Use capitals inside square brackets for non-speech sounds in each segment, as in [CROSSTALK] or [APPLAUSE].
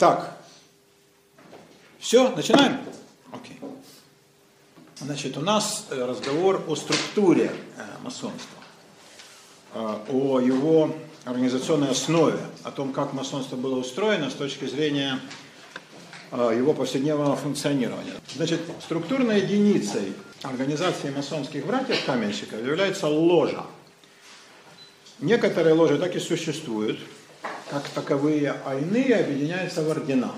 Так. Все, начинаем? Окей. Значит, у нас э, разговор о структуре э, масонства, э, о его организационной основе, о том, как масонство было устроено с точки зрения его повседневного функционирования. Значит, структурной единицей организации масонских братьев-каменщиков является ложа. Некоторые ложи так и существуют, как таковые, а иные объединяются в ордена.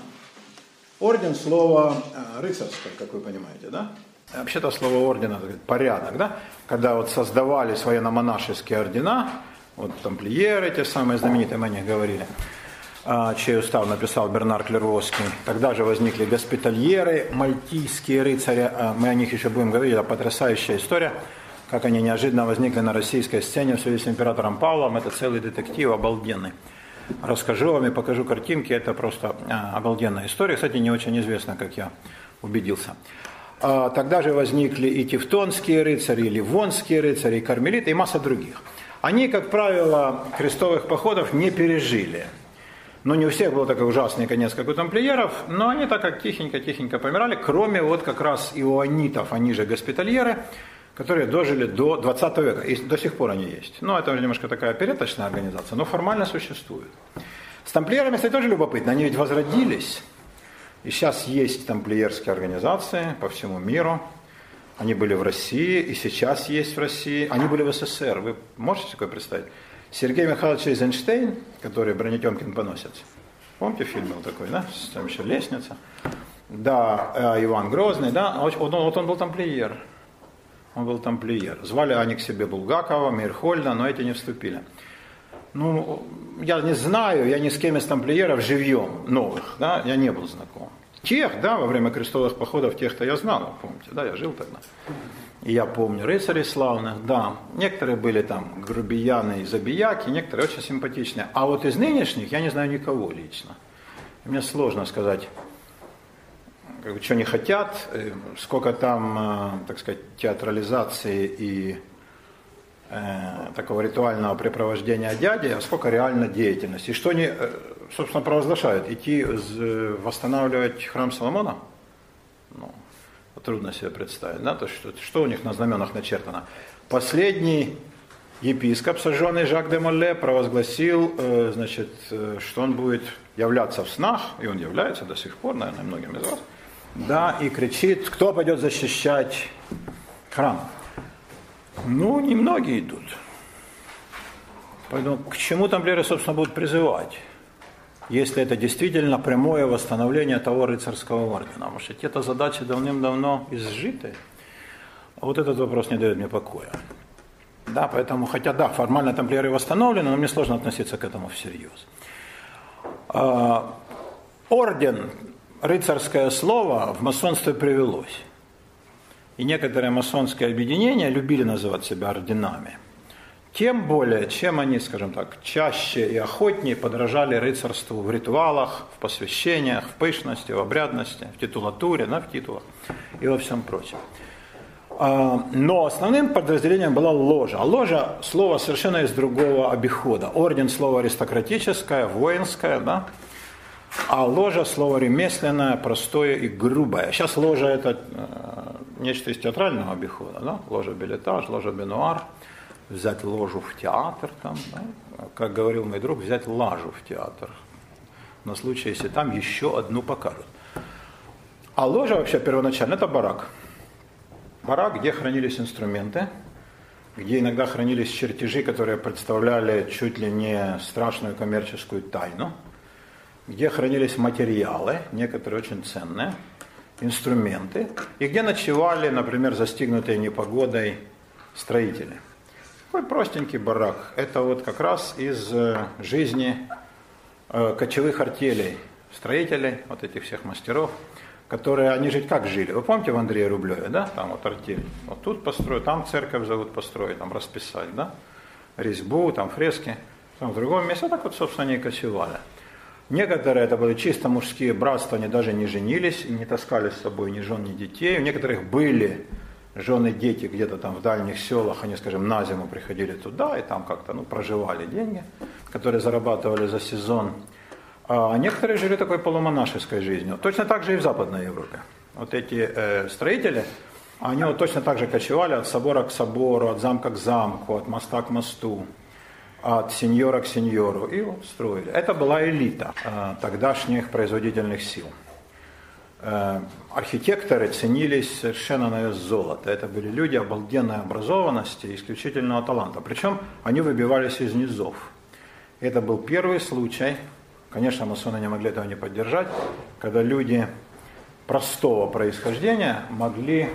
Орден слово э, рыцарское, как вы понимаете, да? Вообще-то слово ордена порядок, да? Когда вот создавались военно-монашеские ордена, вот тамплиеры, те самые знаменитые, мы о них говорили, а, чей устав написал Бернар Клервоский. Тогда же возникли госпитальеры, мальтийские рыцари, а, мы о них еще будем говорить, это потрясающая история, как они неожиданно возникли на российской сцене в связи с императором Павлом, это целый детектив обалденный расскажу вам и покажу картинки. Это просто а, обалденная история. Кстати, не очень известно, как я убедился. А, тогда же возникли и тевтонские рыцари, и ливонские рыцари, и кармелиты, и масса других. Они, как правило, крестовых походов не пережили. Но не у всех был такой ужасный конец, как у тамплиеров, но они так как тихенько-тихенько помирали, кроме вот как раз иоанитов, они же госпитальеры, которые дожили до 20 века, и до сих пор они есть. Ну, это немножко такая переточная организация, но формально существует. С тамплиерами, кстати, тоже любопытно, они ведь возродились, и сейчас есть тамплиерские организации по всему миру, они были в России, и сейчас есть в России, они были в СССР, вы можете такое представить? Сергей Михайлович Эйзенштейн, который Бронетемкин поносит, помните фильм был такой, да, там еще лестница, да, э, Иван Грозный, да, вот он, вот он был тамплиер, он был тамплиер. Звали они к себе Булгакова, Мирхольда, но эти не вступили. Ну, я не знаю, я ни с кем из тамплиеров живьем новых, да, я не был знаком. Тех, да, во время крестовых походов, тех-то я знал, помните, да, я жил тогда. И я помню рыцарей славных, да. Некоторые были там грубияны и забияки, некоторые очень симпатичные. А вот из нынешних я не знаю никого лично. Мне сложно сказать, как бы, что они хотят, э, сколько там, э, так сказать, театрализации и э, такого ритуального препровождения дяди, а сколько реально деятельности. И что они, э, собственно, провозглашают? Идти восстанавливать храм Соломона? Ну, трудно себе представить, да, то что, что у них на знаменах начертано. Последний епископ, сожженный Жак де Молле, провозгласил, значит, что он будет являться в снах, и он является до сих пор, наверное, многим из вас, да, и кричит, кто пойдет защищать храм. Ну, немногие идут. Поэтому к чему тамплиеры, собственно, будут призывать? Если это действительно прямое восстановление того рыцарского ордена. Потому что те-то задачи давным-давно изжиты. А вот этот вопрос не дает мне покоя. Да, поэтому, хотя да, формально тамплиеры восстановлены, но мне сложно относиться к этому всерьез. А, орден рыцарское слово в масонстве привелось. И некоторые масонские объединения любили называть себя орденами. Тем более, чем они, скажем так, чаще и охотнее подражали рыцарству в ритуалах, в посвящениях, в пышности, в обрядности, в титулатуре, да, в титулах и во всем прочем. А, но основным подразделением была ложа. А ложа – слово совершенно из другого обихода. Орден – слово аристократическое, воинское, да? А ложа – слово ремесленное, простое и грубое. Сейчас ложа – это э, нечто из театрального обихода. Да? Ложа билетаж, ложа бенуар. Взять ложу в театр, там, да? как говорил мой друг, взять лажу в театр. На случай, если там еще одну покажут. А ложа вообще первоначально – это барак. Барак, где хранились инструменты, где иногда хранились чертежи, которые представляли чуть ли не страшную коммерческую тайну – где хранились материалы, некоторые очень ценные, инструменты, и где ночевали, например, застигнутые непогодой строители. Такой простенький барак. Это вот как раз из э, жизни э, кочевых артелей, строителей, вот этих всех мастеров, которые, они жить как жили. Вы помните в Андрея Рублеве, да, там вот артель, вот тут построить, там церковь зовут построить, там расписать, да, резьбу, там фрески, там в другом месте, так вот, собственно, они кочевали. Некоторые это были чисто мужские братства, они даже не женились, не таскали с собой ни жен, ни детей. У некоторых были жены, дети где-то там в дальних селах, они, скажем, на зиму приходили туда и там как-то ну, проживали деньги, которые зарабатывали за сезон. А некоторые жили такой полумонашеской жизнью. Точно так же и в Западной Европе. Вот эти э, строители, они вот точно так же кочевали от собора к собору, от замка к замку, от моста к мосту, от сеньора к сеньору. И строили. Это была элита э, тогдашних производительных сил. Э, архитекторы ценились совершенно на вес золота. Это были люди обалденной образованности, исключительного таланта. Причем они выбивались из низов. Это был первый случай, конечно, масоны не могли этого не поддержать, когда люди простого происхождения могли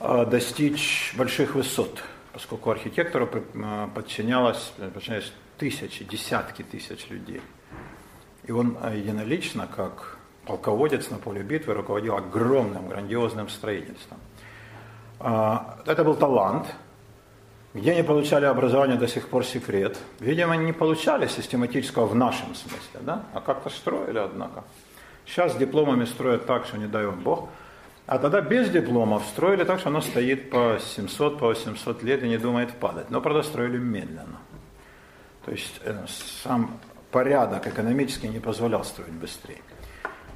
э, достичь больших высот, поскольку архитектору э, подчинялось, подчинялось тысячи, десятки тысяч людей. И он единолично, как полководец на поле битвы руководил огромным, грандиозным строительством. А, это был талант. Где они получали образование до сих пор секрет. Видимо, не получали систематического в нашем смысле, да? а как-то строили, однако. Сейчас с дипломами строят так, что не дай вам Бог. А тогда без дипломов строили так, что оно стоит по 700, по 800 лет и не думает падать. Но, правда, строили медленно. То есть э, сам порядок экономический не позволял строить быстрее.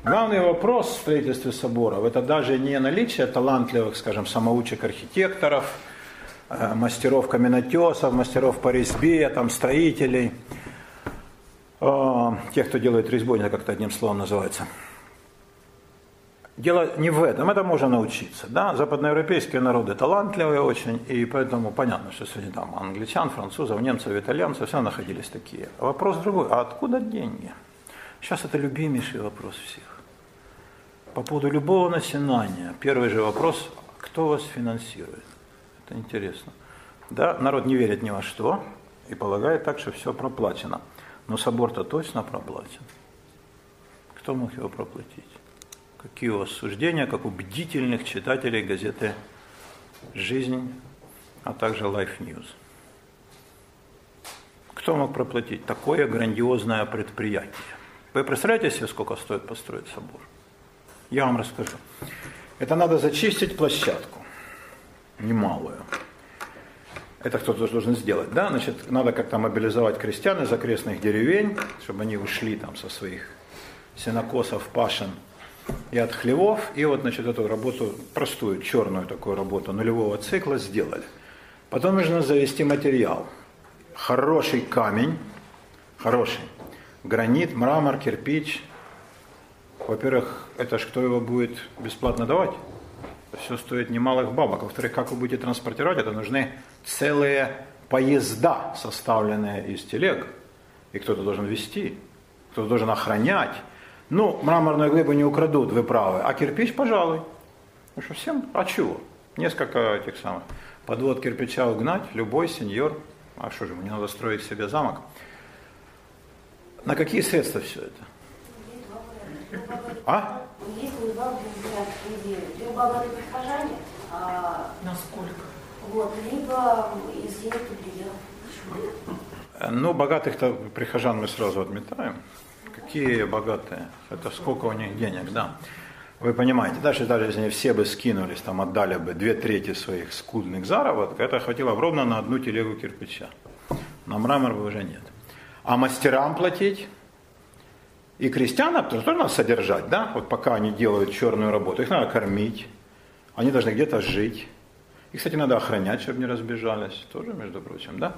Главный вопрос в строительстве соборов – это даже не наличие талантливых, скажем, самоучек архитекторов, э, мастеров каменотесов, мастеров по резьбе, там, строителей, э, тех, кто делает резьбу, не как-то одним словом называется. Дело не в этом, это можно научиться. Да? Западноевропейские народы талантливые очень, и поэтому понятно, что среди там англичан, французов, немцев, итальянцев все находились такие. Вопрос другой, а откуда деньги? Сейчас это любимейший вопрос всех по поводу любого начинания. Первый же вопрос, кто вас финансирует? Это интересно. Да, народ не верит ни во что и полагает так, что все проплачено. Но собор-то точно проплачен. Кто мог его проплатить? Какие у вас суждения, как у бдительных читателей газеты «Жизнь», а также Life News? Кто мог проплатить такое грандиозное предприятие? Вы представляете себе, сколько стоит построить собор? Я вам расскажу. Это надо зачистить площадку, немалую. Это кто-то должен сделать, да? Значит, надо как-то мобилизовать крестьян из окрестных деревень, чтобы они ушли там со своих сенокосов, пашин и от хлевов, и вот, значит, эту работу, простую, черную такую работу нулевого цикла сделали. Потом нужно завести материал. Хороший камень, хороший, гранит, мрамор, кирпич – во-первых, это ж кто его будет бесплатно давать? Все стоит немалых бабок. Во-вторых, как вы будете транспортировать? Это нужны целые поезда, составленные из телег. И кто-то должен вести, кто-то должен охранять. Ну, мраморную глыбу не украдут, вы правы. А кирпич, пожалуй. Ну что, всем, а чего? Несколько этих самых. Подвод кирпича угнать, любой сеньор. А что же, мне надо строить себе замок. На какие средства все это? А? Есть у два идеи. Либо богатые прихожане, а, Насколько? вот, либо из денег пределов. Ну, богатых-то прихожан мы сразу отметаем. Какие богатые? Это сколько у них денег, да. Вы понимаете, даже, даже если они все бы скинулись, там отдали бы две трети своих скудных заработков, это хватило бы ровно на одну телегу кирпича. На мрамор бы уже нет. А мастерам платить? И крестьянам тоже надо содержать, да, вот пока они делают черную работу, их надо кормить, они должны где-то жить. И, кстати, надо охранять, чтобы не разбежались, тоже, между прочим, да.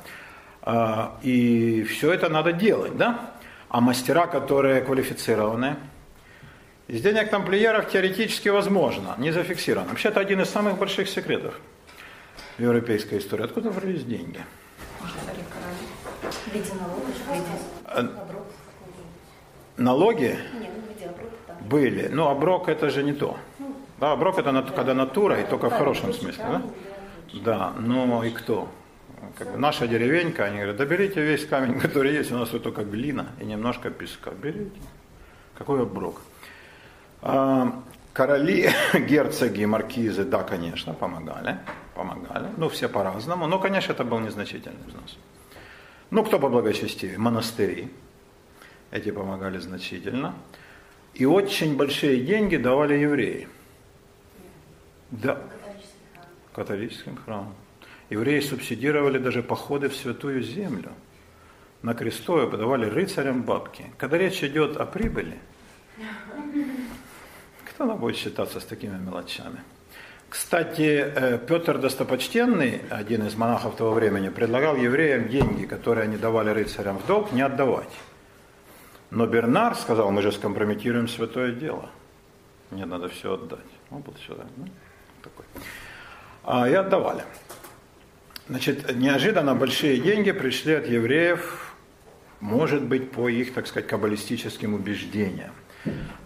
А, и все это надо делать, да. А мастера, которые квалифицированы, из денег тамплиеров теоретически возможно, не зафиксировано. Вообще, это один из самых больших секретов в европейской истории. Откуда брались деньги? Виде налоги Нет, ну, в виде оброка, да. были. Ну, оброк это же не то. Да, оброк это когда натура, и только в хорошем смысле, да? Да, ну и кто? Как бы наша деревенька, они говорят, да берите весь камень, [LAUGHS] который есть, у нас тут только глина и немножко песка. Берите. Какой оброк? А, короли, [LAUGHS] герцоги, маркизы, да, конечно, помогали. Помогали. Ну, все по-разному. Но, конечно, это был незначительный взнос. Ну, кто по благочестивее? Монастыри. Эти помогали значительно. И очень большие деньги давали евреи. Да, католическим храмам. Евреи субсидировали даже походы в Святую Землю. на Крестове подавали рыцарям бабки. Когда речь идет о прибыли, кто нам будет считаться с такими мелочами? Кстати, э, Петр Достопочтенный, один из монахов того времени, предлагал евреям деньги, которые они давали рыцарям в долг, не отдавать. Но Бернар сказал, мы же скомпрометируем святое дело. Мне надо все отдать. Он был сюда. Ну, такой. А, и отдавали. Значит, неожиданно большие деньги пришли от евреев, может быть, по их, так сказать, каббалистическим убеждениям.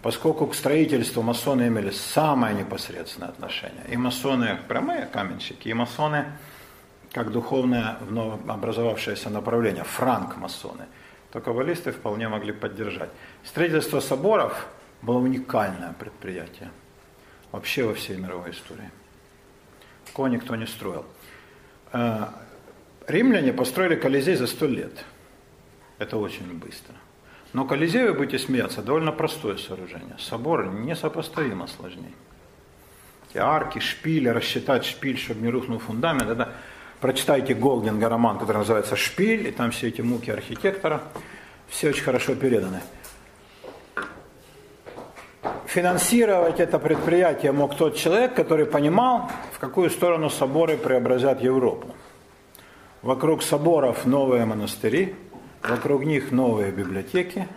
Поскольку к строительству масоны имели самое непосредственное отношение. И масоны прямые каменщики, и масоны как духовное образовавшееся направление, франк-масоны, то каббалисты вполне могли поддержать. Строительство соборов было уникальное предприятие вообще во всей мировой истории. Такого никто не строил. Э, римляне построили Колизей за сто лет. Это очень быстро. Но Колизей, вы будете смеяться, довольно простое сооружение. Собор несопоставимо сложнее. Эти арки, шпили, рассчитать шпиль, чтобы не рухнул фундамент. Это прочитайте Голдинга роман, который называется «Шпиль», и там все эти муки архитектора, все очень хорошо переданы. Финансировать это предприятие мог тот человек, который понимал, в какую сторону соборы преобразят Европу. Вокруг соборов новые монастыри, вокруг них новые библиотеки.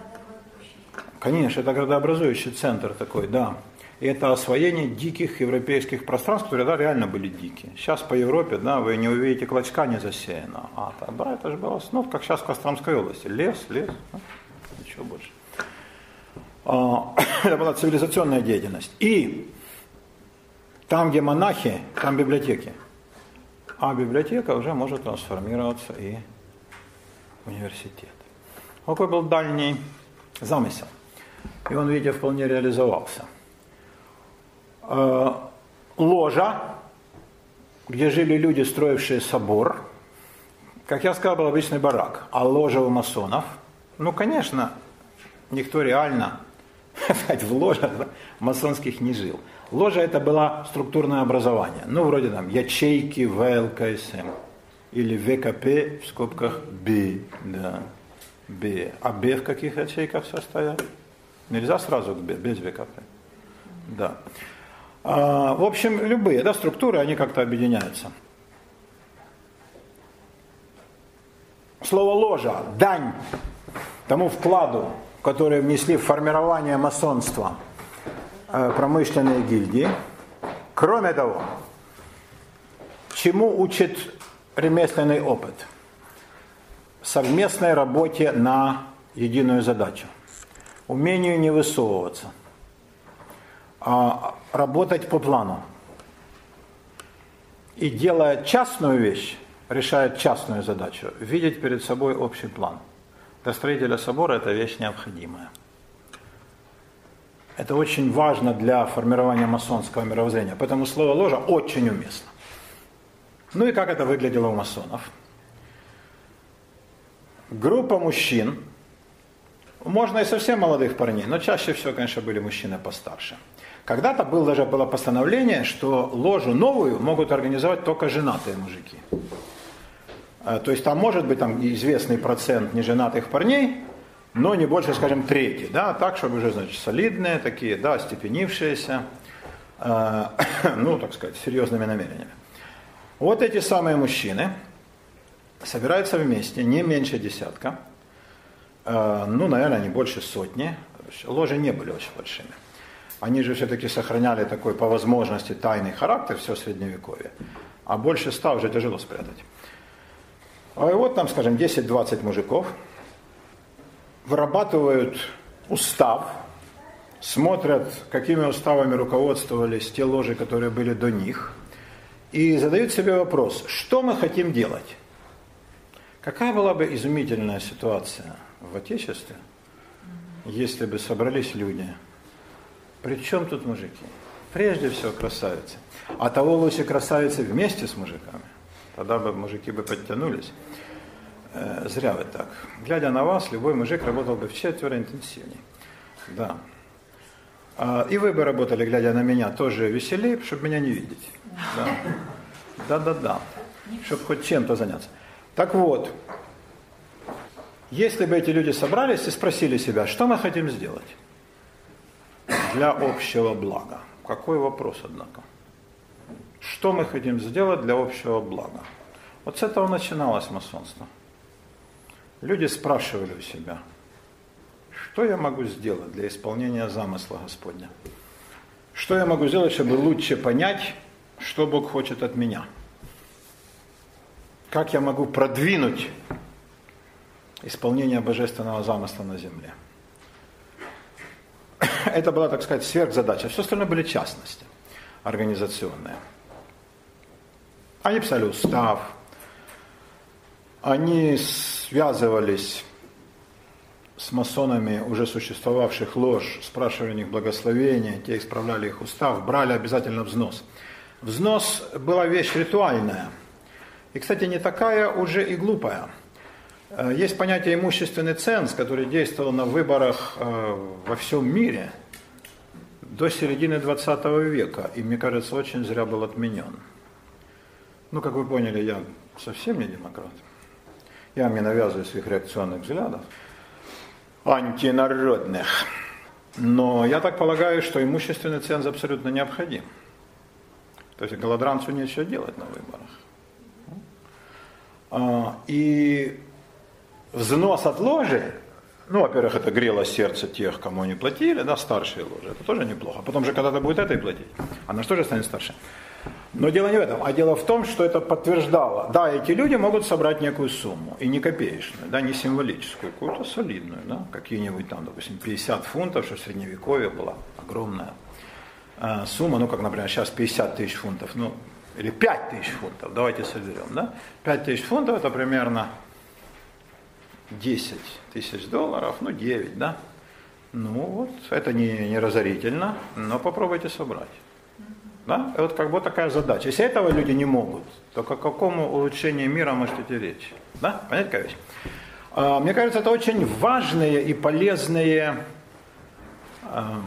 Конечно, это градообразующий центр такой, да. И это освоение диких европейских пространств, которые да, реально были дикие. Сейчас по Европе да, вы не увидите клочка не засеяно. А тогда это же было, ну, как сейчас в Костромской области. Лес, лес, ну, ничего больше. А, [COUGHS] это была цивилизационная деятельность. И там, где монахи, там библиотеки. А библиотека уже может трансформироваться и в университет. Какой был дальний замысел. И он, видите, вполне реализовался. А, ложа, где жили люди, строившие собор, как я сказал, был обычный барак. А ложа у масонов, ну, конечно, никто реально [LAUGHS] в ложах масонских не жил. Ложа это было структурное образование. Ну, вроде там ячейки ВЛКСМ или ВКП в скобках Б. Да. Б. А Б в каких ячейках состоят? Нельзя сразу к Б, без ВКП. Да. А, в общем, любые да, структуры, они как-то объединяются. Слово ложа, дань тому вкладу, которые внесли в формирование масонства э, промышленные гильдии. Кроме того, чему учит ремесленный опыт? Совместной работе на единую задачу. Умению не высовываться. А работать по плану. И делая частную вещь, решает частную задачу, видеть перед собой общий план – для строителя собора это вещь необходимая. Это очень важно для формирования масонского мировоззрения. Поэтому слово ложа очень уместно. Ну и как это выглядело у масонов? Группа мужчин, можно и совсем молодых парней, но чаще всего, конечно, были мужчины постарше. Когда-то было даже было постановление, что ложу новую могут организовать только женатые мужики. А, то есть там может быть там известный процент неженатых парней, но не больше, скажем, трети, да, так, чтобы уже, значит, солидные такие, да, степенившиеся, э, [COUGHS] ну, так сказать, серьезными намерениями. Вот эти самые мужчины собираются вместе, не меньше десятка, э, ну, наверное, не больше сотни, ложи не были очень большими. Они же все-таки сохраняли такой, по возможности, тайный характер все средневековье, а больше ста уже тяжело спрятать. А вот там, скажем, 10-20 мужиков вырабатывают устав, смотрят, какими уставами руководствовались те ложи, которые были до них, и задают себе вопрос, что мы хотим делать? Какая была бы изумительная ситуация в Отечестве, если бы собрались люди? Причем тут мужики? Прежде всего красавицы. А того лучше красавицы вместе с мужиками. Тогда бы мужики бы подтянулись. Э, зря вы так. Глядя на вас, любой мужик работал бы в четверо интенсивнее. Да. А, и вы бы работали, глядя на меня, тоже веселее, чтобы меня не видеть. Да. Да-да-да. Чтобы хоть чем-то заняться. Так вот, Если бы эти люди собрались и спросили себя, что мы хотим сделать для общего блага? Какой вопрос, однако? Что мы хотим сделать для общего блага? Вот с этого начиналось масонство. Люди спрашивали у себя, что я могу сделать для исполнения замысла Господня? Что я могу сделать, чтобы лучше понять, что Бог хочет от меня? Как я могу продвинуть исполнение божественного замысла на земле? Это была, так сказать, сверхзадача. Все остальное были частности организационные. Они писали устав, они связывались с масонами уже существовавших лож, спрашивали у них благословения, те исправляли их устав, брали обязательно взнос. Взнос была вещь ритуальная. И, кстати, не такая уже и глупая. Э, есть понятие имущественный ценз, который действовал на выборах э, во всем мире до середины 20 века, и, мне кажется, очень зря был отменен. Ну, как вы поняли, я совсем не демократ. Я мне навязываю своих реакционных взглядов антинародных. Но я так полагаю, что имущественный ценз абсолютно необходим. То есть голодранцу нечего делать на выборах. А, и взнос от ложи, ну, во-первых, это грело сердце тех, кому они платили, да, старшие ложи, это тоже неплохо. Потом же когда-то будет этой платить. Она что же станет старше? Но дело не в этом, а дело в том, что это подтверждало. Да, эти люди могут собрать некую сумму, и не копеечную, да, не символическую, какую-то солидную, да, какие-нибудь там, допустим, 50 фунтов, что в средневековье была огромная э, сумма, ну, как, например, сейчас 50 тысяч фунтов, ну, или 5 тысяч фунтов, давайте соберем, да, 5 тысяч фунтов это примерно 10 тысяч долларов, ну, 9, да, ну, вот, это не, не разорительно, но попробуйте собрать. Да? И вот как бы такая задача. Если этого люди не могут, то о какому улучшению мира может идти речь? Да? Понятно, какая вещь? А, мне кажется, это очень важные и полезные а,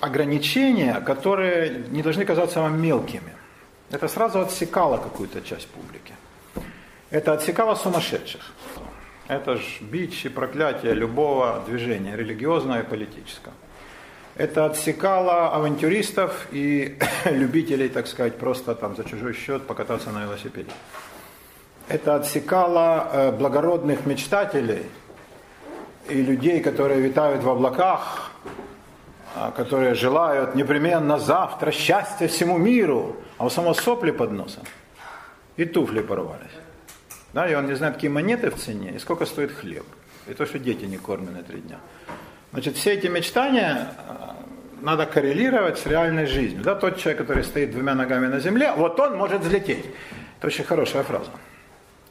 ограничения, которые не должны казаться вам мелкими. Это сразу отсекало какую-то часть публики. Это отсекало сумасшедших. Это ж бич и проклятие любого движения, религиозного и политического. Это отсекало авантюристов и [COUGHS] любителей, так сказать, просто там за чужой счет покататься на велосипеде. Это отсекало э, благородных мечтателей и людей, которые витают в облаках, а, которые желают непременно завтра счастья всему миру, а у самого сопли под носом. И туфли порвались. Да, и он не знает, какие монеты в цене, и сколько стоит хлеб. И то, что дети не кормлены три дня. Значит, все эти мечтания э, надо коррелировать с реальной жизнью. Да, тот человек, который стоит двумя ногами на земле, вот он может взлететь. Это очень хорошая фраза.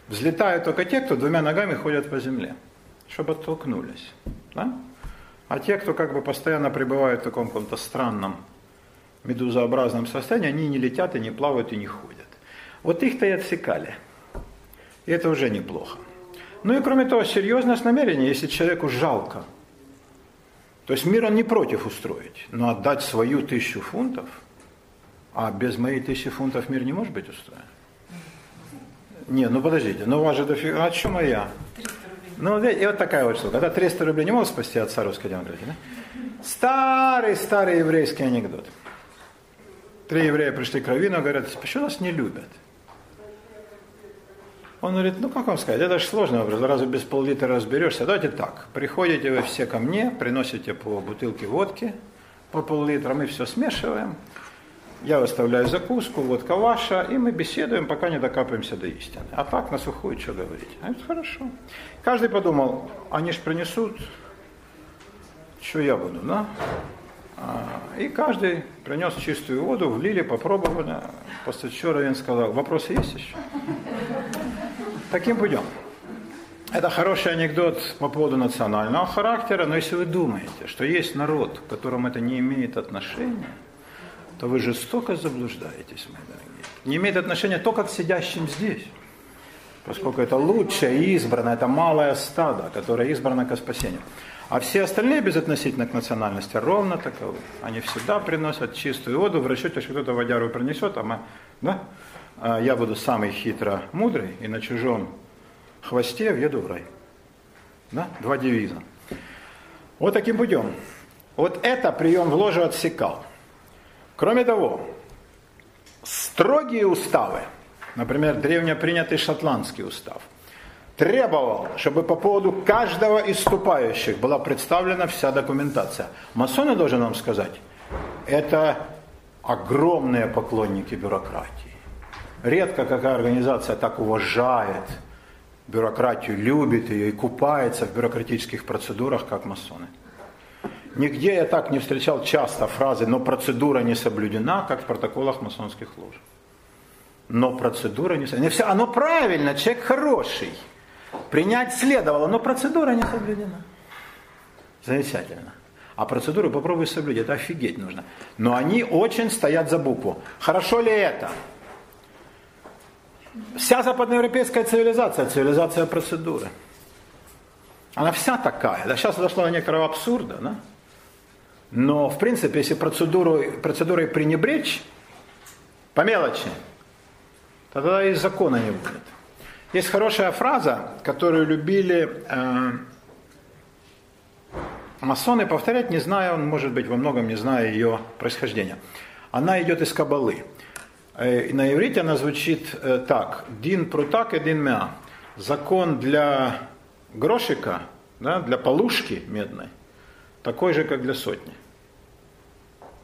Взлетают только те, кто двумя ногами ходят по земле, чтобы оттолкнулись. Да? А те, кто как бы постоянно пребывают в таком каком-то странном медузообразном состоянии, они не летят и не плавают и не ходят. Вот их-то и отсекали. И это уже неплохо. Ну и кроме того, серьезность намерения, если человеку жалко – то есть мир он не против устроить, но отдать свою тысячу фунтов, а без моей тысячи фунтов мир не может быть устроен. Не, ну подождите, ну у вас же дофига, а что моя? Ну, и вот такая вот штука. Когда 300 рублей не могут спасти отца русской демократии, да? Старый-старый еврейский анекдот. Три еврея пришли к Равину, говорят, почему нас не любят? Он говорит, ну как вам сказать, это же сложный вопрос, разве без пол-литра разберешься? Давайте так, приходите вы все ко мне, приносите по бутылке водки, по пол-литра, мы все смешиваем, я выставляю закуску, водка ваша, и мы беседуем, пока не докапываемся до истины. А так на сухую что говорить? А хорошо. Каждый подумал, они же принесут, что я буду, да? А, и каждый принес чистую воду, влили, попробовали. После чего Равин сказал, вопросы есть еще? Таким путем. Это хороший анекдот по поводу национального характера, но если вы думаете, что есть народ, к которому это не имеет отношения, то вы жестоко заблуждаетесь, мои дорогие. Не имеет отношения только к сидящим здесь, поскольку это лучшее избрано, это малое стадо, которое избрано ко спасению. А все остальные безотносительно к национальности ровно таковы. Они всегда приносят чистую воду в расчете, что кто-то водяру принесет, а мы, да, я буду самый хитро мудрый и на чужом хвосте въеду в рай. Да? Два девиза. Вот таким путем. Вот это прием в ложу отсекал. Кроме того, строгие уставы, например, древнепринятый шотландский устав, требовал, чтобы по поводу каждого из вступающих была представлена вся документация. Масоны, должен вам сказать, это огромные поклонники бюрократии. Редко какая организация так уважает бюрократию, любит ее и купается в бюрократических процедурах, как масоны. Нигде я так не встречал часто фразы «но процедура не соблюдена», как в протоколах масонских лож. Но процедура не соблюдена. Все, оно правильно, человек хороший. Принять следовало, но процедура не соблюдена. Замечательно. А процедуру попробуй соблюдать, это офигеть нужно. Но они очень стоят за букву. Хорошо ли это? Вся западноевропейская цивилизация, цивилизация процедуры. Она вся такая. Да, сейчас дошло до некоторого абсурда. Да? Но, в принципе, если процедуру, процедурой пренебречь, по мелочи, тогда и закона не будет. Есть хорошая фраза, которую любили э, масоны повторять, не зная, может быть, во многом не зная ее происхождения. Она идет из Кабалы. Э, на иврите она звучит э, так. Дин прутак и дин мя. Закон для грошика, да, для полушки медной, такой же, как для сотни.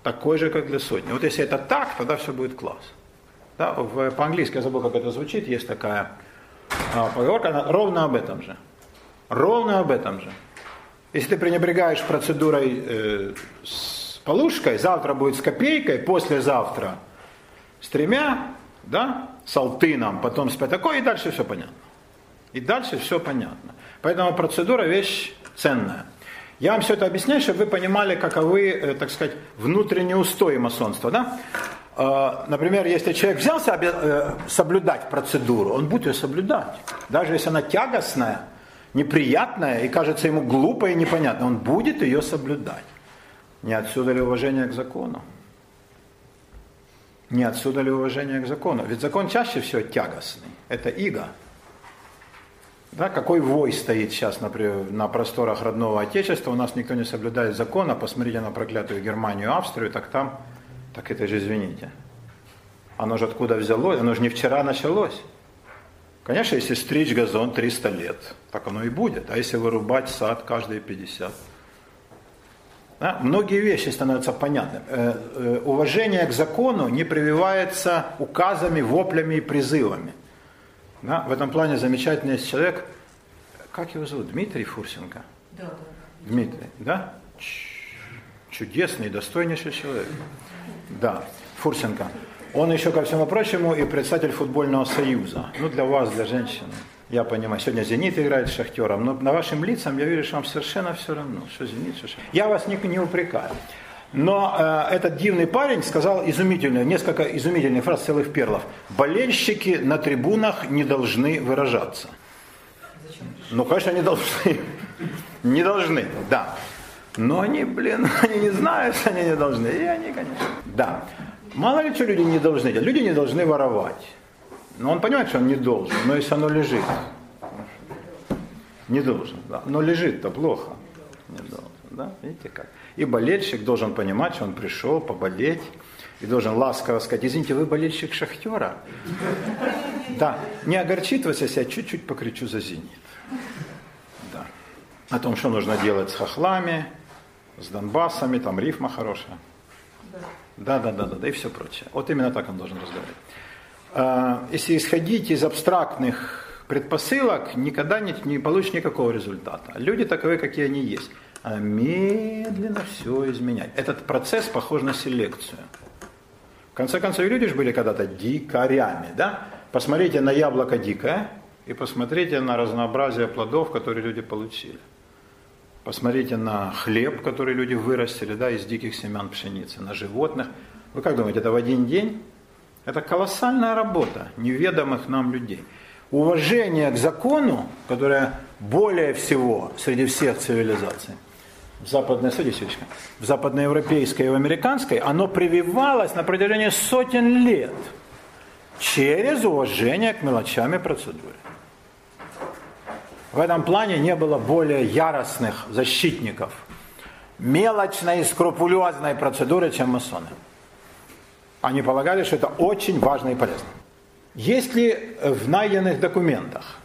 Такой же, как для сотни. Вот если это так, тогда все будет класс. Да, в, по-английски я забыл, как это звучит, есть такая а, поговорка, она ровно об этом же. Ровно об этом же. Если ты пренебрегаешь процедурой э, с полушкой, завтра будет с копейкой, послезавтра с тремя, да, с алтыном, потом с пятакой, и дальше все понятно. И дальше все понятно. Поэтому процедура вещь ценная. Я вам все это объясняю, чтобы вы понимали, каковы, э, так сказать, внутренние устои масонства. Да? Э, например, если человек взялся э, соблюдать процедуру, он будет ее соблюдать. Даже если она тягостная, неприятная и кажется ему глупой и непонятной, он будет ее соблюдать. Не отсюда ли уважение к закону? Не отсюда ли уважение к закону? Ведь закон чаще всего тягостный. Это иго. Да, какой вой стоит сейчас например, на просторах родного Отечества, у нас никто не соблюдает закон, а посмотрите на проклятую Германию, Австрию, так там, так это же извините. Оно же откуда взялось, оно же не вчера началось. Конечно, если стричь газон 300 лет, так оно и будет. А если вырубать сад каждые 50? Да? Многие вещи становятся понятны. Э, э, уважение к закону не прививается указами, воплями и призывами. Да, в этом плане замечательный есть человек, как его зовут, Дмитрий Фурсенко? Да, да. Дмитрий, да? Чудесный, достойнейший человек. Да, Фурсенко. Он еще, ко всему прочему, и председатель футбольного союза. Ну, для вас, для женщин. Я понимаю, сегодня «Зенит» играет с «Шахтером», но на вашим лицам я вижу, что вам совершенно все равно, что «Зенит», что «Шахтер». Я вас не, не упрекаю. Но э, этот дивный парень сказал изумительную, несколько изумительных фраз целых перлов. Болельщики на трибунах не должны выражаться. Ну, конечно, не должны. [LAUGHS] Не должны, да. Но они, блин, [LAUGHS] они не знают, что они не должны. И они, конечно, да. Мало ли что люди не должны делать. Люди не должны воровать. Но он понимает, что он не должен. Но если оно лежит, не должен. Да. Но лежит-то плохо. Не должен. Да? Видите как? И болельщик должен понимать, что он пришел поболеть, и должен ласково сказать, извините, вы болельщик Шахтера? Да, не огорчит вас, если я чуть-чуть покричу за «Зенит». Да. О том, что нужно делать с хохлами, с Донбассами, там рифма хорошая. Да, да, да, да, да, и все прочее. Вот именно так он должен разговаривать. А, если исходить из абстрактных предпосылок, никогда не, не получишь никакого результата. Люди таковы, какие они есть а медленно все изменять. Этот процесс похож на селекцию. В конце концов, люди же были когда-то дикарями, да? Посмотрите на яблоко дикое и посмотрите на разнообразие плодов, которые люди получили. Посмотрите на хлеб, который люди вырастили, да, из диких семян пшеницы, на животных. Вы как думаете, это в один день? Это колоссальная работа неведомых нам людей. Уважение к закону, которое более всего среди всех цивилизаций – в западной, садисечка, в западноевропейской и в американской, оно прививалось на протяжении сотен лет через уважение к мелочам и процедуре. В этом плане не было более яростных защитников мелочной и скрупулезной процедуры, чем масоны. Они полагали, что это очень важно и полезно. Есть ли в найденных документах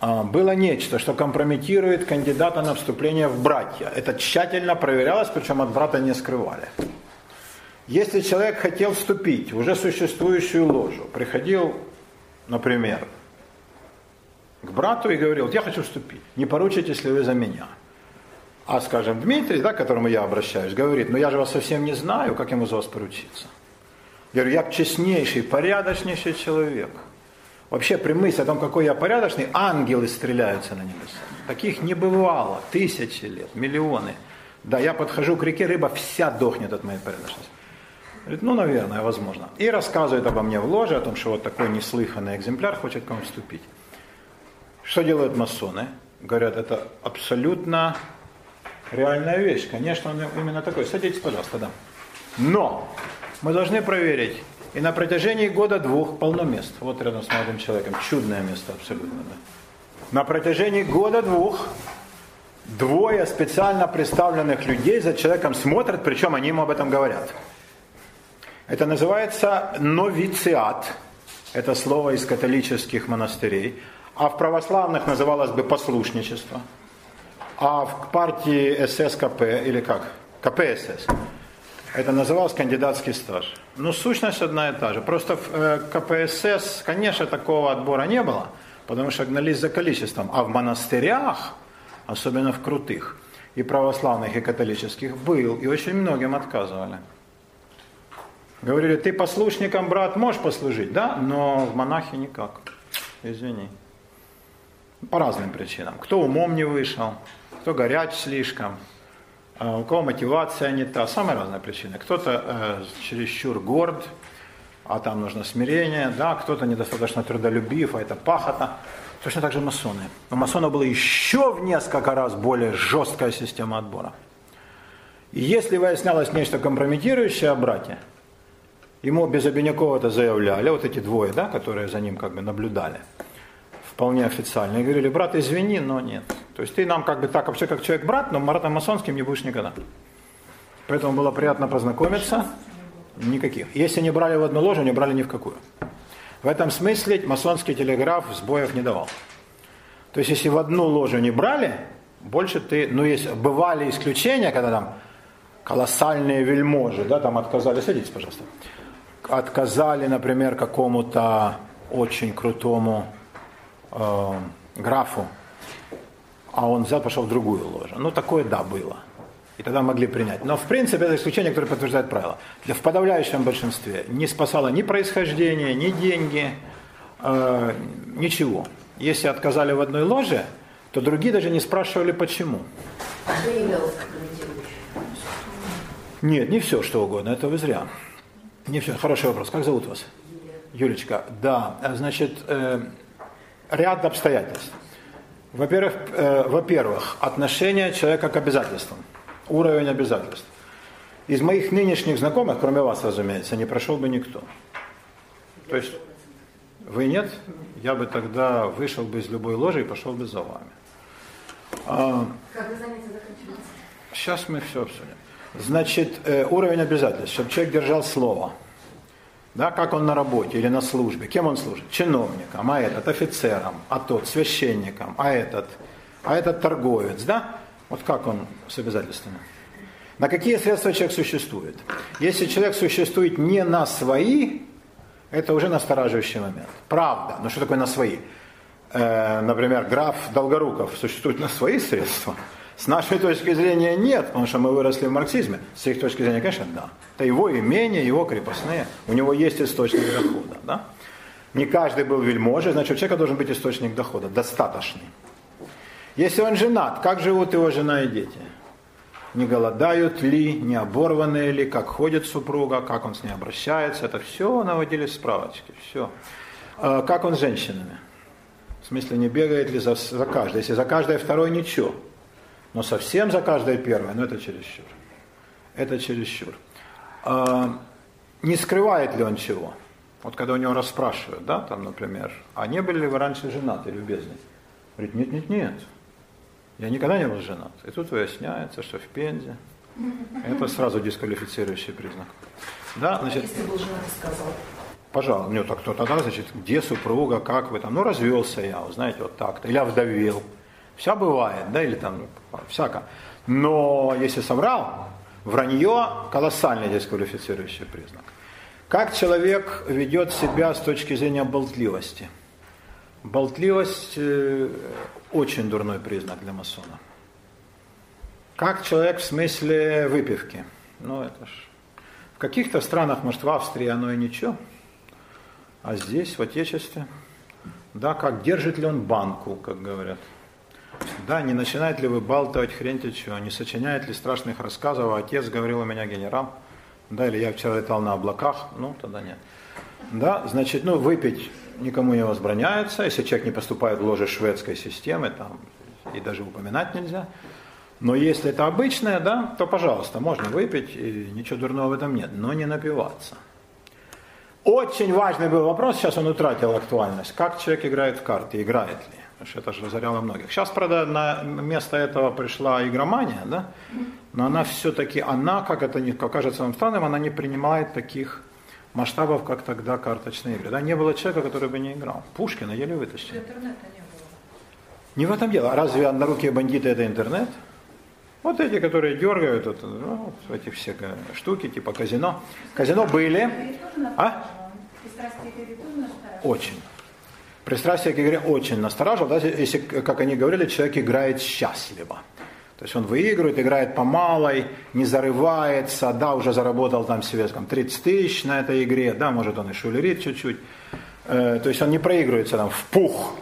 а, было нечто, что компрометирует кандидата на вступление в братья? Это тщательно проверялось, причем от брата не скрывали. Если человек хотел вступить в уже существующую ложу, приходил, например, к брату и говорил, я хочу вступить, не поручитесь ли вы за меня? А, скажем, Дмитрий, да, к которому я обращаюсь, говорит, ну я же вас совсем не знаю, как ему за вас поручиться. Я говорю, я честнейший, порядочнейший человек. Вообще при мысли о том, какой я порядочный, ангелы стреляются на небеса. Таких не бывало, тысячи лет, миллионы. Да, я подхожу к реке, рыба вся дохнет от моей порядочности. Говорит, ну, наверное, возможно. И рассказывает обо мне в ложе, о том, что вот такой неслыханный экземпляр хочет к вам вступить. Что делают масоны? Говорят, это абсолютно реальная вещь. Конечно, он именно такой. Садитесь, пожалуйста, да. Но мы должны проверить. И на протяжении года-двух полно мест. Вот рядом с молодым человеком. Чудное место абсолютно. Да. На протяжении года-двух двое специально представленных людей за человеком смотрят, причем они ему об этом говорят. Это называется новициат. Это слово из католических монастырей. А в православных называлось бы послушничество. А в партии ССКП, или как? КПСС, это называлось кандидатский стаж. Ну, сущность одна и та же. Просто в э, КПСС, конечно, такого отбора не было, потому что гнались за количеством. А в монастырях, особенно в крутых, и православных, и католических, был, и очень многим отказывали. Говорили, ты послушником, брат, можешь послужить, да, но в монахи никак. Извини. По разным причинам. Кто умом не вышел, кто горяч слишком, а у кого мотивация не та, самые разные причины. Кто-то э, чересчур горд, а там нужно смирение, да, кто-то недостаточно трудолюбив, а это пахота. Точно так же масоны. У масонов была еще в несколько раз более жесткая система отбора. И если выяснялось нечто компрометирующее о брате, ему без обинякова это заявляли, вот эти двое, да, которые за ним как бы наблюдали – вполне официально. И говорили, брат, извини, но нет. То есть ты нам как бы так, вообще как человек-брат, но братом масонским не будешь никогда. Поэтому было приятно познакомиться. Никаких. Если не брали в одну ложу, не брали ни в какую. В этом смысле масонский телеграф сбоев не давал. То есть если в одну ложу не брали, больше ты, ну есть, бывали исключения, когда там колоссальные вельможи, да, там отказали, садитесь, пожалуйста, отказали, например, какому-то очень крутому э, графу, а он взял, пошел в другую ложу. Ну, такое да, было. И тогда могли принять. Но в принципе это исключение, которое подтверждает правило. Для, в подавляющем большинстве не спасало ни происхождение, ни деньги, э, ничего. Если отказали в одной ложе, то другие даже не спрашивали почему. А Нет, не все, что угодно, это вы зря. Не все. Хороший вопрос. Как зовут вас? Юлечка. Да, значит, э, ряд обстоятельств. Во-первых, э, во-первых, отношение человека к обязательствам, уровень обязательств. Из моих нынешних знакомых, кроме вас, разумеется, не прошел бы никто. То есть вы нет, я бы тогда вышел бы из любой ложи и пошел бы за вами. А? Сейчас мы все обсудим. Значит, э, уровень обязательств, чтобы человек держал слово – да, как он на работе или на службе, кем он служит? Чиновником, а этот офицером, а тот священником, а этот, а этот торговец, да? Вот как он с обязательствами? На какие средства человек существует? Если человек существует не на свои, это уже настораживающий момент. Правда. Но что такое на свои? Э, например, граф Долгоруков существует на свои средства – с нашей точки зрения нет, потому что мы выросли в марксизме. С их точки зрения, конечно, да. Это его имение, его крепостные. У него есть источник дохода. Да? Не каждый был вельможей, значит, у человека должен быть источник дохода, достаточный. Если он женат, как живут его жена и дети? Не голодают ли, не оборванные ли, как ходит супруга, как он с ней обращается. Это все наводили справочки, все. А как он с женщинами? В смысле, не бегает ли за, за каждой? Если за каждой второй ничего. Но совсем за каждое первое, ну это чересчур. Это чересчур. А, не скрывает ли он чего? Вот когда у него расспрашивают, да, там, например, а не были ли вы раньше женаты, любезный? Говорит, нет, нет, нет, я никогда не был женат. И тут выясняется, что в Пензе. Это сразу дисквалифицирующий признак. Да, значит, Если был женат сказал. пожалуйста, мне так кто тогда, значит, где супруга, как вы там, ну развелся я, знаете, вот так-то, или овдовел. Вся бывает, да, или там, всяко. Но если соврал, вранье колоссальный дисквалифицирующий признак. Как человек ведет себя с точки зрения болтливости? Болтливость э, очень дурной признак для масона. Как человек в смысле выпивки? Ну, это ж... В каких-то странах, может, в Австрии оно и ничего, а здесь, в Отечестве, да, как держит ли он банку, как говорят. Да, не начинает ли вы болтать хрень ты чего, не сочиняет ли страшных рассказов, а отец говорил у меня генерал, да, или я вчера летал на облаках, ну, тогда нет. Да, значит, ну, выпить никому не возбраняется, если человек не поступает в ложе шведской системы, там, и даже упоминать нельзя. Но если это обычное, да, то, пожалуйста, можно выпить, и ничего дурного в этом нет, но не напиваться. Очень важный был вопрос, сейчас он утратил актуальность. Как человек играет в карты, играет ли? Потому что это же разоряло многих. Сейчас, правда, на место этого пришла игромания, да? но она все-таки, она, как это не как кажется вам странным, она не принимает таких масштабов, как тогда карточные игры. Да? Не было человека, который бы не играл. Пушкина еле вытащили. Интернета не было. Не в этом дело. А разве однорукие бандиты это интернет? Вот эти, которые дергают вот, ну, эти все штуки, типа казино. Казино были. А? Очень. Пристрастие к игре очень настораживало, да, если, как они говорили, человек играет счастливо. То есть он выигрывает, играет по малой, не зарывается, да, уже заработал там себе там, 30 тысяч на этой игре, да, может он и шулерит чуть-чуть. Э, то есть он не проигрывается там в пух,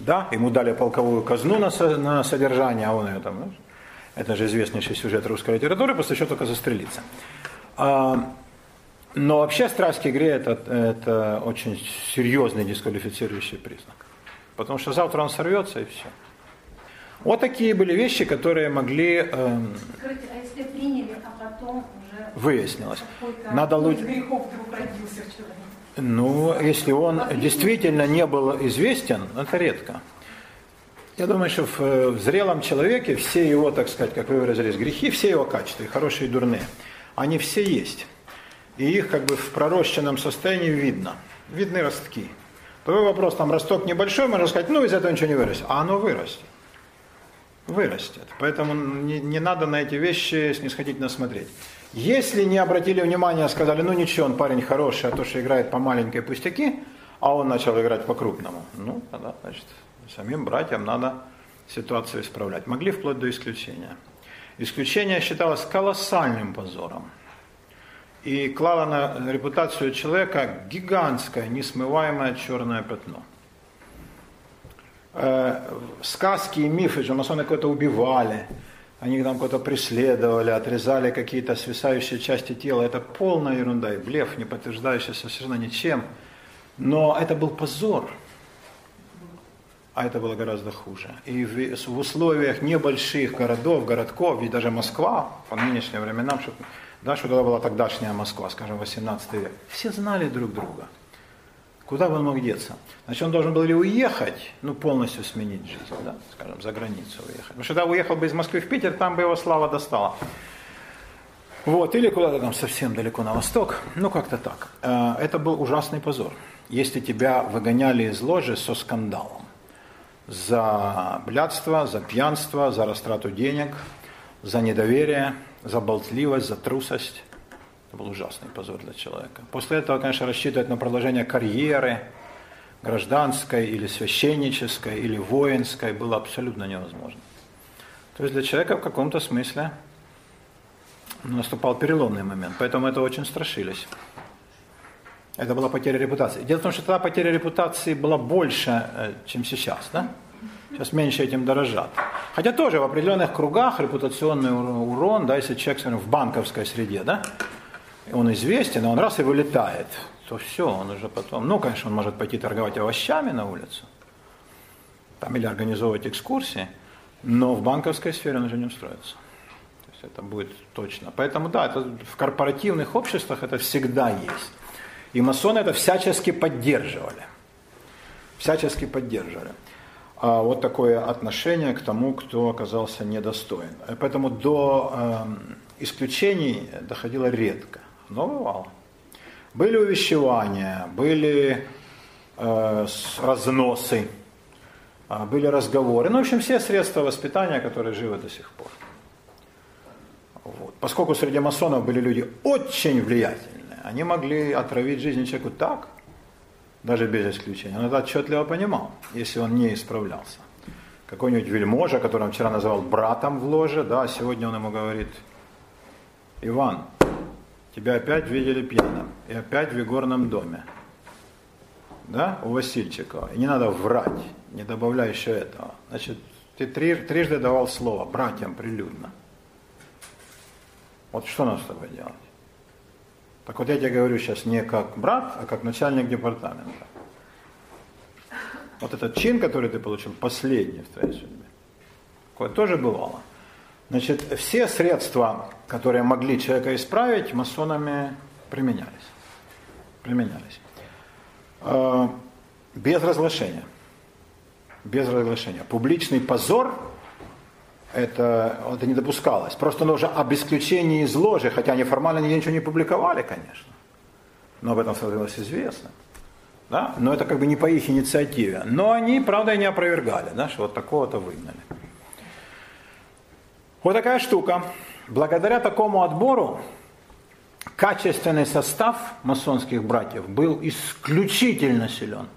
да, ему дали полковую казну на, на содержание, а он ее там, ну, это же известнейший сюжет русской литературы, после чего только застрелиться. А, но вообще страсть к игре это, это очень серьезный дисквалифицирующий признак. Потому что завтра он сорвется и все. Вот такие были вещи, которые могли... Эм, Скажите, а если приняли, а потом уже выяснилось. Надо лучше... грехов вдруг родился в человеке? Ну, если он действительно не был известен, это редко. Я думаю, что в, в зрелом человеке все его, так сказать, как вы выразились, грехи, все его качества, и хорошие, и дурные, они все есть. И их как бы в пророщенном состоянии видно. Видны ростки. Твой вопрос, там росток небольшой, можно сказать, ну из этого ничего не вырастет. А оно вырастет. Вырастет. Поэтому не, не надо на эти вещи снисходительно смотреть. Если не обратили внимания, сказали, ну ничего, он парень хороший, а то, что играет по маленькой пустяки, а он начал играть по крупному, ну, тогда, значит, самим братьям надо ситуацию исправлять. Могли вплоть до исключения. Исключение считалось колоссальным позором и клало на репутацию человека гигантское, несмываемое черное пятно. Сказки и мифы, что масоны кого-то убивали, они там кого-то преследовали, отрезали какие-то свисающие части тела. Это полная ерунда и блеф, не подтверждающийся совершенно ничем. Но это был позор. А это было гораздо хуже. И в, в условиях небольших городов, городков, ведь даже Москва, по нынешним временам, что, да, что тогда была тогдашняя Москва, скажем, 18 век, все знали друг друга. Куда бы он мог деться? Значит, он должен был ли уехать, ну, полностью сменить жизнь, да, скажем, за границу уехать. Потому что когда уехал бы из Москвы в Питер, там бы его слава достала. Вот, или куда-то там совсем далеко на восток, ну, как-то так. Э, это был ужасный позор. Если тебя выгоняли из ложи со скандалом за блядство, за пьянство, за растрату денег, за недоверие, за болтливость, за трусость. Это был ужасный позор для человека. После этого, конечно, рассчитывать на продолжение карьеры, гражданской или священнической или воинской было абсолютно невозможно. То есть для человека в каком-то смысле наступал переломный момент, поэтому это очень страшились. Это была потеря репутации. Дело в том, что тогда потеря репутации была больше, э, чем сейчас. Да? Сейчас меньше этим дорожат. Хотя тоже в определенных кругах репутационный урон, да, если человек скажем, в банковской среде, да, он известен, а он раз и вылетает, то все, он уже потом, ну, конечно, он может пойти торговать овощами на улицу, там, или организовывать экскурсии, но в банковской сфере он уже не устроится. То есть это будет точно. Поэтому да, это в корпоративных обществах это всегда есть. И масоны это всячески поддерживали. Всячески поддерживали. А, вот такое отношение к тому, кто оказался недостоин. Поэтому до э, исключений доходило редко, но бывало. Были увещевания, были э, разносы, а, были разговоры. Ну, в общем, все средства воспитания, которые живы до сих пор. Вот. Поскольку среди масонов были люди очень влиятельные, они могли отравить жизнь человеку так, даже без исключения. Он это отчетливо понимал, если он не исправлялся. Какой-нибудь вельможа, которого он вчера называл братом в ложе, да, сегодня он ему говорит, Иван, тебя опять видели пьяным, и опять в игорном доме. Да, у Васильчикова. И не надо врать, не добавляй еще этого. Значит, ты три, трижды давал слово братьям прилюдно. Вот что нам с тобой делать? Так вот я тебе говорю сейчас не как брат, а как начальник департамента. Вот этот чин, который ты получил, последний в твоей судьбе. Такое тоже бывало. Значит, все средства, которые могли человека исправить, масонами применялись. Применялись. Э, без разглашения. Без разглашения. Публичный позор это, это не допускалось. Просто нужно об исключении из ложи, хотя они формально ничего не публиковали, конечно. Но об этом становилось известно. Да? Но это как бы не по их инициативе. Но они, правда, и не опровергали, да, что вот такого-то выгнали. Вот такая штука. Благодаря такому отбору качественный состав масонских братьев был исключительно силен.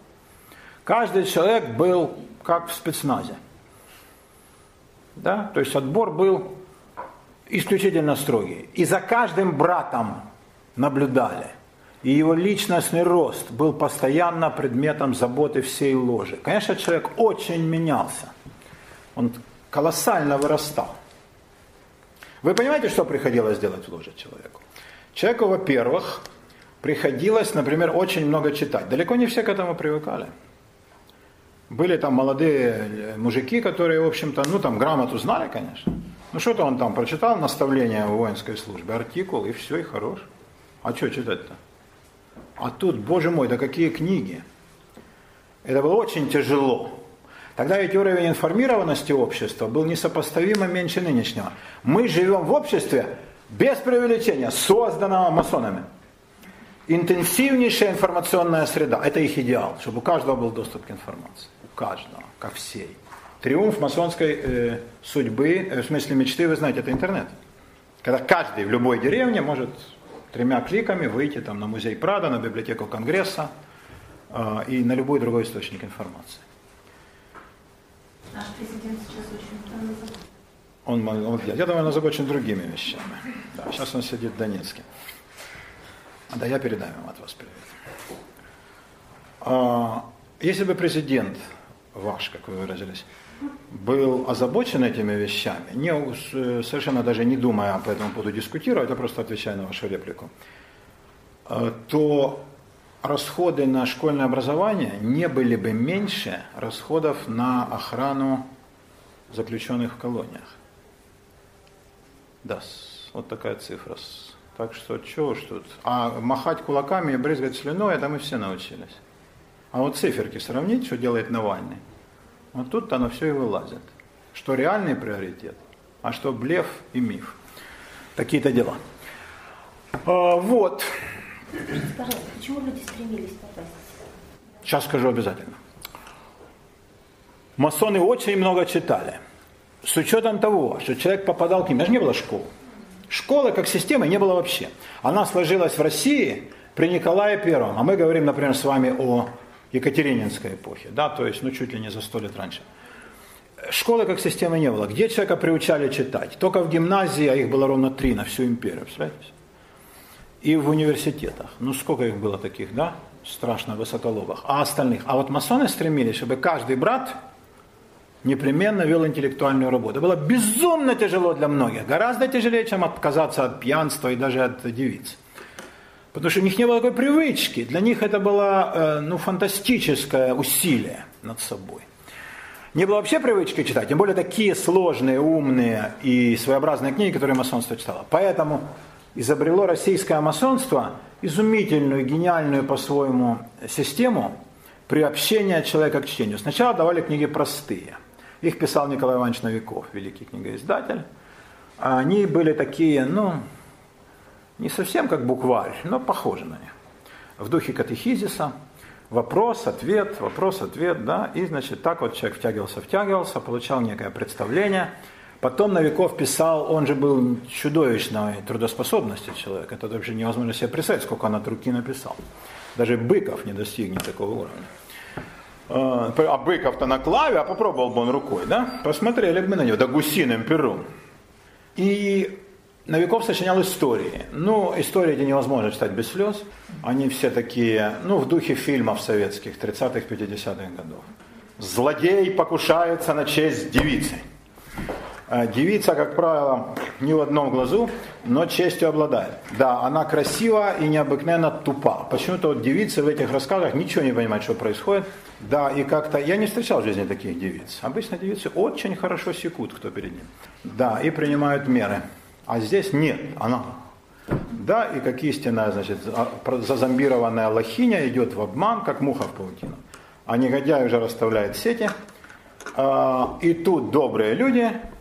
Каждый человек был как в спецназе. Да? То есть отбор был исключительно строгий. И за каждым братом наблюдали. И его личностный рост был постоянно предметом заботы всей ложи. Конечно, человек очень менялся. Он колоссально вырастал. Вы понимаете, что приходилось делать в ложе человеку? Человеку, во-первых, приходилось, например, очень много читать. Далеко не все к этому привыкали. Были там молодые мужики, которые, в общем-то, ну там грамоту знали, конечно. Ну что-то он там прочитал, наставление в воинской службе, артикул, и все, и хорош. А что читать-то? А тут, боже мой, да какие книги. Это было очень тяжело. Тогда ведь уровень информированности общества был несопоставимо меньше нынешнего. Мы живем в обществе без преувеличения, созданного масонами. Интенсивнейшая информационная среда – это их идеал, чтобы у каждого был доступ к информации каждого, ко всей. Триумф масонской э, судьбы, э, в смысле мечты, вы знаете, это интернет. Когда каждый в любой деревне может тремя кликами выйти там, на музей Прада, на библиотеку Конгресса э, и на любой другой источник информации. Наш президент сейчас очень он, он, я думаю, он озабочен другими вещами. Да, сейчас он сидит в Донецке. Да, я передам ему от вас привет. А, если бы президент ваш, как вы выразились, был озабочен этими вещами, не, совершенно даже не думая по этому поводу дискутировать, а просто отвечая на вашу реплику, э, то расходы на школьное образование не были бы меньше расходов на охрану заключенных в колониях. Да, вот такая цифра. Так что, чего уж тут. А махать кулаками и брызгать слюной, это мы все научились. А вот циферки сравнить, что делает Навальный, вот тут оно все и вылазит. Что реальный приоритет, а что блеф и миф. Такие-то дела. А, вот. Скажите, пожалуйста, почему люди стремились попасть? Сейчас скажу обязательно. Масоны очень много читали. С учетом того, что человек попадал к ним, даже не было школы. Школы как системы не было вообще. Она сложилась в России при Николае Первом. А мы говорим, например, с вами о Екатерининской эпохи, да, то есть, ну, чуть ли не за сто лет раньше. Школы как системы не было. Где человека приучали читать? Только в гимназии, а их было ровно три на всю империю, представляете? И в университетах. Ну, сколько их было таких, да? Страшно высоколобых. А остальных? А вот масоны стремились, чтобы каждый брат непременно вел интеллектуальную работу. Было безумно тяжело для многих. Гораздо тяжелее, чем отказаться от пьянства и даже от девиц. Потому что у них не было такой привычки. Для них это было э, ну, фантастическое усилие над собой. Не было вообще привычки читать, тем более такие сложные, умные и своеобразные книги, которые масонство читало. Поэтому изобрело российское масонство изумительную, гениальную по-своему систему приобщение человека к чтению. Сначала давали книги простые. Их писал Николай Иванович Новиков, великий книгоиздатель. Они были такие, ну, не совсем как букварь, но похожи на них. В духе катехизиса, вопрос, ответ, вопрос, ответ, да, и, значит, так вот человек втягивался, втягивался, получал некое представление. Потом Новиков писал, он же был чудовищной трудоспособности человек, это вообще невозможно себе представить, сколько он от руки написал. Даже Быков не достигнет такого уровня. А, а Быков-то на клаве, а попробовал бы он рукой, да? Посмотрели бы на него, да гусиным пером. И Новиков сочинял истории. Ну, истории эти невозможно читать без слез. Они все такие, ну, в духе фильмов советских 30-х, 50-х годов. Злодей покушается на честь девицы. А девица, как правило, не в одном глазу, но честью обладает. Да, она красива и необыкновенно тупа. Почему-то вот девицы в этих рассказах ничего не понимают, что происходит. Да, и как-то я не встречал в жизни таких девиц. Обычно девицы очень хорошо секут, кто перед ним. Да, и принимают меры. А здесь нет, она. Да, и как истинная, значит, зазомбированная лохиня идет в обман, как муха в паутину. А негодяй уже расставляет сети. А, и тут добрые люди э,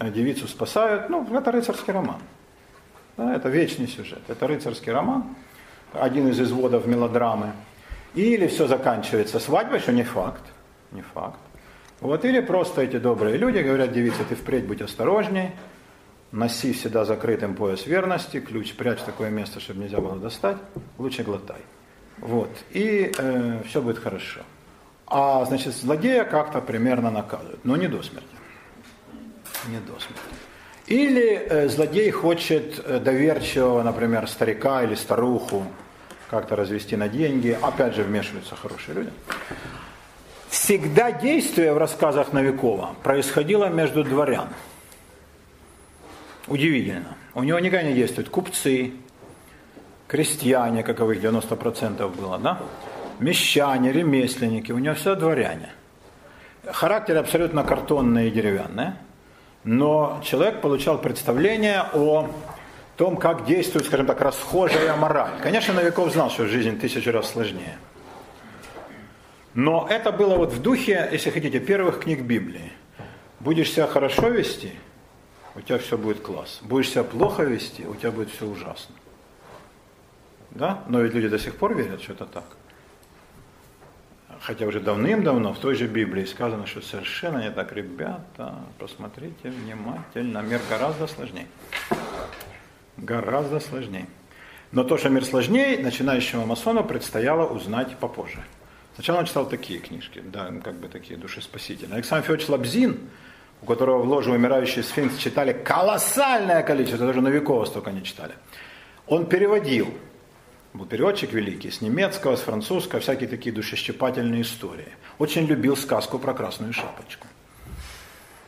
девицу спасают. Ну, это рыцарский роман. Да, это вечный сюжет. Это рыцарский роман, один из изводов мелодрамы. Или все заканчивается свадьбой, что не факт. Не факт. Вот, или просто эти добрые люди говорят, девица, ты впредь будь осторожней, носи всегда закрытым пояс верности, ключ прячь в такое место, чтобы нельзя было достать, лучше глотай. Вот. И э, все будет хорошо. А, значит, злодея как-то примерно наказывают, но не до смерти. Не до смерти. Или э, злодей хочет э, доверчивого, например, старика или старуху как-то развести на деньги. Опять же, вмешиваются хорошие люди. Всегда действие в рассказах Новикова происходило между дворян. Удивительно. У него никогда не действуют купцы, крестьяне, каковых 90% было, да? мещане, ремесленники, у него все дворяне. Характер абсолютно картонный и деревянный, но человек получал представление о том, как действует, скажем так, расхожая мораль. Конечно, Новиков знал, что жизнь тысячу раз сложнее. Но это было вот в духе, если хотите, первых книг Библии. Будешь себя хорошо вести – у тебя все будет класс. Будешь себя плохо вести, у тебя будет все ужасно. Да? Но ведь люди до сих пор верят, что это так. Хотя уже давным-давно в той же Библии сказано, что совершенно не так. Ребята, посмотрите внимательно, мир гораздо сложнее. Гораздо сложнее. Но то, что мир сложнее, начинающему масону предстояло узнать попозже. Сначала он читал такие книжки, да, как бы такие душеспасительные. Александр Федорович Лабзин, у которого в ложе умирающий сфинкс читали колоссальное количество, даже Новикова столько не читали. Он переводил, был переводчик великий, с немецкого, с французского, всякие такие душещипательные истории. Очень любил сказку про красную шапочку.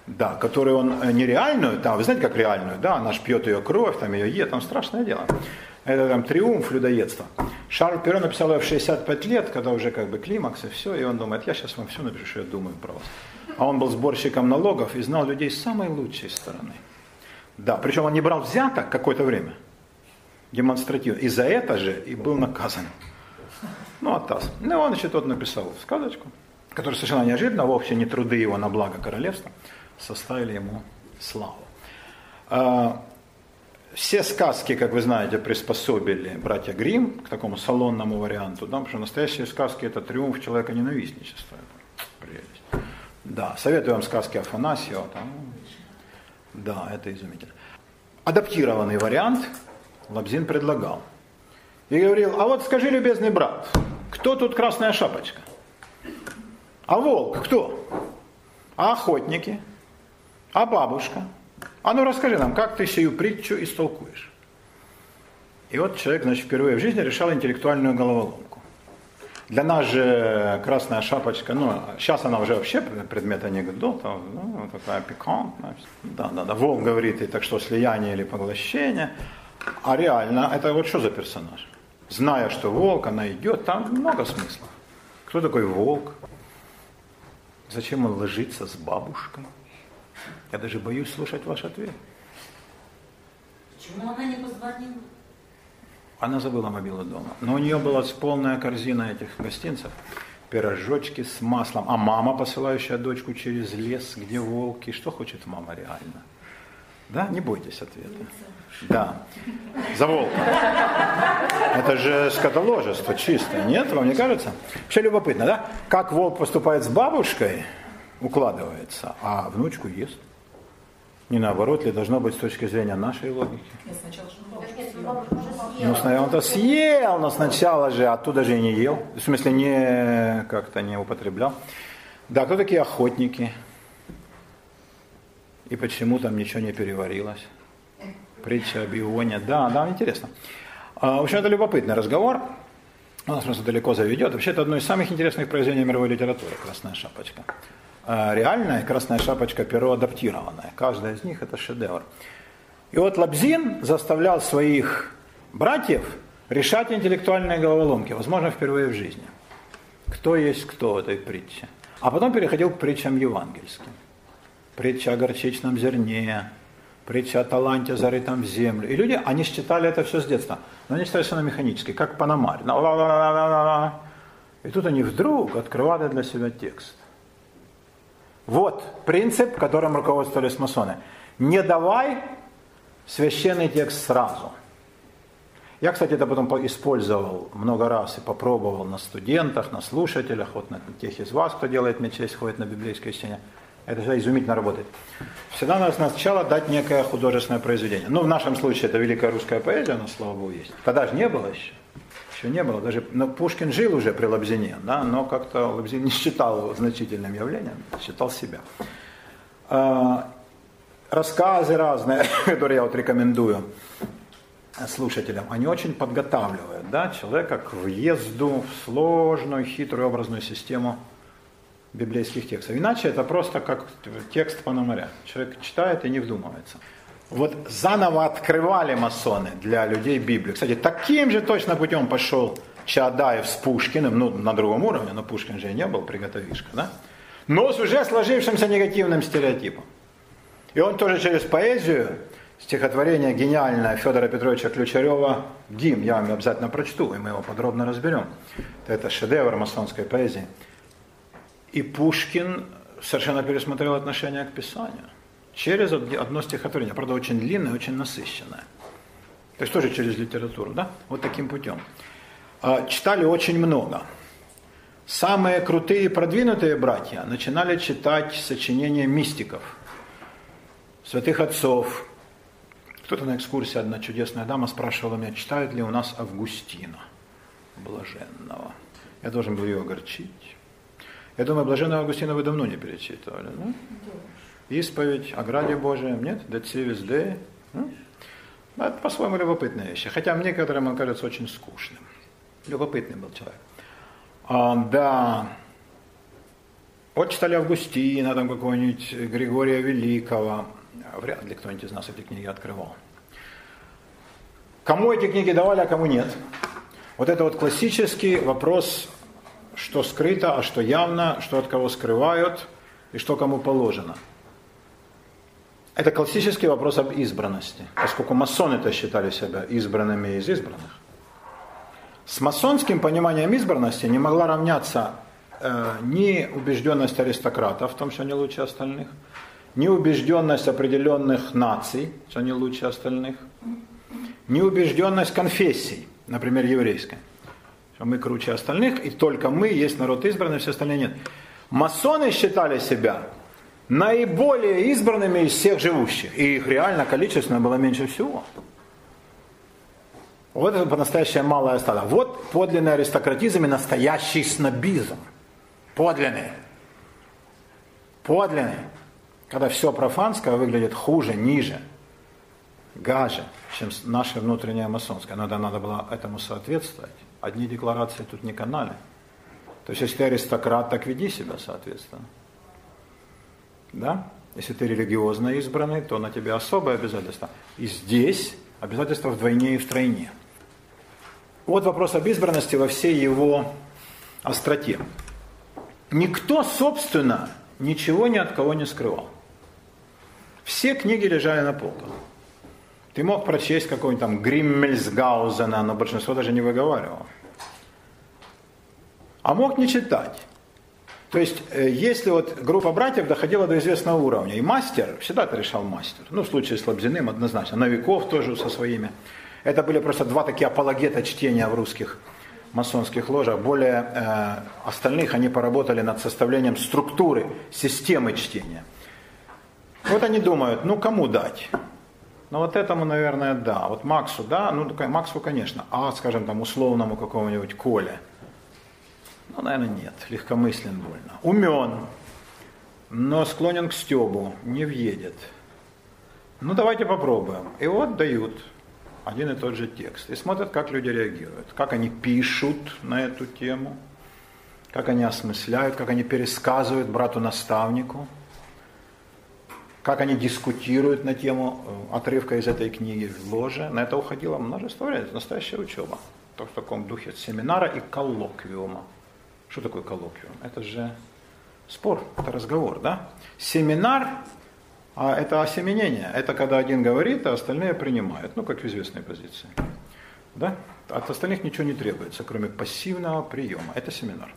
Да, которую он э, нереальную, да, вы знаете, как реальную, да, она ж пьет ее кровь, там ее ест, там страшное дело. Это там триумф людоедства. Шарль Перо написал ее в 65 лет, когда уже как бы климакс и все, и он думает, я сейчас вам все напишу, что я думаю про вас а он был сборщиком налогов и знал людей с самой лучшей стороны. Да, причем он не брал взяток какое-то время, демонстративно, и за это же и был наказан. Ну, Атас. Ну, он, значит, тот написал сказочку, которая совершенно неожиданно, вовсе не труды его на благо королевства, составили ему славу. А, все сказки, как вы знаете, приспособили братья Грим к такому салонному варианту, да, потому что настоящие сказки это триумф человека ненавистничества. Да, советую вам сказки Афанасьева. Там. Да, это изумительно. Адаптированный вариант Лабзин предлагал. И говорил, а вот скажи, любезный брат, кто тут красная шапочка? А волк кто? А охотники? А бабушка? А ну расскажи нам, как ты сию притчу истолкуешь? И вот человек, значит, впервые в жизни решал интеллектуальную головоломку. Для нас же красная шапочка, ну, сейчас она уже вообще предмет анекдота, ну, такая пикантная. Да, да, да, Волк говорит, и так что, слияние или поглощение. А реально, это вот что за персонаж? Зная, что волк, она идет, там много смыслов. Кто такой волк? Зачем он ложится с бабушкой? Я даже боюсь слушать ваш ответ. Почему она не позвонила? Она забыла мобилу дома. Но у нее была полная корзина этих гостинцев. Пирожочки с маслом. А мама, посылающая дочку через лес, где волки. Что хочет мама реально? Да, не бойтесь ответа. Да, за волка. Это же скотоложество чистое, нет? Вам не кажется? Вообще любопытно, да? Как волк поступает с бабушкой, укладывается, а внучку ест. Не наоборот ли должно быть с точки зрения нашей логики? Нет, сначала же ну, сначала он-то съел, но сначала же оттуда же и не ел. В смысле, не как-то не употреблял. Да, кто такие охотники? И почему там ничего не переварилось? Притча о Бионе. Да, да, интересно. А, в общем, это любопытный разговор. Он нас просто далеко заведет. Вообще, это одно из самых интересных произведений мировой литературы «Красная шапочка». А, реальная «Красная шапочка» перо адаптированное. Каждая из них это шедевр. И вот Лабзин заставлял своих братьев решать интеллектуальные головоломки, возможно, впервые в жизни. Кто есть кто в этой притче. А потом переходил к притчам евангельским. Притча о горчичном зерне, притча о таланте, зарытом в землю. И люди, они считали это все с детства. Но они считали на механически, как панамарь. И тут они вдруг открывали для себя текст. Вот принцип, которым руководствовались масоны. Не давай священный текст сразу. Я, кстати, это потом использовал много раз и попробовал на студентах, на слушателях, вот на тех из вас, кто делает мне честь, ходит на библейское чтение. Это всегда изумительно работает. Всегда надо сначала дать некое художественное произведение. Ну, в нашем случае это великая русская поэзия, она, слава богу, есть. Тогда же не было еще. Еще не было. Даже но Пушкин жил уже при Лобзине, да, но как-то Лобзин не считал его значительным явлением, считал себя. А, рассказы разные, [COUGHS] которые я вот рекомендую слушателям, они очень подготавливают да, человека к въезду в сложную, хитрую образную систему библейских текстов. Иначе это просто как текст Пономаря. Человек читает и не вдумывается. Вот заново открывали масоны для людей Библию. Кстати, таким же точно путем пошел Чаадаев с Пушкиным, ну, на другом уровне, но Пушкин же и не был приготовишка, да? Но с уже сложившимся негативным стереотипом. И он тоже через поэзию, стихотворение гениальное Федора Петровича Ключарева «Гимн», я вам обязательно прочту, и мы его подробно разберем. Это шедевр масонской поэзии. И Пушкин совершенно пересмотрел отношение к Писанию. Через одно стихотворение, правда, очень длинное, очень насыщенное. То есть тоже через литературу, да? Вот таким путем. А, читали очень много. Самые крутые и продвинутые братья начинали читать сочинения мистиков – святых отцов. Кто-то на экскурсии, одна чудесная дама спрашивала меня, читают ли у нас Августина, блаженного. Я должен был ее огорчить. Я думаю, блаженного Августина вы давно не перечитывали. Ну? Исповедь о граде Божием, нет? Децивис Де. Ну? Это по-своему любопытная вещь. Хотя мне некоторым он кажется очень скучным. Любопытный был человек. А, да, вот читали Августина, там какого-нибудь Григория Великого. Вряд ли кто-нибудь из нас эти книги открывал. Кому эти книги давали, а кому нет? Вот это вот классический вопрос, что скрыто, а что явно, что от кого скрывают и что кому положено. Это классический вопрос об избранности, поскольку масоны-то считали себя избранными из избранных. С масонским пониманием избранности не могла равняться э, ни убежденность аристократов в том, что они лучше остальных, неубежденность определенных наций, что они лучше остальных, неубежденность конфессий, например, еврейской, что мы круче остальных, и только мы есть народ избранный, все остальные нет. Масоны считали себя наиболее избранными из всех живущих, и их реально количественно было меньше всего. Вот это по-настоящее малое стадо. Вот подлинный аристократизм и настоящий снобизм. Подлинный. Подлинный когда все профанское выглядит хуже, ниже, гаже, чем наше внутреннее масонское. Надо, надо было этому соответствовать. Одни декларации тут не канали. То есть, если ты аристократ, так веди себя соответственно. Да? Если ты религиозно избранный, то на тебя особое обязательство. И здесь обязательство вдвойне и втройне. Вот вопрос об избранности во всей его остроте. Никто, собственно, ничего ни от кого не скрывал. Все книги лежали на полках. Ты мог прочесть какой-нибудь там Гриммельсгаузена, но большинство даже не выговаривало. А мог не читать. То есть, э, если вот группа братьев доходила до известного уровня, и мастер, всегда это решал мастер, ну, в случае с Лобзиным однозначно, Новиков тоже со своими, это были просто два такие апологета чтения в русских масонских ложах. Более э, остальных они поработали над составлением структуры, системы чтения. Вот они думают, ну кому дать? Ну вот этому, наверное, да. Вот Максу, да, ну Максу, конечно. А, скажем, там условному какому-нибудь Коле. Ну, наверное, нет. Легкомыслен больно. Умен, но склонен к стебу, не въедет. Ну, давайте попробуем. И вот дают один и тот же текст. И смотрят, как люди реагируют, как они пишут на эту тему, как они осмысляют, как они пересказывают брату-наставнику, как они дискутируют на тему э, отрывка из этой книги в ложе. На это уходило множество времени, это настоящая учеба. То в таком духе семинара и коллоквиума. Что такое коллоквиум? Это же спор, это разговор, да? Семинар а это осеменение. Это когда один говорит, а остальные принимают. Ну, как в известной позиции. Да? От остальных ничего не требуется, кроме пассивного приема. Это семинар.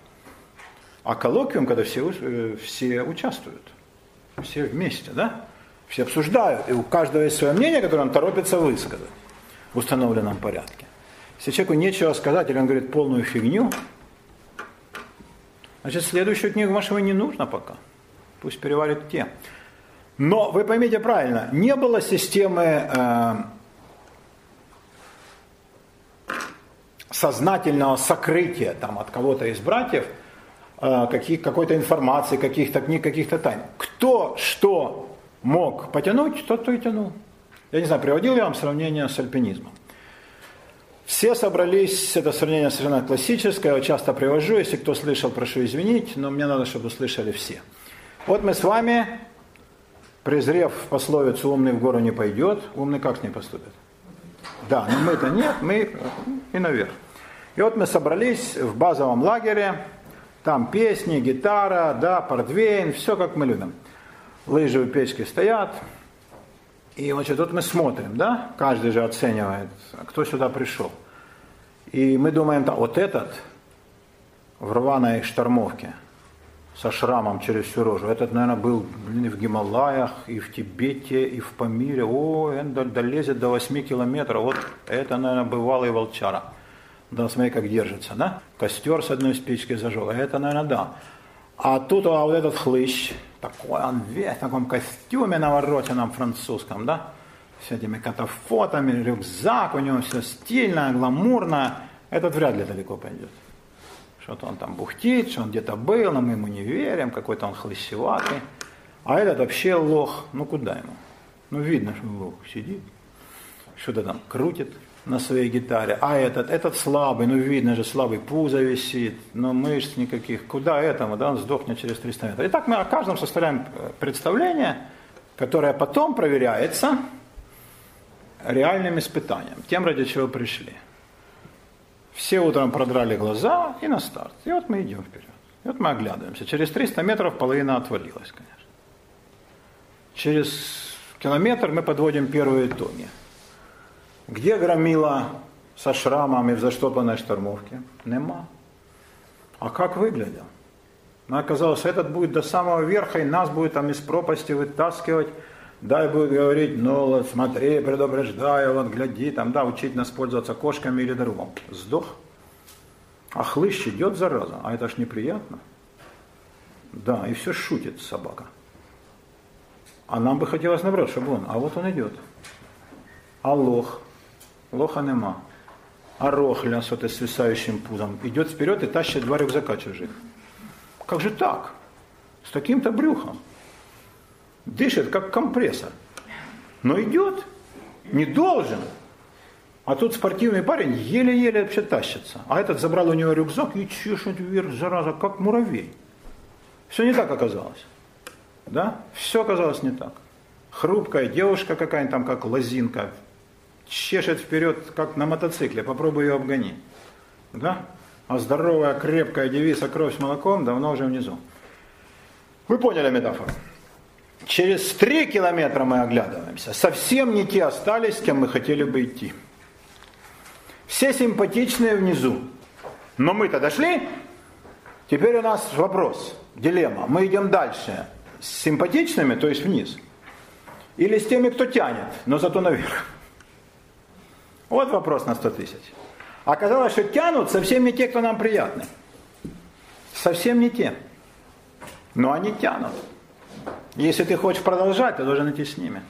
А коллоквиум, когда все, э, все участвуют. Все вместе, да? Все обсуждают. И у каждого есть свое мнение, которое он торопится высказать в установленном порядке. Если человеку нечего сказать, или он говорит полную фигню, значит, следующую книгу вашего не нужно пока. Пусть переварит те. Но вы поймите правильно, не было системы э, сознательного сокрытия там, от кого-то из братьев каких, какой-то информации, каких-то книг, каких-то тайн. Кто что мог потянуть, тот то и тянул. Я не знаю, приводил я вам сравнение с альпинизмом. Все собрались, это сравнение совершенно классическое, я часто привожу, если кто слышал, прошу извинить, но мне надо, чтобы услышали все. Вот мы с вами презрев пословицу «умный в гору не пойдет», умный как с ней поступит? Да, но мы-то нет, мы и наверх. И вот мы собрались в базовом лагере, там песни, гитара, да, портвейн, все как мы любим. Лыжи у печки стоят. И значит, тут мы смотрим, да, каждый же оценивает, кто сюда пришел. И мы думаем, да, вот этот в рваной штормовке – со шрамом через всю рожу. Этот, наверное, был блин, и в Гималаях, и в Тибете, и в Памире. О, он долезет до 8 километров. Вот это, наверное, бывалый волчара. Да, смотри, как держится, да? Костер с одной спичкой зажег. Это, наверное, да. А тут а вот этот хлыщ, такой он весь в таком костюме навороченном французском, да? С этими катафотами, рюкзак у него все стильно, гламурно. Этот вряд ли далеко пойдет. Что-то он там бухтит, что он где-то был, но мы ему не верим, какой-то он хлысеватый. А этот вообще лох, ну куда ему? Ну видно, что лох сидит, что-то там крутит на своей гитаре. А этот, этот слабый, ну видно же, слабый пузо висит, но мышц никаких. Куда этому, да, он сдохнет через 300 метров. Итак, мы о каждом составляем э, представление, которое потом проверяется реальным испытанием, тем, ради чего пришли. Все утром продрали глаза и на старт. И вот мы идем вперед. И вот мы оглядываемся. Через 300 метров половина отвалилась, конечно. Через километр мы подводим первые итоги. Где громила со шрамами в заштопанной штормовке? Нема. А как выглядел? Ну, оказалось, этот будет до самого верха, и нас будет там из пропасти вытаскивать Дай будет говорить, ну смотри, предупреждаю, вот гляди, там, да, учить нас пользоваться кошками или дорогом. Сдох. А хлыщ идет, зараза, а это ж неприятно. Да, и все шутит собака. А нам бы хотелось наоборот, чтобы он, а вот он идет. А лох? Лоха нема. А рохля с этой свисающим пузом идет вперед и тащит два рюкзака чужих. Как же так? С таким-то брюхом дышит как компрессор. Но идет, не должен. А тут спортивный парень еле-еле вообще тащится. А этот забрал у него рюкзак и чешет вверх, зараза, как муравей. Все не так оказалось. Да? Все оказалось не так. Хрупкая девушка какая-нибудь там, как лозинка, чешет вперед, как на мотоцикле, попробуй ее обгони. Да? А здоровая, крепкая девица, кровь с молоком, давно уже внизу. Вы поняли метафору? Через три километра мы оглядываемся. Совсем не те остались, кем мы хотели бы идти. Все симпатичные внизу. Но мы-то дошли. Теперь у нас вопрос, дилемма. Мы идем дальше с симпатичными, то есть вниз. Или с теми, кто тянет, но зато наверх. Вот вопрос на 100 тысяч. Оказалось, что тянут совсем не те, кто нам приятны. Совсем не те. Но они тянут. Если ты хочешь продолжать, ты должен идти с ними.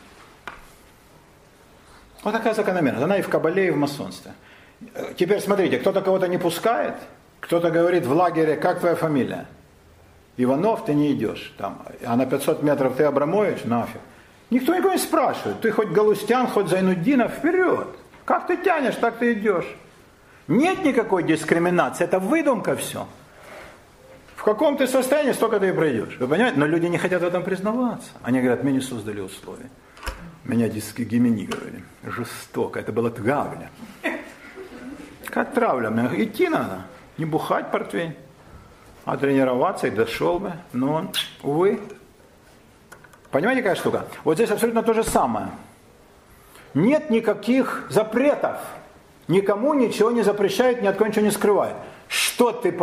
Вот такая закономерность. Она и в Кабале, и в масонстве. Теперь смотрите, кто-то кого-то не пускает, кто-то говорит в лагере, как твоя фамилия? Иванов, ты не идешь. Там, а на 500 метров ты Абрамович, нафиг. Никто никого не спрашивает. Ты хоть Галустян, хоть Зайнуддинов, вперед. Как ты тянешь, так ты идешь. Нет никакой дискриминации, это выдумка все. В каком ты состоянии, столько ты и пройдешь. Вы понимаете? Но люди не хотят в этом признаваться. Они говорят, мы не создали условия. Меня диски говорили. Жестоко, это была травля. Как травля? Мне идти надо. Не бухать портвейн, а тренироваться и дошел бы. Но, увы. Понимаете, какая штука? Вот здесь абсолютно то же самое. Нет никаких запретов. Никому ничего не запрещает, ни от кого ничего не скрывает. Что ты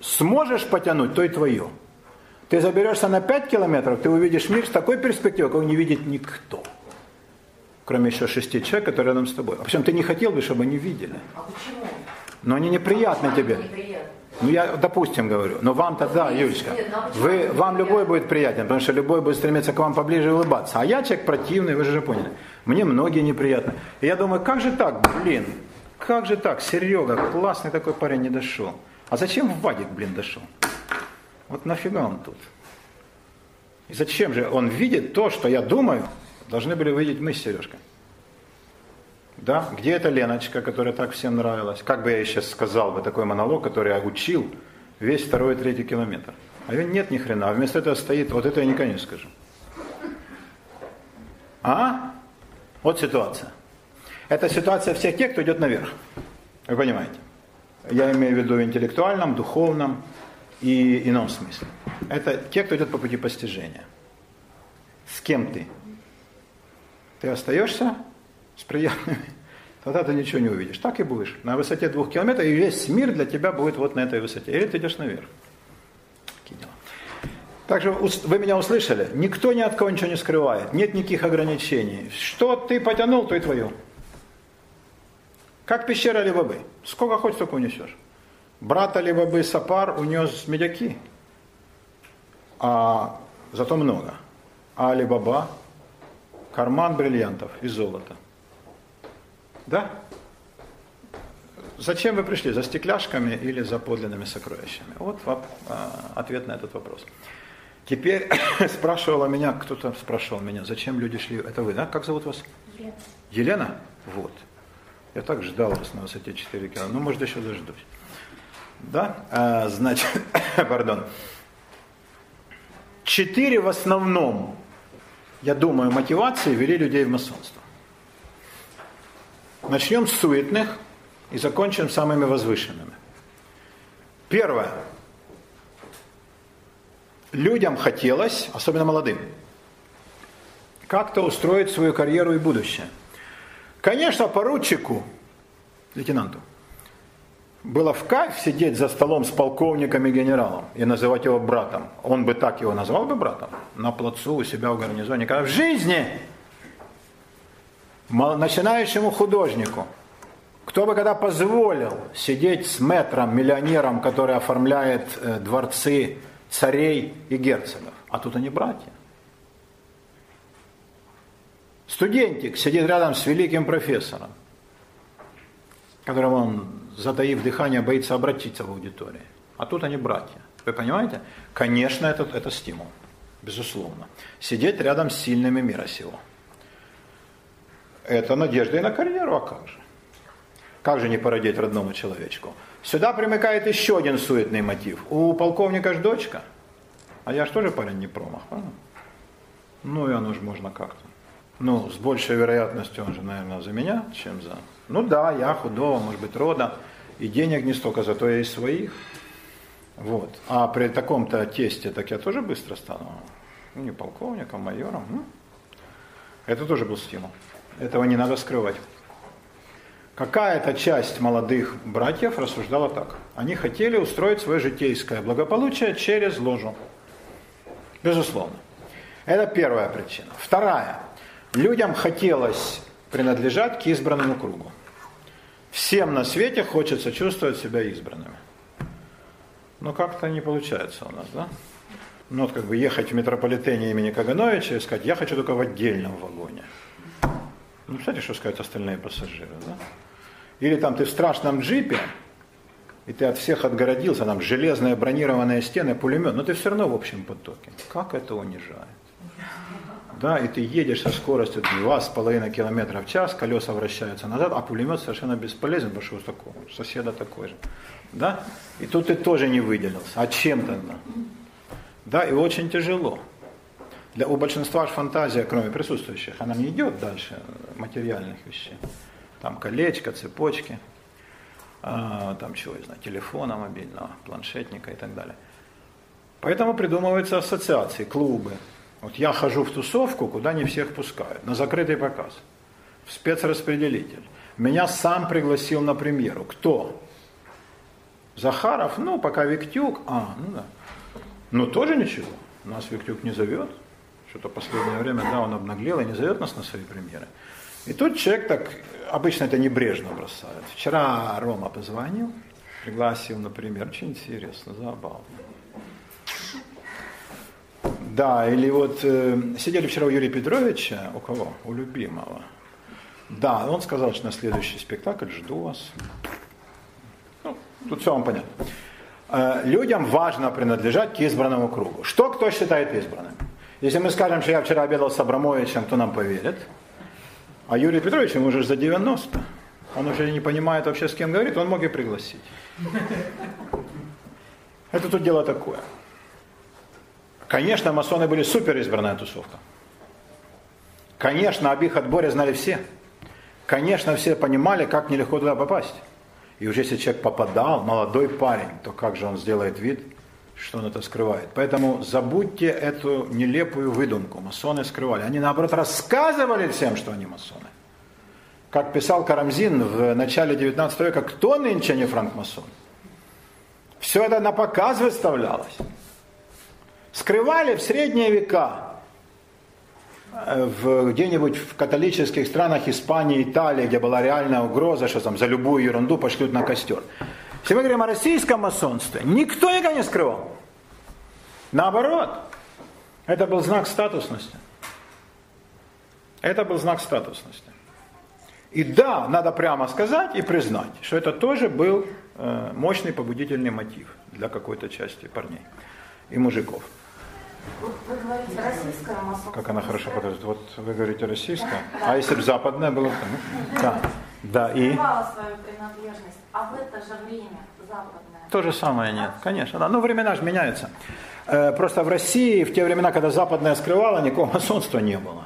сможешь потянуть, то и твое. Ты заберешься на 5 километров, ты увидишь мир с такой перспективой, какого не видит никто. Кроме еще шести человек, которые рядом с тобой. А причем ты не хотел бы, чтобы они видели. А почему? Но они неприятны тебе. Неприятно. Ну я, допустим, говорю. Но вам-то да, Юлечка. Вы, вам любой будет приятен, потому что любой будет стремиться к вам поближе и улыбаться. А я человек противный, вы же поняли. Мне многие неприятны. И я думаю, как же так, блин? Как же так? Серега, классный такой парень, не дошел. А зачем Вадик, блин, дошел? Вот нафига он тут? И зачем же он видит то, что я думаю, должны были видеть мы с Сережкой? Да? Где эта Леночка, которая так всем нравилась? Как бы я ей сейчас сказал бы такой монолог, который я учил весь второй и третий километр? А ее нет ни хрена. А вместо этого стоит, вот это я никогда не скажу. А? Вот ситуация. Это ситуация всех тех, кто идет наверх. Вы понимаете? Я имею в виду в интеллектуальном, духовном и ином смысле. Это те, кто идет по пути постижения. С кем ты? Ты остаешься с приятными, тогда ты ничего не увидишь. Так и будешь. На высоте двух километров, и весь мир для тебя будет вот на этой высоте. Или ты идешь наверх. Такие дела. Также вы меня услышали. Никто ни от кого ничего не скрывает. Нет никаких ограничений. Что ты потянул, то и твое. Как пещера Алибабы. Сколько хочешь, столько унесешь. Брат Алибабы Сапар унес медяки. А зато много. А Алибаба карман бриллиантов и золота. Да? Зачем вы пришли? За стекляшками или за подлинными сокровищами? Вот а, ответ на этот вопрос. Теперь [COUGHS] спрашивала меня, кто-то спрашивал меня, зачем люди шли. Это вы, да? Как зовут вас? Елена. Елена? Вот. Я так ждал вас на высоте 4 километра. Ну, может, еще дождусь. Да? А, значит, [COUGHS] пардон. Четыре в основном, я думаю, мотивации вели людей в масонство. Начнем с суетных и закончим самыми возвышенными. Первое. Людям хотелось, особенно молодым, как-то устроить свою карьеру и будущее. Конечно, поручику, лейтенанту, было в кайф сидеть за столом с полковником и генералом и называть его братом. Он бы так его назвал бы братом на плацу у себя в гарнизоне. Когда в жизни начинающему художнику, кто бы когда позволил сидеть с мэтром, миллионером, который оформляет э, дворцы царей и герцогов. А тут они братья. Студентик сидит рядом с великим профессором, которому он, затаив дыхание, боится обратиться в аудитории. А тут они братья. Вы понимаете? Конечно, это, это стимул. Безусловно. Сидеть рядом с сильными мира сего. Это надежда и на карьеру, а как же? Как же не породить родному человечку? Сюда примыкает еще один суетный мотив. У полковника ж дочка. А я ж тоже парень не промах, правда? Ну и оно же можно как-то. Ну, с большей вероятностью он же, наверное, за меня, чем за... Ну да, я худого, может быть, рода, и денег не столько, зато я и своих. Вот. А при таком-то тесте, так я тоже быстро стану не полковником, майором. Ну, это тоже был стимул. Этого не надо скрывать. Какая-то часть молодых братьев рассуждала так. Они хотели устроить свое житейское благополучие через ложу. Безусловно. Это первая причина. Вторая. Людям хотелось принадлежать к избранному кругу. Всем на свете хочется чувствовать себя избранными. Но как-то не получается у нас, да? Ну вот как бы ехать в метрополитене имени Кагановича и сказать, я хочу только в отдельном вагоне. Ну, представляете, что скажут остальные пассажиры, да? Или там ты в страшном джипе, и ты от всех отгородился, там железные бронированные стены, пулемет, но ты все равно в общем потоке. Как это унижает? Да, и ты едешь со скоростью 2,5 км в час, колеса вращаются назад, а пулемет совершенно бесполезен, потому что у такого соседа такой же. Да? И тут ты тоже не выделился. А чем тогда? Да, и очень тяжело. Для, у большинства же фантазия, кроме присутствующих, она не идет дальше материальных вещей. Там колечко, цепочки, а, там чего я знаю, телефона мобильного, планшетника и так далее. Поэтому придумываются ассоциации, клубы. Вот я хожу в тусовку, куда не всех пускают, на закрытый показ, в спецраспределитель. Меня сам пригласил на премьеру. Кто? Захаров, ну, пока Виктюк. А, ну да. Ну, тоже ничего. Нас Виктюк не зовет. Что-то последнее время, да, он обнаглел и не зовет нас на свои премьеры. И тут человек так, обычно это небрежно бросает. Вчера Рома позвонил, пригласил, например, очень интересно, забавно. Да, или вот э, сидели вчера у Юрия Петровича, у кого? У любимого. Да, он сказал, что на следующий спектакль жду вас. Ну, тут все вам понятно. Э, людям важно принадлежать к избранному кругу. Что кто считает избранным? Если мы скажем, что я вчера обедал с Абрамовичем, кто нам поверит? А Юрий Петрович, ему уже за 90. Он уже не понимает вообще, с кем говорит, он мог и пригласить. Это тут дело такое. Конечно, масоны были супер избранная тусовка. Конечно, об их отборе знали все. Конечно, все понимали, как нелегко туда попасть. И уже если человек попадал, молодой парень, то как же он сделает вид, что он это скрывает. Поэтому забудьте эту нелепую выдумку. Масоны скрывали. Они наоборот рассказывали всем, что они масоны. Как писал Карамзин в начале 19 века, кто нынче не франкмасон? Все это на показ выставлялось. Скрывали в средние века э, в, где-нибудь в католических странах Испании, Италии, где была реальная угроза, что там за любую ерунду пошлют на костер. Если мы говорим о российском масонстве, никто никогда не скрывал. Наоборот, это был знак статусности. Это был знак статусности. И да, надо прямо сказать и признать, что это тоже был э, мощный побудительный мотив для какой-то части парней и мужиков. Вы говорите российское масонство. Как она хорошо показывает. Вот вы говорите российское. А если бы западное было? Ну, да. Да, и? свою принадлежность, а в это же время западное. То же самое нет, конечно. Да. Ну, времена же меняются. Э, просто в России в те времена, когда западное скрывало, никакого [LAUGHS] масонства не было.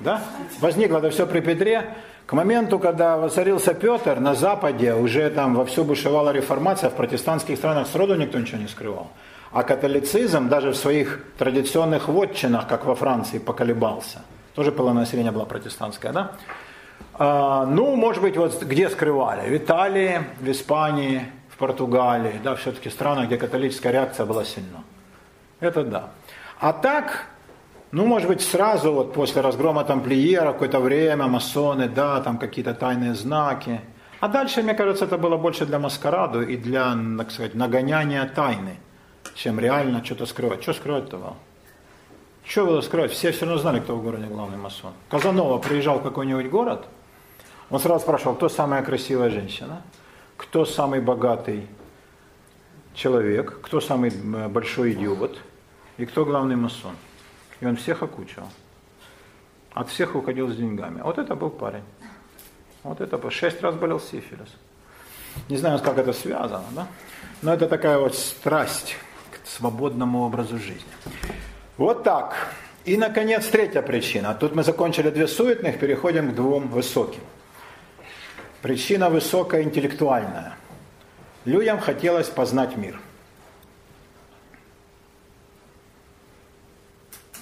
Да? Возникло это все при Петре. К моменту, когда воцарился Петр, на Западе уже там вовсю бушевала реформация, в протестантских странах сроду никто ничего не скрывал. А католицизм даже в своих традиционных вотчинах, как во Франции, поколебался. Тоже полное население было протестантское, да? А, ну, может быть, вот где скрывали? В Италии, в Испании, в Португалии, да, все-таки страны, где католическая реакция была сильна. Это да. А так, ну, может быть, сразу вот после разгрома тамплиера какое-то время, масоны, да, там какие-то тайные знаки. А дальше, мне кажется, это было больше для маскараду и для, так сказать, нагоняния тайны, чем реально что-то скрывать. Что скрывать-то было? Что было скрывать? Все все равно знали, кто в городе главный масон. Казанова приезжал в какой-нибудь город, он сразу спрашивал, кто самая красивая женщина, кто самый богатый человек, кто самый большой идиот и кто главный масон. И он всех окучивал. От всех уходил с деньгами. Вот это был парень. Вот это. Шесть раз болел сифилис. Не знаю, как это связано, да? Но это такая вот страсть к свободному образу жизни. Вот так. И, наконец, третья причина. Тут мы закончили две суетных, переходим к двум высоким. Причина высокая интеллектуальная. Людям хотелось познать мир.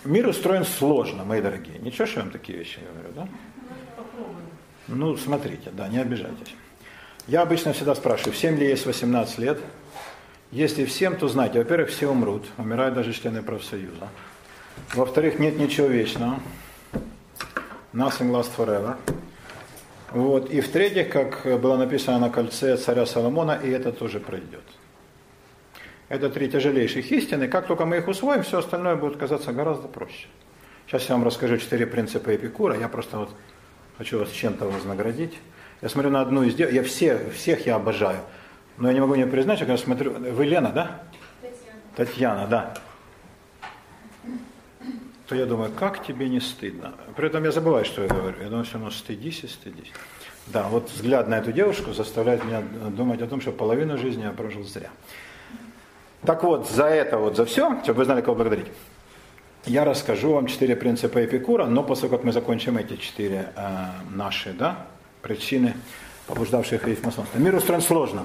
мир устроен сложно, мои дорогие. Ничего, что я вам такие вещи говорю, да? Ну, смотрите, да, не обижайтесь. Я обычно всегда спрашиваю, всем ли есть 18 лет? Если всем, то знайте, во-первых, все умрут, умирают даже члены профсоюза. Во-вторых, нет ничего вечного. Nothing lasts forever. Вот. И в-третьих, как было написано на кольце царя Соломона, и это тоже пройдет. Это три тяжелейших истины. Как только мы их усвоим, все остальное будет казаться гораздо проще. Сейчас я вам расскажу четыре принципа Эпикура. Я просто вот хочу вас чем-то вознаградить. Я смотрю на одну из дел, я все, всех я обожаю. Но я не могу не признать, что когда смотрю, вы Лена, да? Татьяна. Татьяна, да. То я думаю, как тебе не стыдно? При этом я забываю, что я говорю. Я думаю, все равно стыдись и стыдись. Да, вот взгляд на эту девушку заставляет меня думать о том, что половину жизни я прожил зря. Так вот, за это вот, за все, чтобы вы знали, кого благодарить, я расскажу вам четыре принципа Эпикура, но после того, как мы закончим эти четыре э, наши да, причины, побуждавшие ходить в масонство. Мир устроен сложно.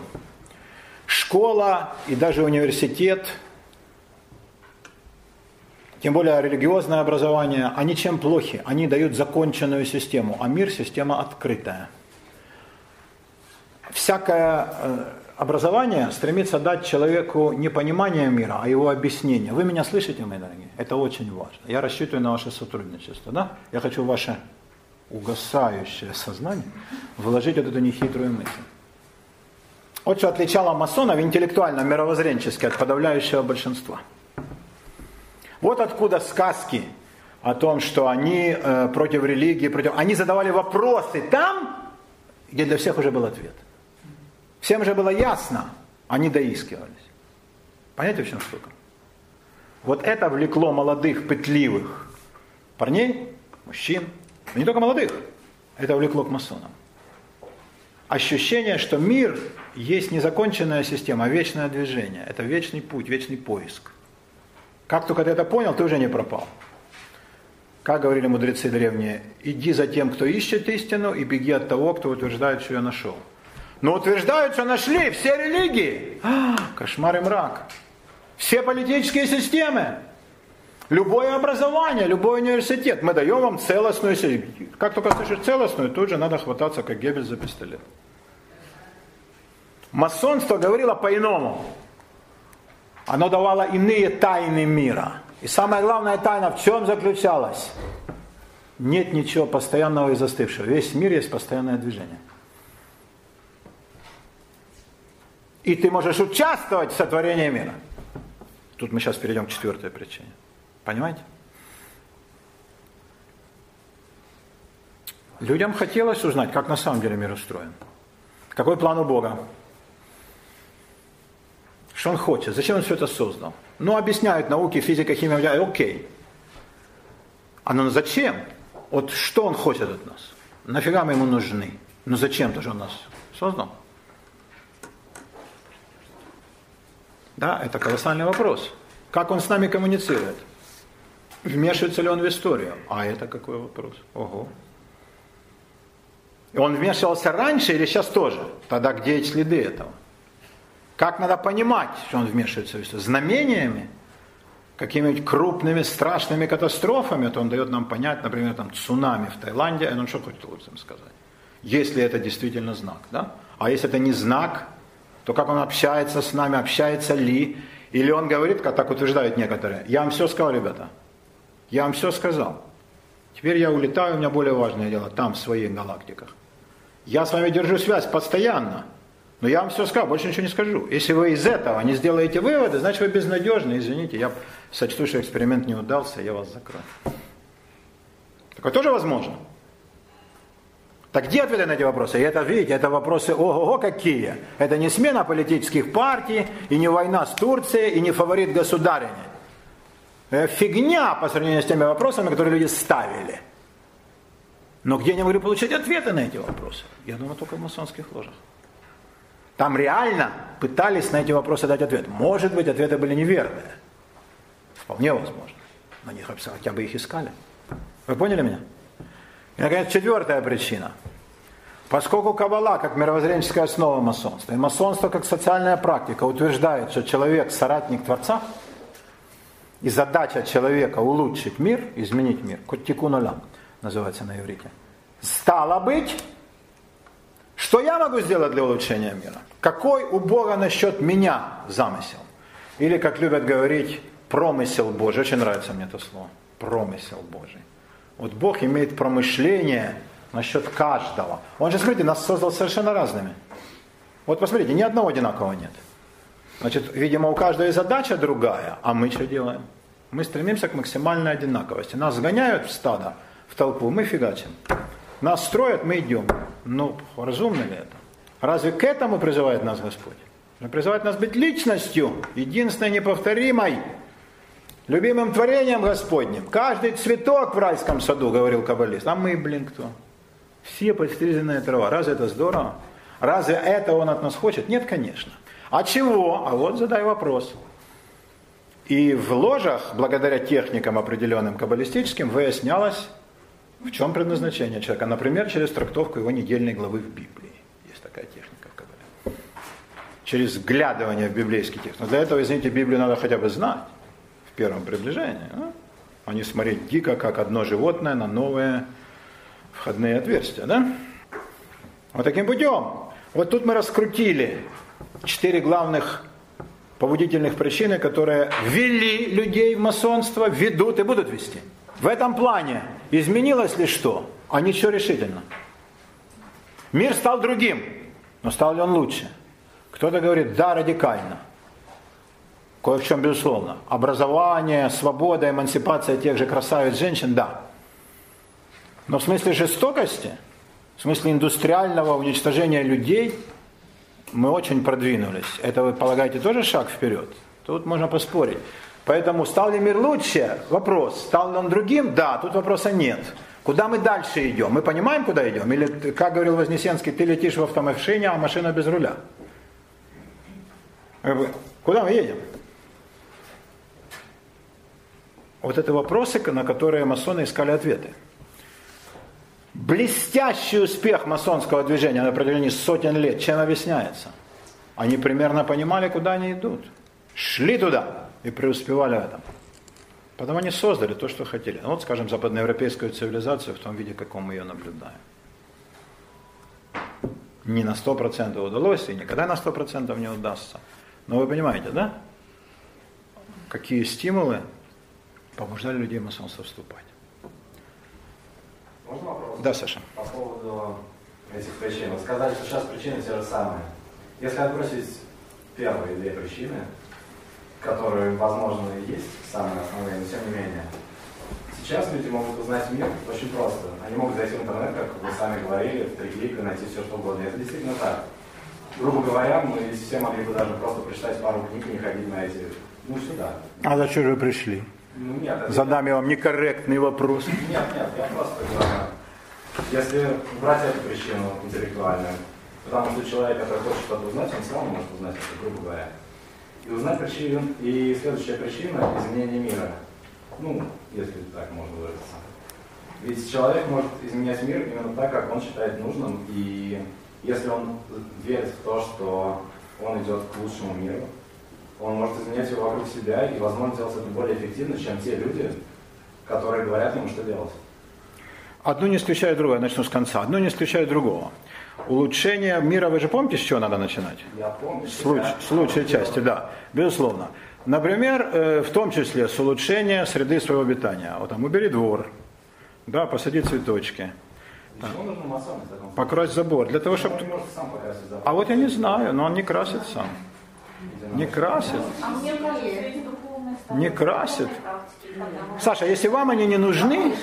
Школа и даже университет, тем более религиозное образование, они чем плохи? Они дают законченную систему, а мир – система открытая. Всякое э, образование стремится дать человеку не понимание мира, а его объяснение. Вы меня слышите, мои дорогие? Это очень важно. Я рассчитываю на ваше сотрудничество. Да? Я хочу ваше угасающее сознание вложить вот эту нехитрую мысль. Вот что отличало масонов интеллектуально-мировоззренчески от подавляющего большинства. Вот откуда сказки о том, что они э, против религии, против... Они задавали вопросы там, где для всех уже был ответ. Всем же было ясно, они доискивались. Понимаете, в чем штука? Вот это влекло молодых, пытливых парней, мужчин, не только молодых, это влекло к масонам. Ощущение, что мир есть незаконченная система, а вечное движение. Это вечный путь, вечный поиск. Как только ты это понял, ты уже не пропал. Как говорили мудрецы древние, иди за тем, кто ищет истину, и беги от того, кто утверждает, что я нашел. Но утверждают, что нашли все религии. А, кошмар и мрак. Все политические системы. Любое образование, любой университет. Мы даем вам целостную систему. Как только слышишь целостную, тут же надо хвататься, как Гебель за пистолет. Масонство говорило по-иному. Оно давало иные тайны мира. И самая главная тайна в чем заключалась? Нет ничего постоянного и застывшего. Весь мир есть постоянное движение. И ты можешь участвовать в сотворении мира. Тут мы сейчас перейдем к четвертой причине. Понимаете? Людям хотелось узнать, как на самом деле мир устроен. Какой план у Бога? Что он хочет? Зачем он все это создал? Ну, объясняют науки, физика, химия, окей. А ну зачем? Вот что он хочет от нас? Нафига мы ему нужны? Ну зачем тоже он нас создал? Да, это колоссальный вопрос. Как он с нами коммуницирует? Вмешивается ли он в историю? А это какой вопрос? Ого. И он вмешивался раньше или сейчас тоже? Тогда где следы этого? Как надо понимать, что он вмешивается в историю? Знамениями? Какими-нибудь крупными страшными катастрофами, то он дает нам понять, например, там цунами в Таиланде, он что хочет этим сказать? Если это действительно знак, да? А если это не знак, то как он общается с нами, общается ли, или он говорит, как так утверждают некоторые, я вам все сказал, ребята, я вам все сказал. Теперь я улетаю, у меня более важное дело, там, в своих галактиках. Я с вами держу связь постоянно, но я вам все сказал, больше ничего не скажу. Если вы из этого не сделаете выводы, значит вы безнадежны, извините, я сочту, что эксперимент не удался, я вас закрою. Такое тоже возможно. Так где ответы на эти вопросы? И это, видите, это вопросы ого-го какие. Это не смена политических партий, и не война с Турцией, и не фаворит государыни. Это фигня по сравнению с теми вопросами, которые люди ставили. Но где они могли получить ответы на эти вопросы? Я думаю, только в масонских ложах. Там реально пытались на эти вопросы дать ответ. Может быть, ответы были неверные. Вполне возможно. Но они хотя бы их искали. Вы поняли меня? И, наконец, четвертая причина. Поскольку Каббала, как мировоззренческая основа масонства, и масонство, как социальная практика, утверждает, что человек – соратник Творца, и задача человека улучшить мир, изменить мир, тикун олам называется на иврите. Стало быть, что я могу сделать для улучшения мира? Какой у Бога насчет меня замысел? Или, как любят говорить, промысел Божий. Очень нравится мне это слово. Промысел Божий. Вот Бог имеет промышление насчет каждого. Он же, смотрите, нас создал совершенно разными. Вот посмотрите, ни одного одинакового нет. Значит, видимо, у каждой задача другая, а мы что делаем? Мы стремимся к максимальной одинаковости. Нас сгоняют в стадо, в толпу, мы фигачим. Нас строят, мы идем. Ну, разумно ли это? Разве к этому призывает нас Господь? Он призывает нас быть личностью, единственной, неповторимой, любимым творением Господним. Каждый цветок в райском саду, говорил каббалист. А мы, блин, кто? Все подстриженная трава. Разве это здорово? Разве это он от нас хочет? Нет, конечно. А чего? А вот задай вопрос. И в ложах, благодаря техникам определенным каббалистическим, выяснялось, в чем предназначение человека. Например, через трактовку его недельной главы в Библии. Есть такая техника в. Через вглядывание в библейский текст. Но для этого, извините, Библию надо хотя бы знать в первом приближении. А, а не смотреть дико, как одно животное на новые входные отверстия. Да? Вот таким путем. Вот тут мы раскрутили четыре главных побудительных причины, которые вели людей в масонство, ведут и будут вести. В этом плане изменилось ли что? А ничего решительно. Мир стал другим, но стал ли он лучше? Кто-то говорит, да, радикально. Кое в чем, безусловно. Образование, свобода, эмансипация тех же красавиц женщин, да. Но в смысле жестокости, в смысле индустриального уничтожения людей, мы очень продвинулись. Это вы полагаете тоже шаг вперед? Тут можно поспорить. Поэтому стал ли мир лучше? Вопрос. Стал ли он другим? Да, тут вопроса нет. Куда мы дальше идем? Мы понимаем, куда идем? Или, как говорил Вознесенский, ты летишь в автомашине, а машина без руля? Куда мы едем? Вот это вопросы, на которые масоны искали ответы. Блестящий успех масонского движения на протяжении сотен лет чем объясняется? Они примерно понимали, куда они идут. Шли туда и преуспевали в этом. Потом они создали то, что хотели. Ну, вот, скажем, западноевропейскую цивилизацию в том виде, каком мы ее наблюдаем. Не на 100% удалось и никогда на 100% не удастся. Но вы понимаете, да? Какие стимулы побуждали людей в масонство вступать. Можно вопрос? Да, Саша. По поводу этих причин. Вы сказали, что сейчас причины те же самые. Если отбросить первые две причины, которые, возможно, и есть самые основные, но тем не менее. Сейчас люди могут узнать мир очень просто. Они могут зайти в интернет, как вы сами говорили, в три клика найти все, что угодно. Это действительно так. Грубо говоря, мы все могли бы даже просто прочитать пару книг и не ходить на эти, ну, сюда. А зачем же вы пришли? Ну, нет. Это... Задам я вам некорректный вопрос. Нет, нет, я просто говорю. Если брать эту причину интеллектуальную, потому что человек, который хочет что-то узнать, он сам может узнать это, грубо говоря и узнать причину. И следующая причина – изменение мира. Ну, если так можно выразиться. Ведь человек может изменять мир именно так, как он считает нужным. И если он верит в то, что он идет к лучшему миру, он может изменять его вокруг себя и, возможно, делать это более эффективно, чем те люди, которые говорят ему, что делать. Одно не исключает другое, начну с конца. Одно не исключает другого. Улучшение мира, вы же помните, с чего надо начинать? Я помню. С, луч, с лучшей части, да, безусловно. Например, э, в том числе с улучшения среды своего обитания. Вот там убери двор, да, посади цветочки. Да. Покрась забор. Для того, чтобы... А вот я не знаю, но он не красит сам. Не красит. Не красит. Саша, если вам они не нужны,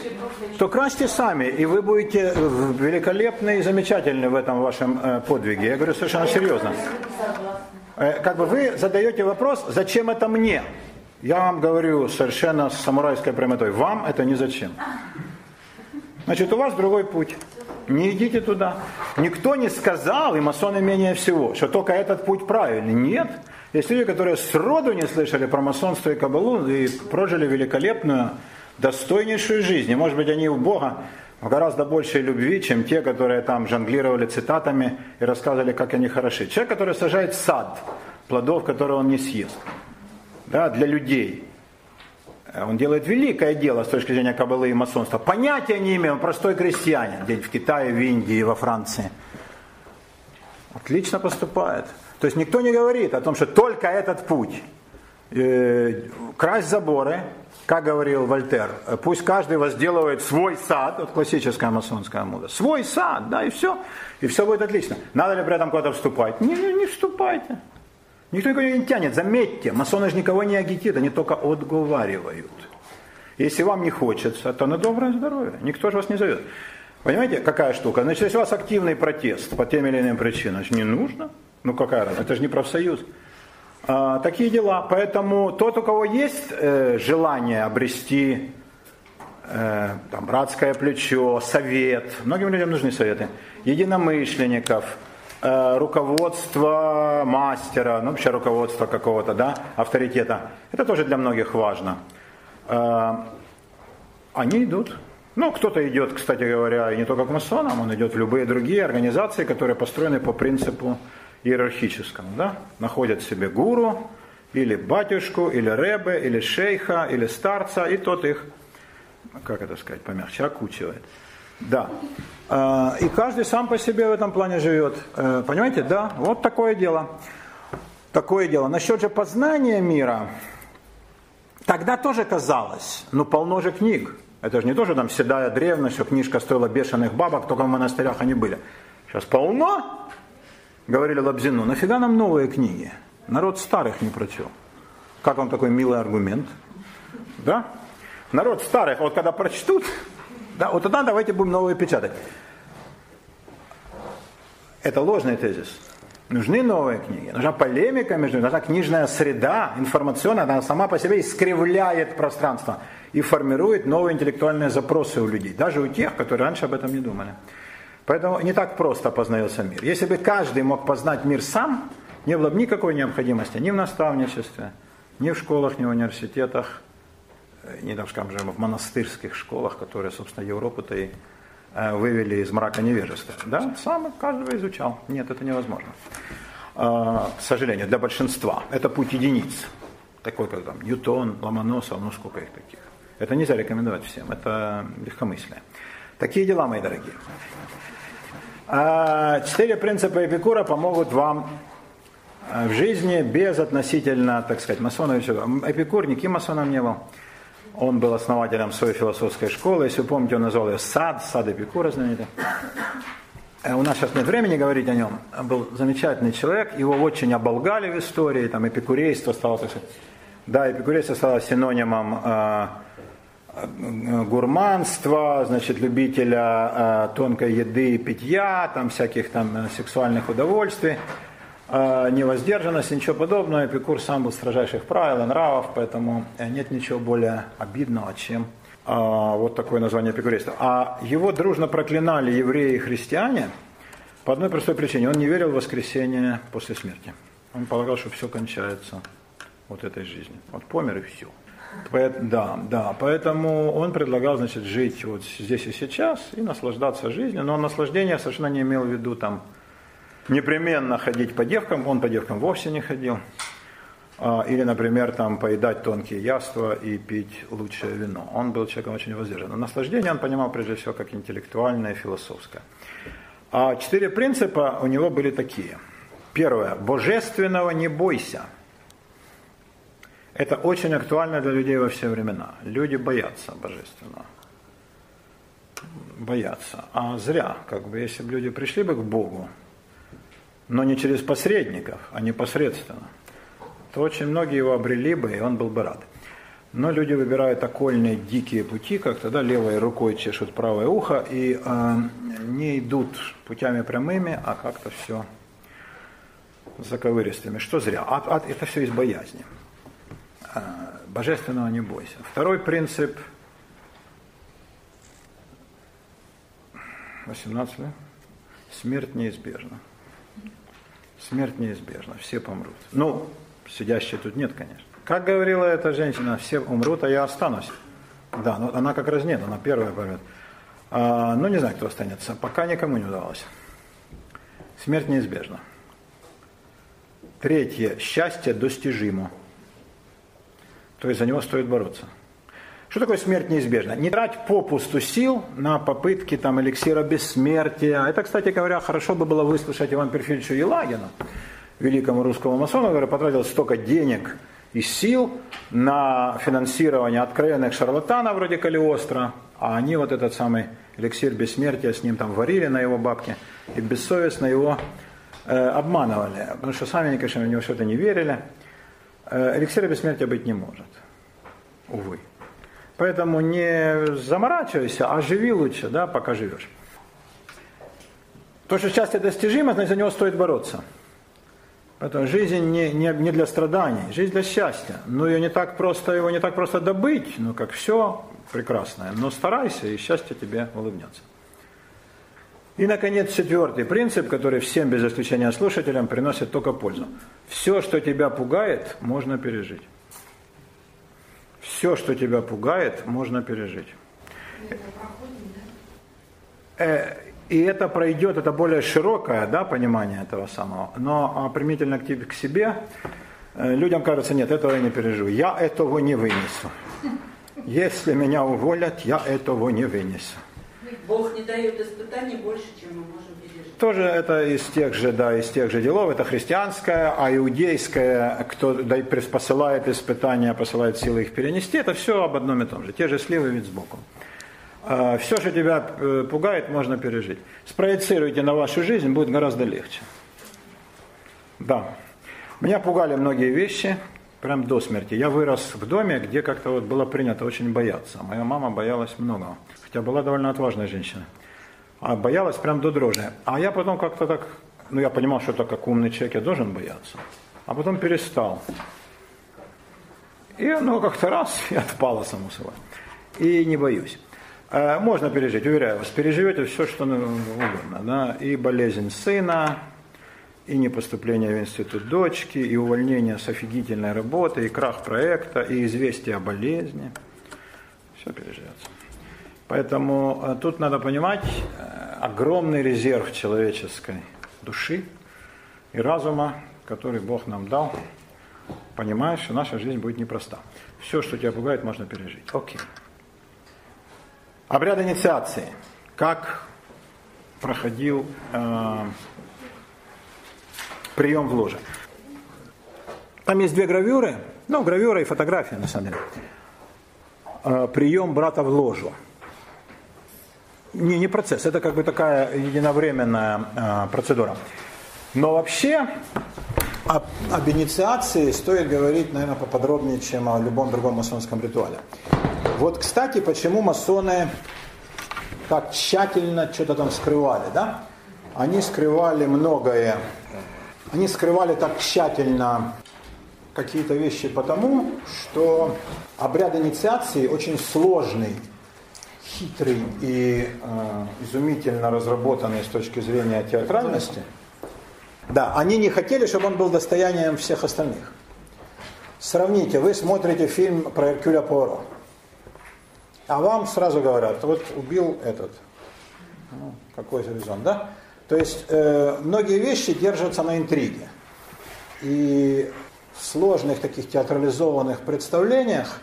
то красьте сами, и вы будете великолепны и замечательны в этом вашем э, подвиге. Я говорю совершенно серьезно. Э, как бы вы задаете вопрос, зачем это мне? Я вам говорю совершенно с самурайской прямотой, вам это не зачем. Значит, у вас другой путь. Не идите туда. Никто не сказал, и масоны менее всего, что только этот путь правильный. Нет. Есть люди, которые сроду не слышали про масонство и кабалу и прожили великолепную, достойнейшую жизнь. И, может быть, они у Бога в гораздо большей любви, чем те, которые там жонглировали цитатами и рассказывали, как они хороши. Человек, который сажает сад, плодов, которые он не съест. Да, для людей. Он делает великое дело с точки зрения кабалы и масонства. Понятия не имею, простой крестьянин, где в Китае, в Индии, во Франции. Отлично поступает. То есть никто не говорит о том, что только этот путь. Э, красть заборы, как говорил Вольтер, пусть каждый возделывает свой сад, вот классическая масонская мода, свой сад, да, и все, и все будет отлично. Надо ли при этом куда-то вступать? Не, не, не вступайте. Никто никого не тянет. Заметьте, масоны же никого не агитируют, они только отговаривают. Если вам не хочется, то на доброе здоровье. Никто же вас не зовет. Понимаете, какая штука? Значит, если у вас активный протест по тем или иным причинам, значит, не нужно. Ну какая разница? Это же не профсоюз. А, такие дела. Поэтому тот, у кого есть э, желание обрести э, там, братское плечо, совет, многим людям нужны советы, единомышленников, э, руководство мастера, ну вообще руководство какого-то, да, авторитета, это тоже для многих важно. Э, они идут. Ну, кто-то идет, кстати говоря, не только к масонам, он идет в любые другие организации, которые построены по принципу иерархическому. Да? Находят себе гуру, или батюшку, или ребе, или шейха, или старца, и тот их, как это сказать, помягче, окучивает. Да. А, и каждый сам по себе в этом плане живет. Э, понимаете, да? Вот такое дело. Такое дело. Насчет же познания мира, тогда тоже казалось, ну полно же книг. Это же не тоже там седая древность, что книжка стоила бешеных бабок, только в монастырях они были. Сейчас полно, говорили Лабзину, нафига нам новые книги? Народ старых не прочел. Как вам такой милый аргумент? Да? Народ старых, вот когда прочтут, да, вот тогда давайте будем новые печатать. Это ложный тезис. Нужны новые книги, нужна полемика между ними, нужна книжная среда, информационная, она сама по себе искривляет пространство и формирует новые интеллектуальные запросы у людей, даже у тех, которые раньше об этом не думали. Поэтому не так просто познается мир. Если бы каждый мог познать мир сам, не было бы никакой необходимости ни в наставничестве, ни в школах, ни в университетах, э, ни, так скажем, в монастырских школах, которые, собственно, Европу-то и э, вывели из мрака невежества. Да, сам каждого изучал. Нет, это невозможно. А, к сожалению, для большинства. Это путь единиц. Такой, как там Ньютон, Ломоносов, ну сколько их таких. Это нельзя рекомендовать всем, это легкомыслие. Такие дела, мои дорогие. А, четыре принципа Эпикура помогут вам а, в жизни без относительно, так сказать, масонов и всего. Эпикур никаким масоном не был. Он был основателем своей философской школы. Если вы помните, он назвал ее сад, сад Эпикура знаменитый. Э, у нас сейчас нет времени говорить о нем. Он был замечательный человек. Его очень оболгали в истории. Там эпикурейство стало, так сказать, да, эпикурейство стало синонимом э, гурманства, значит, любителя э, тонкой еды и питья, там всяких там э, сексуальных удовольствий, э, невоздержанности, ничего подобного. Эпикур сам был строжайших правил и нравов, поэтому нет ничего более обидного, чем вот такое название эпикурейства. А его дружно проклинали евреи и христиане по одной простой причине. Он не верил в воскресение после смерти. Он полагал, что все кончается вот этой жизнью. Вот помер и все. Да, да, поэтому он предлагал, значит, жить вот здесь и сейчас и наслаждаться жизнью, но наслаждение совершенно не имел в виду там непременно ходить по девкам, он по девкам вовсе не ходил, а, или, например, там поедать тонкие яства и пить лучшее вино. Он был человеком очень воздержанным. Наслаждение он понимал прежде всего как интеллектуальное и философское. А четыре принципа у него были такие. Первое. Божественного не бойся – это очень актуально для людей во все времена. Люди боятся божественного. Боятся. А зря, как бы, если бы люди пришли бы к Богу, но не через посредников, а непосредственно, то очень многие его обрели бы, и он был бы рад. Но люди выбирают окольные дикие пути, как тогда левой рукой чешут правое ухо и э, не идут путями прямыми, а как-то все заковыристыми. Что зря. А, а это все из боязни. А, божественного не бойся. Второй принцип, 18 лет, смерть неизбежна. Смерть неизбежна, все помрут. Ну, сидящие тут нет, конечно. Как говорила эта женщина, все умрут, а я останусь. Да, но она как раз нет, она первая помрет. А, ну, не знаю, кто останется. Пока никому не удалось. Смерть неизбежна. Третье. Счастье достижимо то есть за него стоит бороться. Что такое смерть неизбежна? Не трать попусту сил на попытки там, эликсира бессмертия. Это, кстати говоря, хорошо бы было выслушать Иван Перфильевичу Елагину, великому русскому масону, который потратил столько денег и сил на финансирование откровенных шарлатанов вроде Калиостро, а они вот этот самый эликсир бессмертия с ним там варили на его бабке и бессовестно его э, обманывали, потому что сами они, конечно, в него что-то не верили. Э, эликсира бессмертия быть не может, увы. Поэтому не заморачивайся, а живи лучше, да, пока живешь. То, что счастье достижимо, значит, за него стоит бороться. Поэтому жизнь не, не, не для страданий, жизнь для счастья. Но ее не так просто, его не так просто добыть, ну как все прекрасное. Но старайся, и счастье тебе улыбнется. И, наконец, четвертый принцип, который всем без исключения слушателям приносит только пользу. Все, что тебя пугает, можно пережить. Все, что тебя пугает, можно пережить. Э, и это пройдет, это более широкое да, понимание этого самого. Но примительно к, к себе э, людям кажется, нет, этого я не переживу. Я этого не вынесу. Если меня уволят, я этого не вынесу. Бог не дает испытаний больше, чем мы можем пережить. Тоже это из тех же, да, из тех же делов. Это христианское, а иудейское, кто да, посылает испытания, посылает силы их перенести, это все об одном и том же. Те же сливы вид сбоку. А, все, что тебя э, пугает, можно пережить. Спроецируйте на вашу жизнь, будет гораздо легче. Да. Меня пугали многие вещи, прям до смерти. Я вырос в доме, где как-то вот было принято очень бояться. Моя мама боялась многого хотя была довольно отважная женщина. А боялась прям до дрожи. А я потом как-то так, ну я понимал, что это как умный человек, я должен бояться. А потом перестал. И оно как-то раз [LAUGHS] и отпало само собой. И не боюсь. Э, можно пережить, уверяю вас, переживете все, что угодно. Да? И болезнь сына, и непоступление в институт дочки, и увольнение с офигительной работы, и крах проекта, и известие о болезни. Все переживется. Поэтому э, тут надо понимать э, огромный резерв человеческой души и разума, который Бог нам дал, понимая, что наша жизнь будет непроста. Все, что тебя пугает, можно пережить. Окей. Обряд инициации. Как проходил э, прием в ложе. Там есть две гравюры, ну, гравюра и фотография, на самом деле. Э, прием брата в ложу. Не, не процесс, это как бы такая единовременная э, процедура. Но вообще об, об инициации стоит говорить, наверное, поподробнее, чем о любом другом масонском ритуале. Вот, кстати, почему масоны так тщательно что-то там скрывали, да? Они скрывали многое. Они скрывали так тщательно какие-то вещи потому, что обряд инициации очень сложный хитрый и э, изумительно разработанный с точки зрения театральности, да, они не хотели, чтобы он был достоянием всех остальных. Сравните, вы смотрите фильм про Эркюля Пуаро, а вам сразу говорят, вот убил этот, ну, какой резон, да? То есть э, многие вещи держатся на интриге. И в сложных таких театрализованных представлениях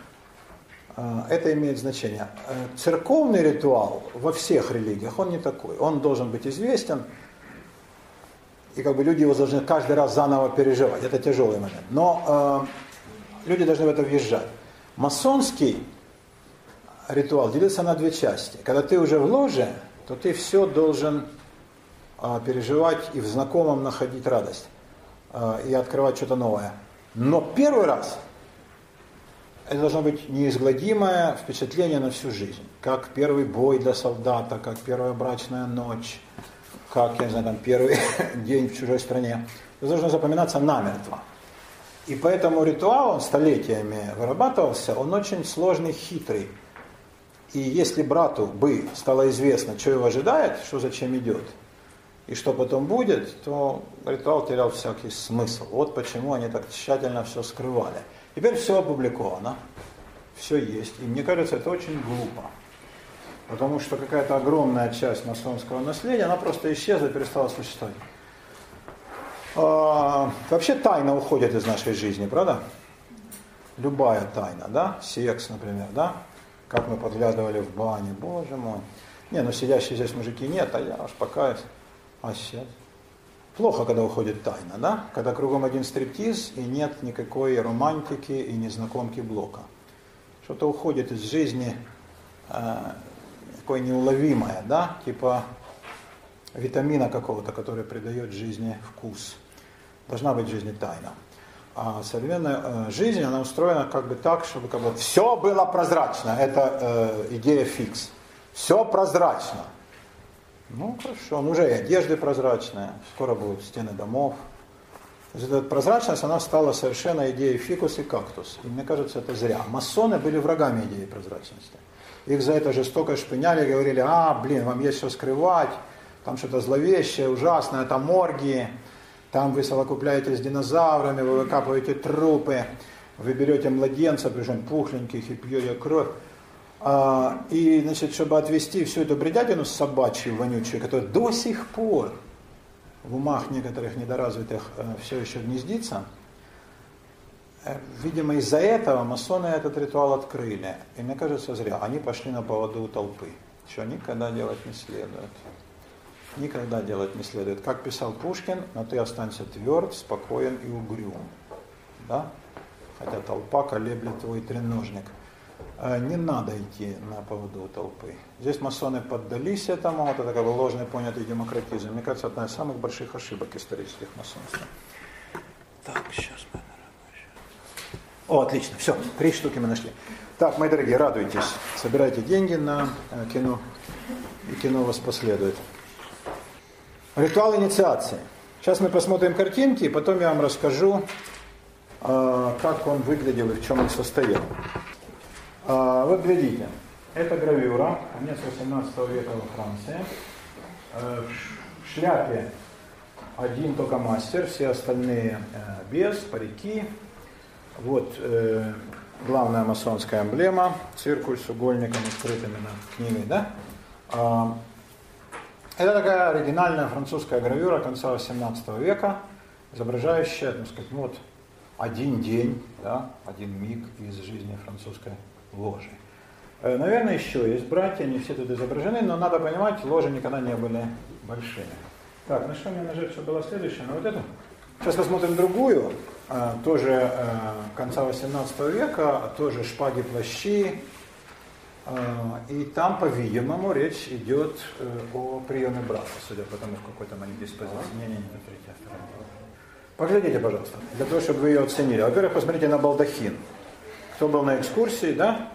а, это имеет значение. Э, церковный ритуал во всех религиях, он не такой. Он должен быть известен, и как бы люди его должны каждый раз заново переживать. Это тяжелый момент. Но э, люди должны в это въезжать. Масонский ритуал делится на две части. Когда ты уже в ложе, то ты все должен э, переживать и в знакомом находить радость э, и открывать что-то новое. Но первый раз – это должно быть неизгладимое впечатление на всю жизнь. Как первый бой для солдата, как первая брачная ночь, как, я не знаю, там, первый [LAUGHS] день в чужой стране. Это должно запоминаться намертво. И поэтому ритуал, он столетиями вырабатывался, он очень сложный, хитрый. И если брату бы стало известно, что его ожидает, что зачем идет, и что потом будет, то ритуал терял всякий смысл. Вот почему они так тщательно все скрывали. Теперь все опубликовано, все есть. И мне кажется, это очень глупо. Потому что какая-то огромная часть масонского наследия, она просто исчезла перестала существовать. А, вообще тайна уходит из нашей жизни, правда? Любая тайна, да? Секс, например, да? как мы подглядывали в бане, боже мой. Не, ну сидящие здесь мужики нет, а я аж покаюсь. А сейчас? Плохо, когда уходит тайна, да? Когда кругом один стриптиз и нет никакой романтики и незнакомки блока. Что-то уходит из жизни э, такое неуловимое, да? Типа витамина какого-то, который придает жизни вкус. Должна быть в жизни тайна. А современная э, жизнь, она устроена как бы так, чтобы как бы все было прозрачно. Это э, идея фикс. Все прозрачно. Ну хорошо, ну уже и одежды прозрачные, скоро будут стены домов. То есть эта прозрачность, она стала совершенно идеей фикус и кактус. И мне кажется, это зря. Масоны были врагами идеи прозрачности. Их за это жестоко шпыняли, говорили, а, блин, вам есть что скрывать, там что-то зловещее, ужасное, там морги, там вы совокупляетесь с динозаврами, вы выкапываете трупы, вы берете младенца, причем пухленьких, и пьете кровь. А, и, значит, чтобы отвести всю эту бредятину собачью, вонючую, которая до сих пор в умах некоторых недоразвитых э, все еще гнездится, э, видимо, из-за этого масоны этот ритуал открыли. И мне кажется, зря. Они пошли на поводу у толпы. Что никогда делать не следует никогда делать не следует. Как писал Пушкин, но ты останься тверд, спокоен и угрюм. Да? Хотя толпа колеблет твой треножник. Э, не надо идти на поводу толпы. Здесь масоны поддались этому, вот это как бы ложный понятый демократизм. Мне кажется, одна из самых больших ошибок исторических масонства. Так, сейчас мы О, отлично, все, три штуки мы нашли. Так, мои дорогие, радуйтесь, собирайте деньги на э, кино, и кино вас последует. Ритуал инициации. Сейчас мы посмотрим картинки, и потом я вам расскажу, а, как он выглядел и в чем он состоял. А, вот глядите, это гравюра, конец 18 века во Франции. Э, в шляпе один только мастер, все остальные э, без, парики. Вот э, главная масонская эмблема, циркуль с угольником, открытыми над книгой, да? А, это такая оригинальная французская гравюра конца 18 века, изображающая, так сказать, ну вот один день, да, один миг из жизни французской ложи. Э, наверное, еще есть братья, не все тут изображены, но надо понимать, ложи никогда не были большими. Так, на что мне нажать, что было следующее? На вот эту. Сейчас посмотрим другую, э, тоже э, конца 18 века, тоже шпаги, плащи, и там, по-видимому, речь идет о приеме брака, судя по тому, в какой там они диспозиции. Не, не, не, смотрите, Поглядите, пожалуйста, для того, чтобы вы ее оценили. Во-первых, посмотрите на балдахин. Кто был на экскурсии, да?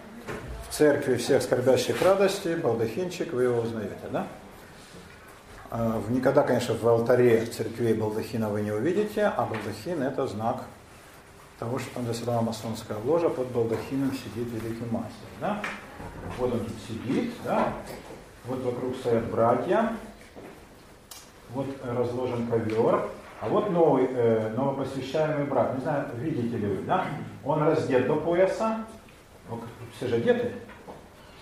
В церкви всех скорбящих радости, балдахинчик, вы его узнаете, да? А, никогда, конечно, в алтаре церквей балдахина вы не увидите, а балдахин это знак того, что там заседала масонская ложа, под балдахином сидит великий мастер. Да? Вот он тут сидит, да? вот вокруг стоят братья, вот разложен ковер, а вот новый, э, новопосвящаемый брат. Не знаю, видите ли вы, да? Он раздет до пояса, все же одеты,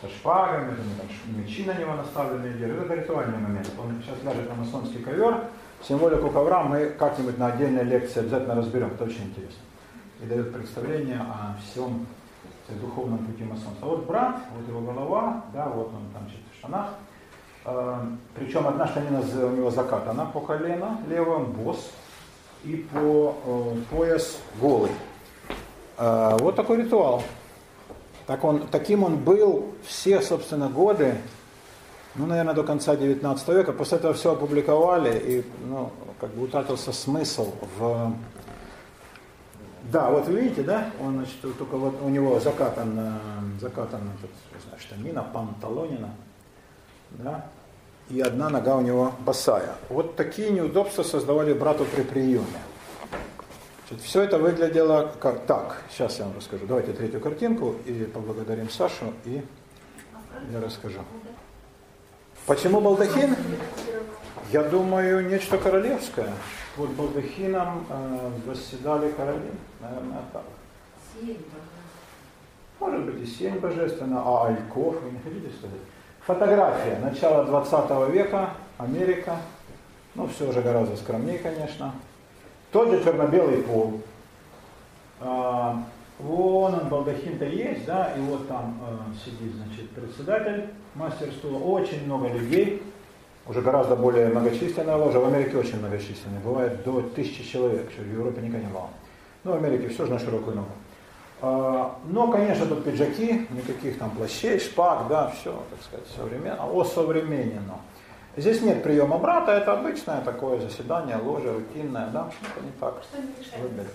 со шпагами, там, мечи на него наставлены держат. Это ритуальный момент. Он сейчас ляжет на масонский ковер. Символику ковра мы как-нибудь на отдельной лекции обязательно разберем, это очень интересно и дает представление о всем духовном пути масонства. А вот брат, вот его голова, да, вот он там в штанах. Э, причем одна штанина у него закатана по колено, левый он босс, и по э, пояс голый. Э, вот такой ритуал. Так он, таким он был все, собственно, годы, ну, наверное, до конца 19 века. После этого все опубликовали, и ну, как бы утратился смысл в да, вот вы видите, да, он, значит, только вот у него закатан, э, закатан знаю, штанина, панталонина, да, и одна нога у него босая. Вот такие неудобства создавали брату при приеме. Значит, все это выглядело как так. Сейчас я вам расскажу. Давайте третью картинку и поблагодарим Сашу и я расскажу. Почему балдахин? Я думаю, нечто королевское. Вот балдахином э, восседали короли, наверное, так. Может быть и семь божественно, а Альков, вы не хотите сказать? Фотография начала 20 века, Америка, ну все уже гораздо скромнее, конечно. Тот же черно-белый пол. А, Вон он, балдахин-то есть, да, и вот там э, сидит, значит, председатель, мастер стула, очень много людей, уже гораздо более многочисленная ложа, в Америке очень многочисленная, бывает до тысячи человек, что в Европе никогда не было. Ну, в Америке все же на широкую ногу. А, но, конечно, тут пиджаки, никаких там плащей, шпаг, да, все, так сказать, современно, о современно. Здесь нет приема брата, это обычное такое заседание, ложа, рутинное, да, это не так. Что не решали?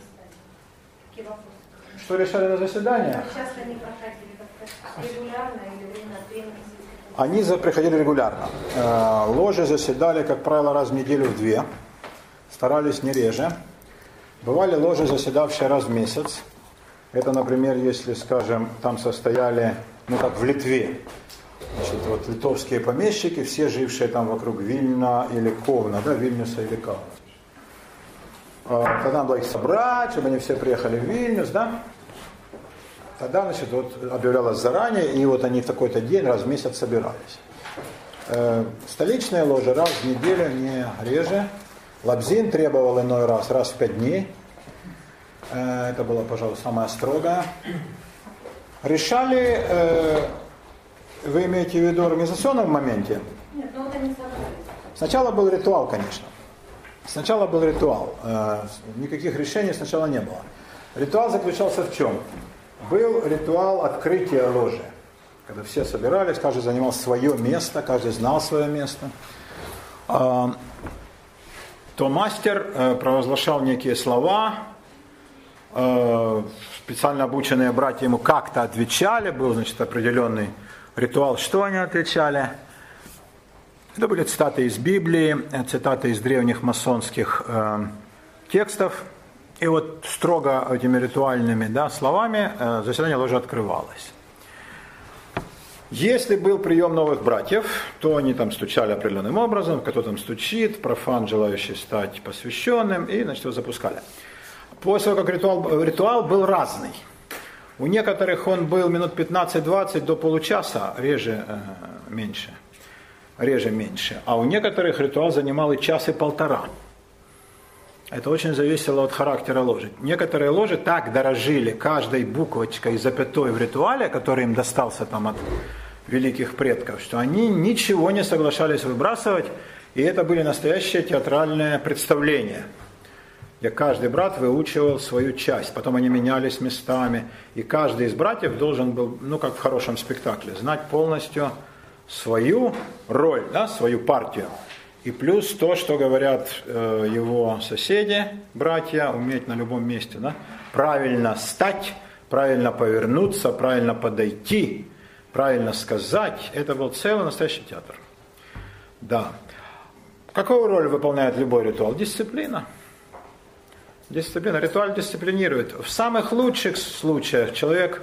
Какие вопросы? Что решали на заседаниях? Часто они проходили? Регулярно или время от времени? Они приходили регулярно. Э, Ложи заседали, как правило, раз в неделю в две. Старались не реже. Бывали ложи, заседавшие раз в месяц. Это, например, если, скажем, там состояли, ну как в Литве, Значит, вот литовские помещики, все жившие там вокруг Вильна или Ковна, да, Вильнюса или Кавна. А, Тогда надо их собрать, чтобы они все приехали в Вильнюс, да. Тогда, значит, вот объявлялось заранее, и вот они в такой-то день раз в месяц собирались. Э, Столичные ложи раз в неделю, не реже. Лабзин требовал иной раз, раз в пять дней. Э, Это было, пожалуй, самое строгое. Решали, э, вы имеете в виду в организационном моменте, Нет, ну вот они. Сначала был ритуал, конечно. Сначала был ритуал. Э, Никаких решений сначала не было. Ритуал заключался в чем? Был ритуал открытия ложи. Когда все собирались, каждый занимал свое место, каждый знал свое место. То мастер провозглашал некие слова, специально обученные братья ему как-то отвечали, был, значит, определенный ритуал, что они отвечали. Это были цитаты из Библии, э, цитаты из древних масонских э, текстов. И вот строго этими ритуальными да, словами э, заседание ложи открывалось. Если был прием новых братьев, то они там стучали определенным образом, кто там стучит, профан, желающий стать посвященным, и значит, его запускали. После того, как ритуал, ритуал был разный. У некоторых он был минут 15-20 до получаса, реже э, меньше. Реже меньше. А у некоторых ритуал занимал и час, и полтора. Это очень зависело от характера ложи. Некоторые ложи так дорожили каждой буквочкой и запятой в ритуале, который им достался там от великих предков, что они ничего не соглашались выбрасывать, и это были настоящие театральные представления, где каждый брат выучивал свою часть, потом они менялись местами, и каждый из братьев должен был, ну как в хорошем спектакле, знать полностью свою роль, да, свою партию. И плюс то, что говорят э, его соседи, братья, уметь на любом месте, да, правильно стать, правильно повернуться, правильно подойти, правильно сказать. Это был целый настоящий театр. Да. Какую роль выполняет любой ритуал? Дисциплина. Дисциплина. Ритуал дисциплинирует. В самых лучших случаях человек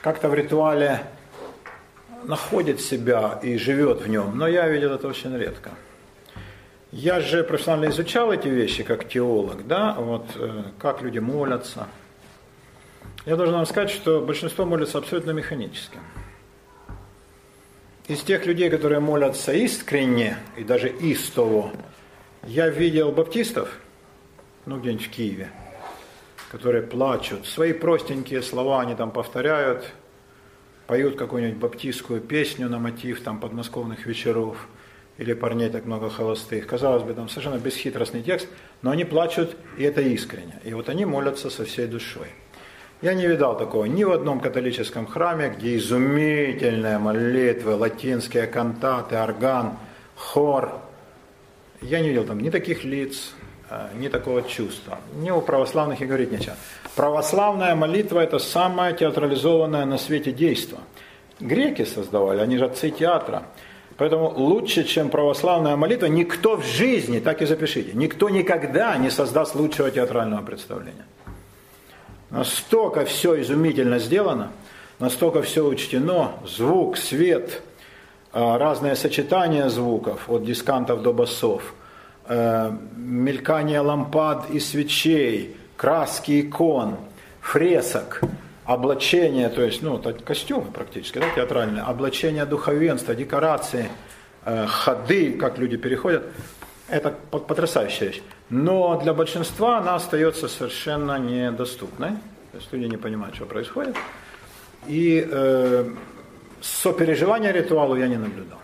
как-то в ритуале находит себя и живет в нем, но я видел это очень редко. Я же профессионально изучал эти вещи как теолог, да, вот э, как люди молятся. Я должен вам сказать, что большинство молятся абсолютно механически. Из тех людей, которые молятся искренне и даже истово, я видел баптистов, ну где-нибудь в Киеве, которые плачут, свои простенькие слова они там повторяют, поют какую-нибудь баптистскую песню на мотив там подмосковных вечеров – или парней так много холостых. Казалось бы, там совершенно бесхитростный текст, но они плачут, и это искренне. И вот они молятся со всей душой. Я не видал такого ни в одном католическом храме, где изумительные молитвы, латинские кантаты, орган, хор. Я не видел там ни таких лиц, ни такого чувства. Ни у православных и говорить нечего. Православная молитва – это самое театрализованное на свете действо. Греки создавали, они же отцы театра. Поэтому лучше, чем православная молитва, никто в жизни, так и запишите, никто никогда не создаст лучшего театрального представления. Настолько все изумительно сделано, настолько все учтено, звук, свет, разные сочетания звуков, от дискантов до басов, мелькание лампад и свечей, краски икон, фресок, облачение, то есть, ну, костюмы практически, да, театральные, облачение духовенства, декорации, э, ходы, как люди переходят, это потрясающая вещь. Но для большинства она остается совершенно недоступной. То есть люди не понимают, что происходит. И э, сопереживания ритуалу я не наблюдал.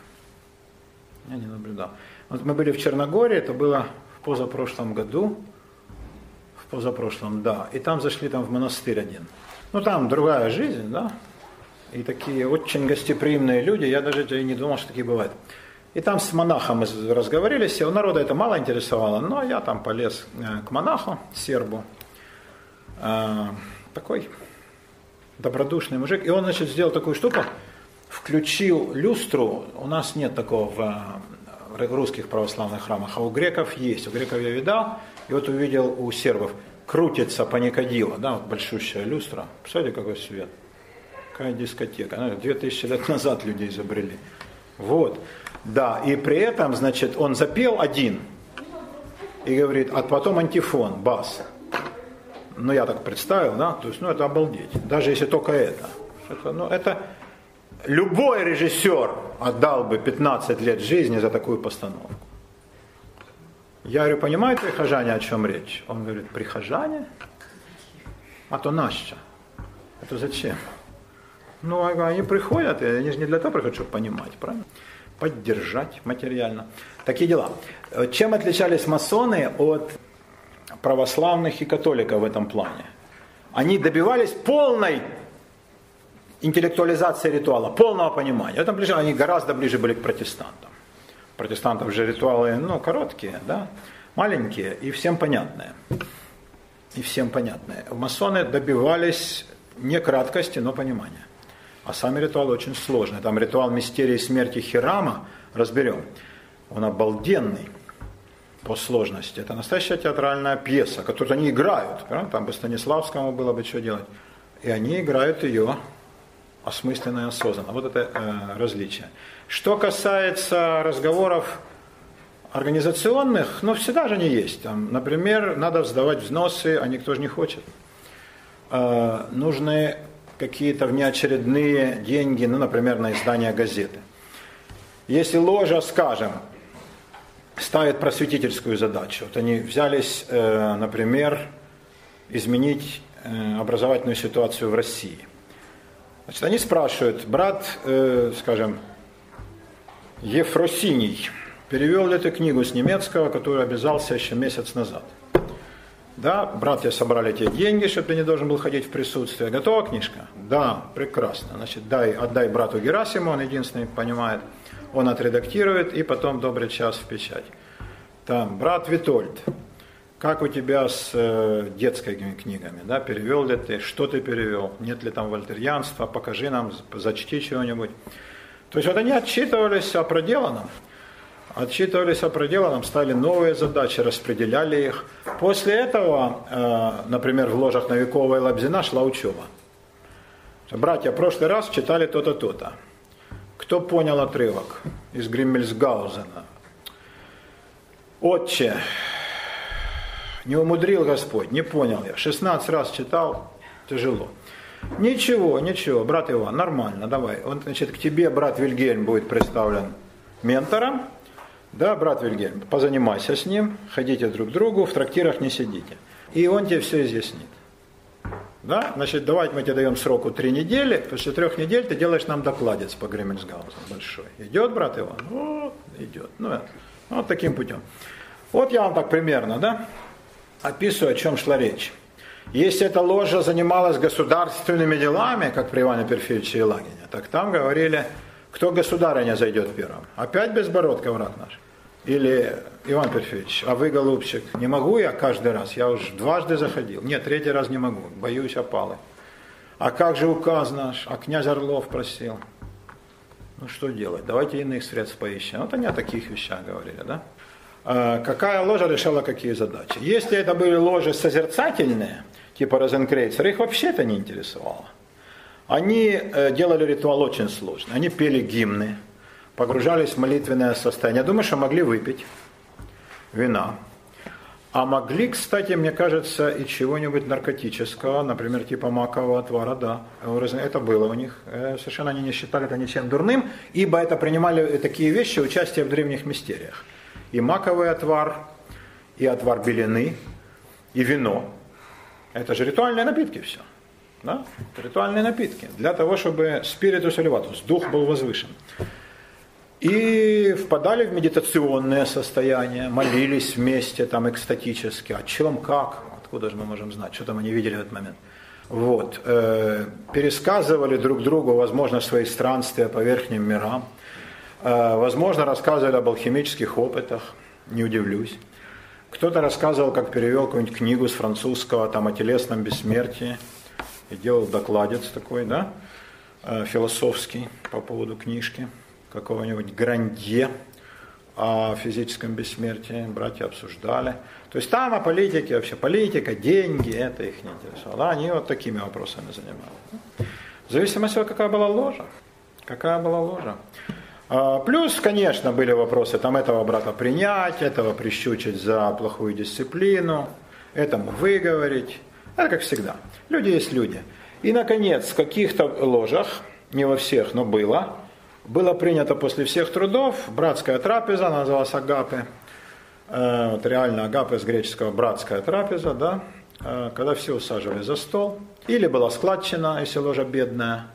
Я не наблюдал. Вот мы были в Черногории, это было в позапрошлом году, в позапрошлом, да, и там зашли там в монастырь один. Ну там другая жизнь, да, и такие очень гостеприимные люди, я даже и не думал, что такие бывают. И там с монахом мы разговорились, у народа это мало интересовало, но я там полез э, к монаху, сербу, а, такой добродушный мужик, и он, значит, сделал такую штуку, включил люстру, у нас нет такого в русских православных храмах, а у греков есть, у греков я видал, и вот увидел у сербов, крутится паникодила, да, вот большущая люстра, посмотрите, какой свет, какая дискотека, ну, 2000 лет назад люди изобрели, вот, да, и при этом, значит, он запел один, и говорит, а потом антифон, бас, ну я так представил, да, то есть, ну это обалдеть, даже если только это. это ну это любой режиссер отдал бы 15 лет жизни за такую постановку. Я говорю, понимаете, прихожане, о чем речь? Он говорит, прихожане? А то нащо? Это зачем? Ну, они приходят, они же не для того приходят, чтобы понимать, правильно? Поддержать материально. Такие дела. Чем отличались масоны от православных и католиков в этом плане. Они добивались полной интеллектуализации ритуала, полного понимания. В этом ближе, они гораздо ближе были к протестантам. Протестантов же ритуалы, ну, короткие, да, маленькие и всем понятные. И всем понятные. Масоны добивались не краткости, но понимания. А сами ритуалы очень сложные. Там ритуал мистерии смерти Хирама, разберем. Он обалденный по сложности. Это настоящая театральная пьеса, которую они играют. Правда? Там бы Станиславскому было бы что делать. И они играют ее осмысленно и осознанно. Вот это э, различие. Что касается разговоров организационных, ну всегда же они есть. Там, например, надо сдавать взносы, а никто же не хочет. Э, нужны какие-то внеочередные деньги, ну, например, на издание газеты. Если ложа, скажем, ставят просветительскую задачу. Вот они взялись, э, например, изменить э, образовательную ситуацию в России. Значит, они спрашивают, брат, э, скажем, Ефросиний, перевел ли ты книгу с немецкого, которую обязался еще месяц назад? Да, братья собрали те деньги, чтобы ты не должен был ходить в присутствие. Готова книжка? Да, прекрасно. Значит, дай, отдай брату Герасиму, он единственный понимает он отредактирует и потом добрый час в печать. Там, брат Витольд, как у тебя с э, детскими книгами, да, перевел ли ты, что ты перевел, нет ли там вольтерьянства, покажи нам, зачти чего-нибудь. То есть вот они отчитывались о проделанном, отчитывались о проделанном, стали новые задачи, распределяли их. После этого, э, например, в ложах Новикова и Лабзина шла учеба. Братья, в прошлый раз читали то-то, то-то. Кто понял отрывок из Гриммельсгаузена? Отче, не умудрил Господь, не понял я. 16 раз читал, тяжело. Ничего, ничего, брат Иван, нормально, давай. Он, значит, к тебе брат Вильгельм будет представлен ментором. Да, брат Вильгельм, позанимайся с ним, ходите друг к другу, в трактирах не сидите. И он тебе все изъяснит. Да? Значит, давайте мы тебе даем сроку три недели, после трех недель ты делаешь нам докладец по Гремельсгаузу большой. Идет, брат Иван? Вот, идет. Ну, вот таким путем. Вот я вам так примерно, да, описываю, о чем шла речь. Если эта ложа занималась государственными делами, как при Иване Перфеевиче Елагине, так там говорили, кто государыня зайдет первым. Опять безбородка враг наш. Или, Иван Перфеевич, а вы, голубчик, не могу я каждый раз, я уже дважды заходил. Нет, третий раз не могу, боюсь опалы. А как же указ наш? А князь Орлов просил. Ну что делать? Давайте иных средств поищем. Вот они о таких вещах говорили, да? А какая ложа решала какие задачи? Если это были ложи созерцательные, типа Розенкрейцер, их вообще это не интересовало. Они э, делали ритуал очень сложный. Они пели гимны, погружались в молитвенное состояние. Я думаю, что могли выпить вина. А могли, кстати, мне кажется, и чего-нибудь наркотического, например, типа макового отвара, да. Это было у них. Э, совершенно они не считали это ничем дурным, ибо это принимали такие вещи, участие в древних мистериях. И маковый отвар, и отвар белины, и вино. Это же ритуальные напитки все. Да? Ритуальные напитки. Для того, чтобы спиритус элеватус, дух был возвышен. И впадали в медитационное состояние, молились вместе там экстатически. О чем, как? Откуда же мы можем знать? Что там они видели в этот момент? Вот. Э, пересказывали друг другу, возможно, свои странствия по верхним мирам. Э, возможно, рассказывали об алхимических опытах, не удивлюсь. Кто-то рассказывал, как перевел какую-нибудь книгу с французского там, о телесном бессмертии и делал докладец такой, да, э, философский по поводу книжки какого-нибудь Грандье о физическом бессмертии, братья обсуждали. То есть там о политике вообще, политика, деньги, это их не интересовало. Они вот такими вопросами занимались. В зависимости от какая была ложа. Какая была ложа. А, плюс, конечно, были вопросы, там этого брата принять, этого прищучить за плохую дисциплину, этому выговорить. Это как всегда. Люди есть люди. И, наконец, в каких-то ложах, не во всех, но было, было принято после всех трудов, братская трапеза, называлась Агапе, э, вот реально Агапе с греческого братская трапеза, да, э, когда все усаживались за стол, или была складчина, если ложа бедная,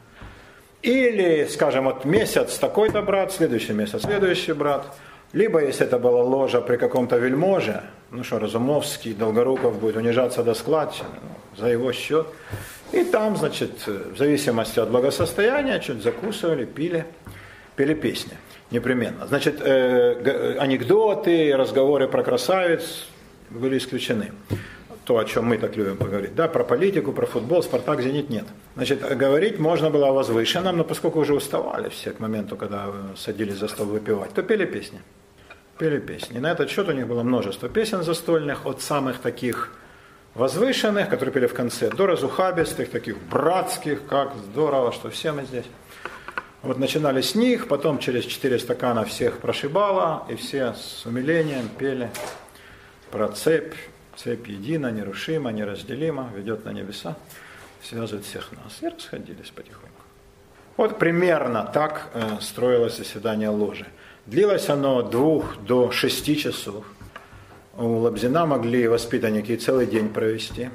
или, скажем, вот месяц такой-то брат, следующий месяц следующий брат, либо, если это была ложа при каком-то вельможе, ну что, Разумовский, Долгоруков будет унижаться до складчины, ну, за его счет. И там, значит, в зависимости от благосостояния, чуть закусывали, пили пели песни непременно. Значит, э, анекдоты, разговоры про красавиц были исключены. То, о чем мы так любим поговорить. Да, про политику, про футбол, Спартак, Зенит нет. Значит, говорить можно было о возвышенном, но поскольку уже уставали все к моменту, когда садились за стол выпивать, то пели песни. Пели песни. И на этот счет у них было множество песен застольных, от самых таких возвышенных, которые пели в конце, до разухабистых, таких братских, как здорово, что все мы здесь. Вот начинали с них, потом через четыре стакана всех прошибало, и все с умилением пели про цепь. Цепь едина, нерушима, неразделима, ведет на небеса, связывает всех нас. И расходились потихоньку. Вот примерно так э, строилось заседание ложи. Длилось оно двух до шести часов. У Лабзина могли воспитанники целый день провести.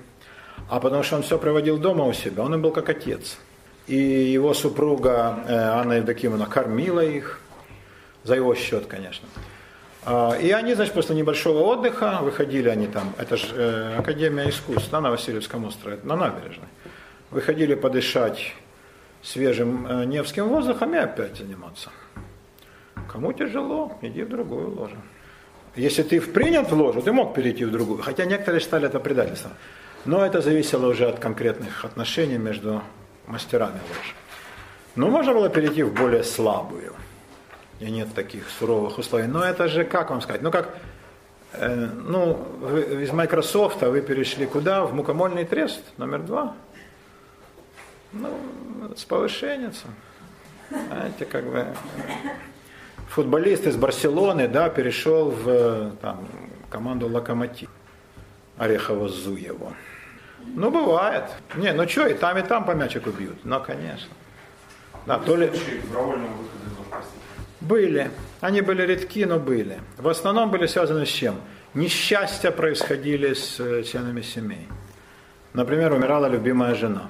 А потому что он все проводил дома у себя, он и был как отец – и его супруга э, Анна Евдокимовна кормила их, за его счет, конечно. А, и они, значит, после небольшого отдыха, выходили они там, это же э, Академия искусств, на Васильевском острове, на набережной, выходили подышать свежим э, Невским воздухом и опять заниматься. Кому тяжело, иди в другую ложу. Если ты принят в ложу, ты мог перейти в другую, хотя некоторые считали это предательством. Но это зависело уже от конкретных отношений между мастерами ложи. Но можно было перейти в более слабую. И нет таких суровых условий. Но это же, как вам сказать, ну как, э, ну, вы, из Microsoft вы перешли куда? В мукомольный трест номер два? Ну, с повышенницем. Знаете, как бы футболист из Барселоны, да, перешел в там, команду Локомотив Орехово-Зуево. Ну, бывает. Не, ну что, и там, и там по мячику бьют. Ну, конечно. Да, то ли... Были. Они были редки, но были. В основном были связаны с чем? Несчастья происходили с э, членами семей. Например, умирала любимая жена.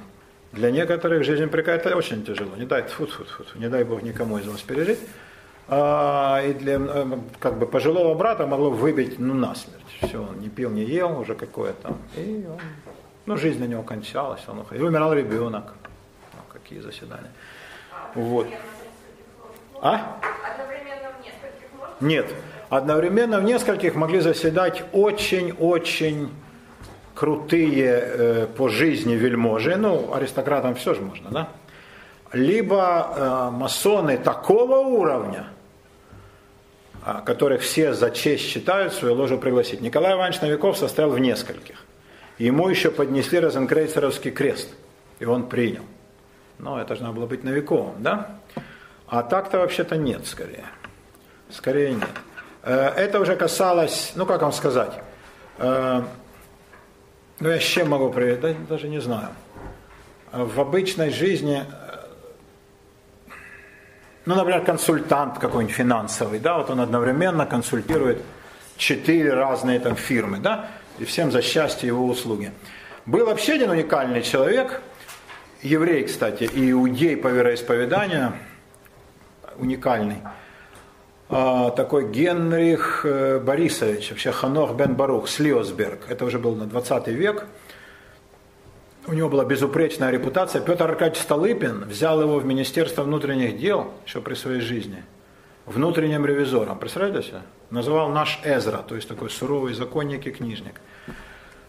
Для некоторых жизнь прекратит очень тяжело. Не дай, фу, фу, фу, не дай Бог никому из вас пережить. А, и для э, как бы пожилого брата могло выбить ну, насмерть. Все, он не пил, не ел уже какое-то. И он ну, жизнь на него кончалась, он уходил. И умирал ребенок. Ну, какие заседания. Вот. А? Нет. Одновременно в нескольких могли заседать очень-очень крутые э, по жизни вельможи, ну, аристократам все же можно, да? Либо э, масоны такого уровня, э, которых все за честь считают свою ложу пригласить. Николай Иванович Новиков состоял в нескольких. Ему еще поднесли розенкрейцеровский крест, и он принял. Но это же надо было быть новиковым, да? А так-то вообще-то нет, скорее. Скорее нет. Э, это уже касалось, ну как вам сказать, э, ну я с чем могу привести, даже не знаю. В обычной жизни, э, ну, например, консультант какой-нибудь финансовый, да, вот он одновременно консультирует четыре разные там фирмы, да, и всем за счастье его услуги. Был вообще один уникальный человек, еврей, кстати, и иудей по вероисповеданию, уникальный, а, такой Генрих э, Борисович, вообще Ханох бен Барух, Слиосберг, это уже был на 20 век, у него была безупречная репутация. Петр Аркадьевич Столыпин взял его в Министерство внутренних дел еще при своей жизни, внутренним ревизором. Представляете себе? Называл наш Эзра, то есть такой суровый законник и книжник.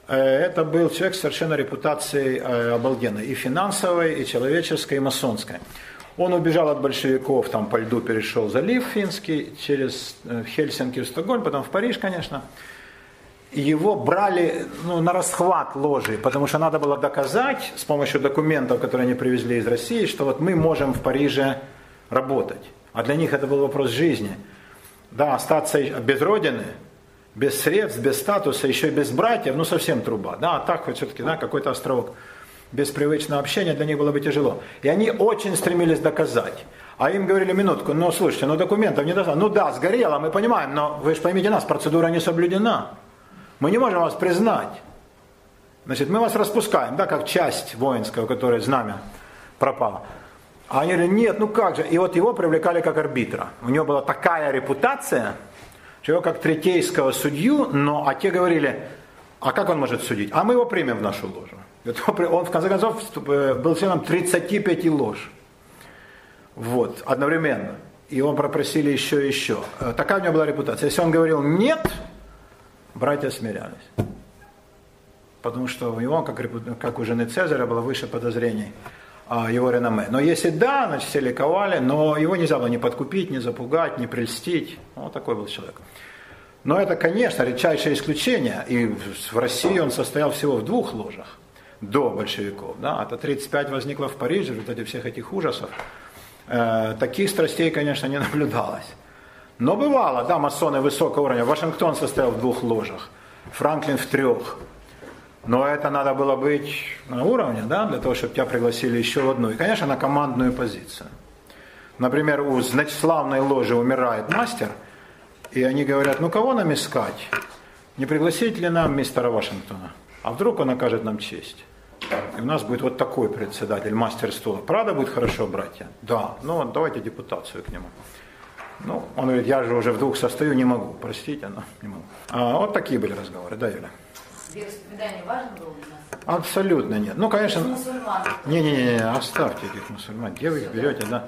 Э, это был человек с совершенно репутацией э, обалденной, и финансовой, и человеческой, и масонской. Он убежал от большевиков, там по льду перешел залив финский, через э, Хельсинки в Стокгольм, потом в Париж, конечно. Его брали ну, на расхват ложи, потому что надо было доказать с помощью документов, которые они привезли из России, что вот мы можем в Париже работать. А для них это был вопрос жизни. Да, остаться без родины, без средств, без статуса, еще и без братьев, ну совсем труба. Да, а так хоть все-таки да, какой-то островок без привычного общения для них было бы тяжело. И они очень стремились доказать. А им говорили минутку, ну слушайте, ну документов не достаточно. Ну да, сгорело, мы понимаем, но вы же поймите нас, процедура не соблюдена. Мы не можем вас признать. Значит, мы вас распускаем, да, как часть воинского, которая знамя пропала. А они говорили, нет, ну как же. И вот его привлекали как арбитра. У него была такая репутация, что его как третейского судью, но а те говорили, а как он может судить? А мы его примем в нашу ложу. Он в конце концов э, был членом 35 лож. Вот, одновременно. И его попросили еще и еще. Э, такая у него была репутация. Если он говорил нет, братья смирялись. Потому что у него, как, как у жены Цезаря, было выше подозрений а, его реноме. Но если да, значит все ликовали, но его нельзя было ни подкупить, ни запугать, ни прельстить. Вот такой был человек. Но это, конечно, редчайшее исключение. И в России он состоял всего в двух ложах до большевиков. Да? Это 35 возникло в Париже, в результате всех этих ужасов. Э, таких страстей, конечно, не [LAUGHS] наблюдалось. Но бывало, да, масоны высокого уровня. Вашингтон состоял в двух ложах, Франклин в трех. Но это надо было быть на уровне, да, для того, чтобы тебя пригласили еще в одну. И, конечно, на командную позицию. Например, у значит, славной ложи умирает мастер, и они говорят, ну кого нам искать? Не пригласить ли нам мистера Вашингтона? А вдруг он окажет нам честь? И у нас будет вот такой председатель, мастер стула. Правда будет хорошо, братья? Да. Ну, давайте депутацию к нему. Ну, он говорит, я же уже в двух состою, не могу. Простите, но не могу. А, вот такие были разговоры, да, Юля? Вероисповедание важно было для нас? Абсолютно нет. Ну, конечно... Мусульман. Не-не-не, оставьте этих мусульман. Где вы их берете, да?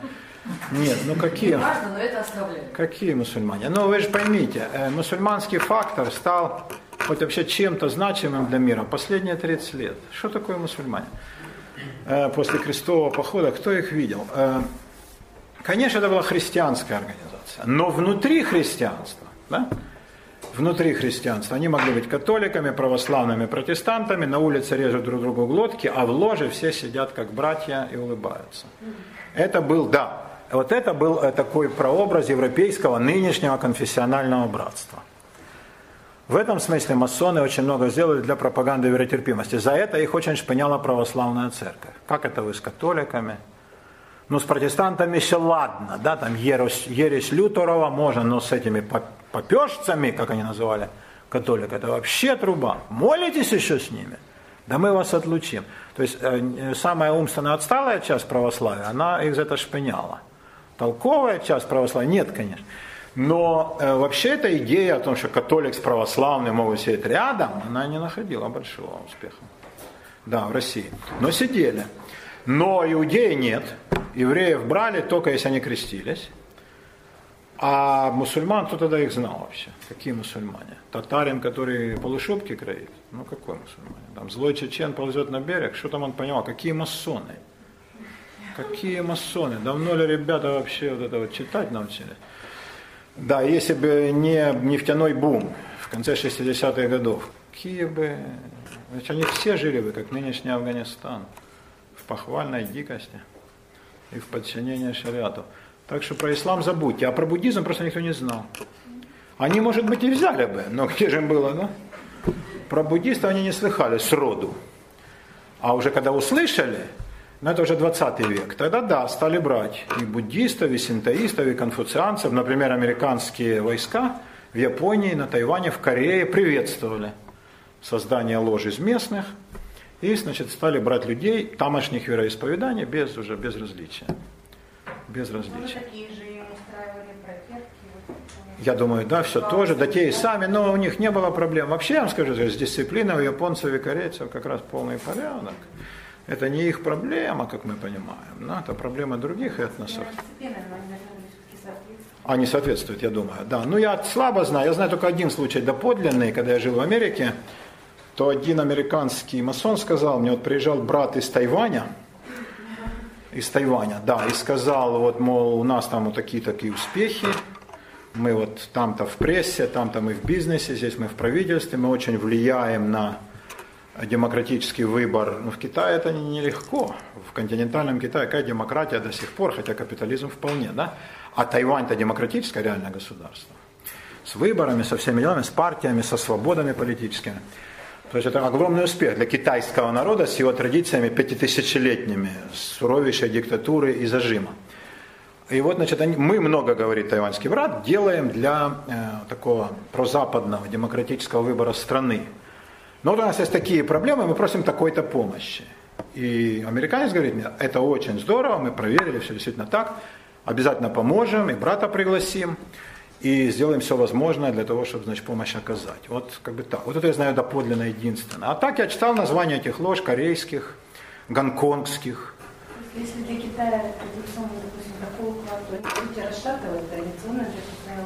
Нет, ну какие? Не важно, но это оставляем. Какие мусульмане? Ну, вы же поймите, э, мусульманский фактор стал хоть вообще чем-то значимым для мира последние 30 лет. Что такое мусульмане? Э, после крестового похода, кто их видел? Э, конечно, это была христианская организация, но внутри христианства, да, внутри христианства, они могли быть католиками, православными, протестантами, на улице режут друг другу глотки, а в ложе все сидят как братья и улыбаются. Это был, да, вот это был э, такой прообраз европейского нынешнего конфессионального братства. В этом смысле масоны очень много сделали для пропаганды веротерпимости. За это их очень шпыняла православная церковь. Как это вы с католиками? Ну, с протестантами еще ладно, да, там ересь, ересь Лютерова можно, но с этими попешцами, как они называли католик, это вообще труба. Молитесь еще с ними? Да мы вас отлучим. То есть э, самая умственно отсталая часть православия, она их за это шпыняла. Толковая часть православия, нет, конечно. Но э, вообще эта идея о том, что католик с православным могут сидеть рядом, она не находила большого успеха. Да, в России. Но сидели. Но иудеи нет. Евреев брали только если они крестились. А мусульман, кто тогда их знал вообще? Какие мусульмане? Татарин, который полушубки кроит? Ну какой мусульмане? Там злой чечен ползет на берег, что там он понимал? Какие масоны? Какие масоны? Давно ли ребята вообще вот это вот читать научились? Да, если бы не нефтяной бум в конце 60-х годов, какие бы... Значит, они все жили бы, как нынешний Афганистан, в похвальной дикости и в подчинении шариату. Так что про ислам забудьте, а про буддизм просто никто не знал. Они, может быть, и взяли бы, но где же им было, да? Про буддистов они не слыхали сроду. А уже когда услышали, но это уже 20 век. Тогда да, стали брать и буддистов, и синтоистов, и конфуцианцев. Например, американские войска в Японии, на Тайване, в Корее приветствовали создание лож из местных И, значит, стали брать людей тамошних вероисповеданий без уже без различия. Без различия. проверки. Вот, Я думаю, да, все тоже, да те и сами, но у них не было проблем. Вообще, я вам скажу, с дисциплиной у японцев и корейцев как раз полный порядок. Это не их проблема, как мы понимаем, но это проблема других этносов. Они соответствуют, я думаю, да. Ну, я слабо знаю, я знаю только один случай доподлинный, когда я жил в Америке, то один американский масон сказал, мне вот приезжал брат из Тайваня, из Тайваня, да, и сказал, вот, мол, у нас там вот такие-такие успехи, мы вот там-то в прессе, там-то мы в бизнесе, здесь мы в правительстве, мы очень влияем на демократический выбор. Но в Китае это нелегко. В континентальном Китае какая демократия до сих пор, хотя капитализм вполне, да? А Тайвань-то демократическое реальное государство. С выборами, со всеми делами, с партиями, со свободами политическими. То есть это огромный успех для китайского народа с его традициями пятитысячелетними, суровейшей диктатуры и зажима. И вот, значит, они, мы много, говорит тайваньский брат, делаем для э, такого прозападного демократического выбора страны. Но вот у нас есть такие проблемы, мы просим такой-то помощи. И американец говорит мне, это очень здорово, мы проверили, все действительно так, обязательно поможем, и брата пригласим, и сделаем все возможное для того, чтобы, значит, помощь оказать. Вот как бы так. Вот это я знаю доподлинно единственное. А так я читал названия этих лож корейских, гонконгских. Если для Китая традиционно, допустим, такой уклад, то люди расшатывают традиционно для Китая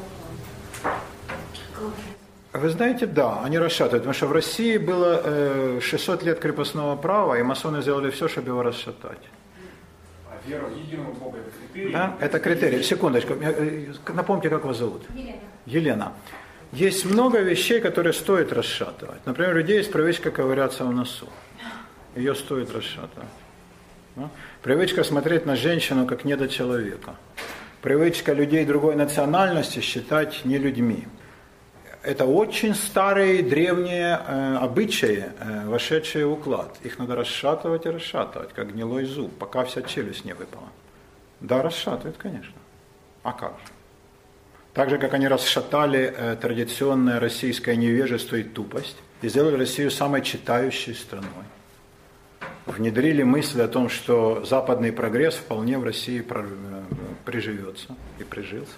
уклад. Вы знаете, да, они расшатывают, потому что в России было э, 600 лет крепостного права, и масоны сделали все, чтобы его расшатать. А вера в единого Бога это критерий? Да? Это критерий. Секундочку, э, э, напомните, как вас зовут? Елена. Елена. Есть много вещей, которые стоит расшатывать. Например, у людей есть привычка ковыряться в носу. Ее стоит расшатывать. Да? Привычка смотреть на женщину как недочеловека. Привычка людей другой национальности считать не людьми. Это очень старые, древние э, обычаи, э, вошедшие в уклад. Их надо расшатывать и расшатывать, как гнилой зуб, пока вся челюсть не выпала. Да, расшатывают, конечно. А как же? Так же, как они расшатали э, традиционное российское невежество и тупость и сделали Россию самой читающей страной. Внедрили мысль о том, что западный прогресс вполне в России э, приживется и прижился.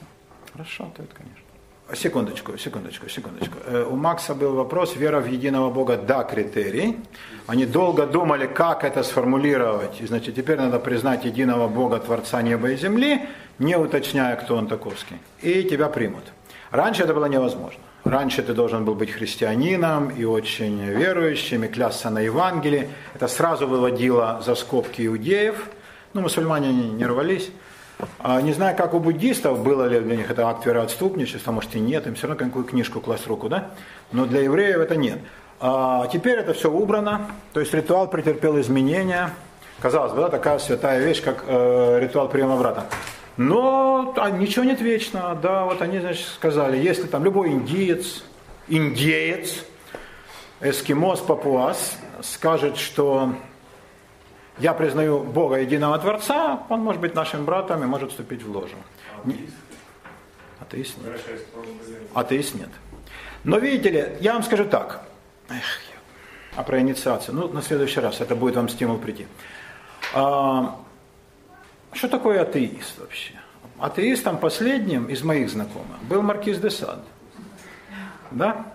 Расшатывают, конечно. Секундочку, секундочку, секундочку. Э, У Макса был вопрос, вера в единого Бога, да, критерий. Они долго думали, как это сформулировать. И, значит, теперь надо признать единого Бога, Творца неба и земли, не уточняя, кто он таковский. И тебя примут. Раньше это было невозможно. Раньше ты должен был быть христианином и очень верующим, и клясться на Евангелии. Это сразу выводило за скобки иудеев. Ну, мусульмане не, не рвались. А не знаю, как у буддистов, было ли для них это акт вероотступничества, может и нет, им все равно какую книжку класть руку, да? Но для евреев это нет. А теперь это все убрано, то есть ритуал претерпел изменения. Казалось бы, да, такая святая вещь, как э, ритуал приема брата. Но а, ничего нет вечного, да, вот они, значит, сказали, если там любой индиец, индеец, эскимос, папуас скажет, что я признаю Бога единого Творца, он может быть нашим братом и может вступить в ложу. Атеист нет. Атеист нет. Но видите ли, я вам скажу так. Эх, а про инициацию. Ну, на следующий раз. Это будет вам стимул прийти. А, что такое атеист вообще? Атеистом последним из моих знакомых был Маркиз де Сад. Да?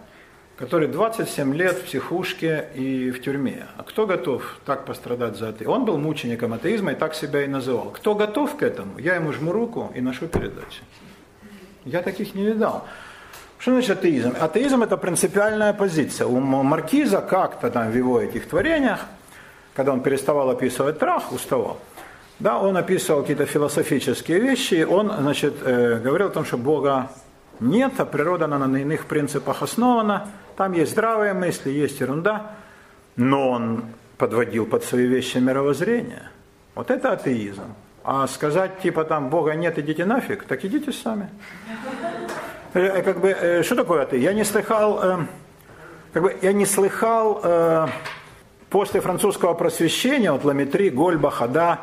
Который 27 лет в психушке и в тюрьме. А кто готов так пострадать за атеизм? Он был мучеником атеизма и так себя и называл. Кто готов к этому? Я ему жму руку и ношу передачи. Я таких не видал. Что значит атеизм? Атеизм это принципиальная позиция. У Маркиза как-то там в его этих творениях, когда он переставал описывать трах, уставал, да, он описывал какие-то философические вещи, он, значит, э, говорил о том, что Бога нет, а природа она на иных принципах основана, там есть здравые мысли, есть ерунда, но он подводил под свои вещи мировоззрение. Вот это атеизм. А сказать типа там Бога нет, идите нафиг, так идите сами. Э, Как бы, э, что такое атеизм? Я не слыхал, э, как бы, я не слыхал э, после французского просвещения, вот Ламетри, Гольба, Хада,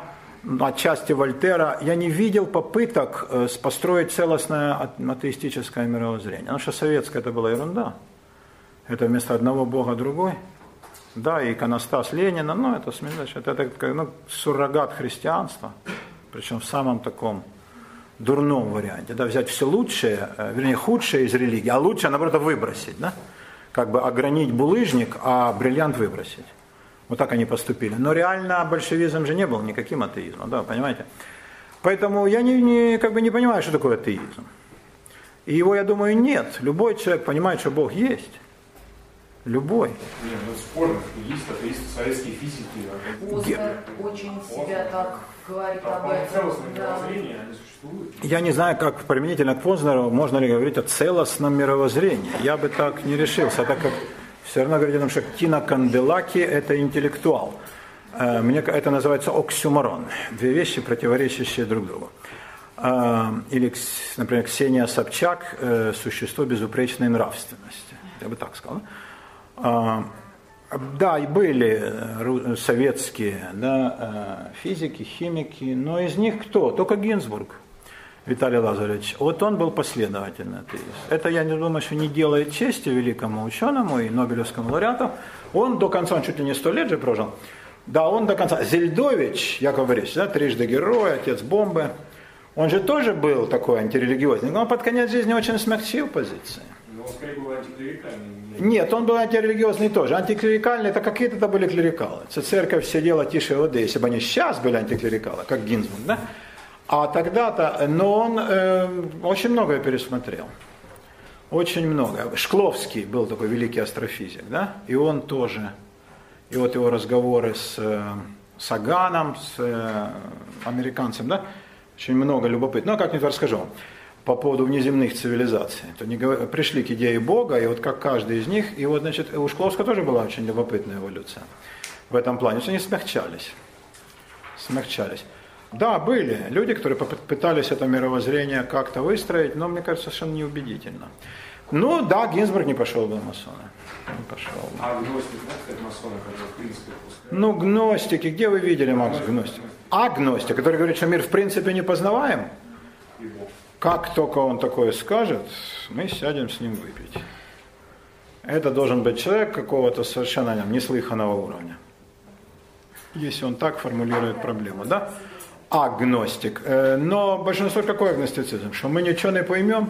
отчасти Вольтера, я не видел попыток э, построить целостное атеистическое мировоззрение. Потому что советское это была ерунда. Это вместо одного Бога другой. да, и иконостас Ленина, ну, это, значит, это, ну, суррогат христианства, причем в самом таком дурном варианте, да, взять все лучшее, э, вернее, худшее из религии, а лучшее, наоборот, выбросить, да, как бы огранить булыжник, а бриллиант выбросить. Вот так они поступили. Но реально большевизм же не был никаким атеизмом, да, понимаете? Поэтому я не, не, как бы не понимаю, что такое атеизм. И его, я думаю, нет. Любой человек понимает, что Бог есть. Любой. Не, ну спорно, есть атеисты, советские физики. Познер очень себя так говорит об этом. целостное Да. мировоззрение, они существуют. Я не знаю, как применительно к Познеру, можно ли говорить о целостном мировоззрении. Я бы так не решился, так как все равно говорить о том, что Тина Канделаки – это интеллектуал. Э, Мне это называется оксюморон. Две вещи, противоречащие друг другу. Э, Или, например, Ксения Собчак э, – существо безупречной нравственности. Я бы так сказал. Да, и были э, советские да, э, физики, химики, но из них кто? Только Гинзбург, Виталий Лазаревич. Вот он был последовательный атеист. Это, я не думаю, что не делает чести великому ученому и Нобелевскому лауреату. Он до конца, он чуть ли не сто лет же прожил, да, он до конца. Зельдович, Яков Борисович, да, трижды герой, отец бомбы, он же тоже был такой антирелигиозный, но он под конец жизни очень смягчил позиции. Но скорее был антиклерикальный. Нет, он был антирелигиозный тоже. Антиклерикальные, это какие-то были клерикалы. Це церковь сидела тише воды, если бы они сейчас были антиклерикалы, как Гинзбург, да? А тогда-то, но он э, очень многое пересмотрел. Очень много. Шкловский был такой великий астрофизик, да? И он тоже. И вот его разговоры с э, Саганом, с э, американцем, да? Очень много любопытного. Ну, а как-нибудь расскажу вам по поводу внеземных цивилизаций. То они говор- пришли к идее Бога, и вот как каждый из них, и вот, значит, у Шкловского тоже была очень любопытная эволюция в этом плане. Они смягчались. Смягчались. Да, были люди, которые пытались это мировоззрение как-то выстроить, но, мне кажется, совершенно неубедительно. Ну, да, Гинзбург не пошел бы в масоны. Не пошел. бы. А гностик, да, кстати, масоны, которые в принципе пускают. Ну, гностики, где вы видели, Макс, гностик? Агностик, который говорит, что мир в принципе не познаваем. И Бог. Как только он такое скажет, мы сядем с ним выпить. Это должен быть человек какого-то совершенно неслыханного уровня. Если он так формулирует проблему, да? Агностик. Э, Но большинство какой агностицизм? Что мы ничего не поймем?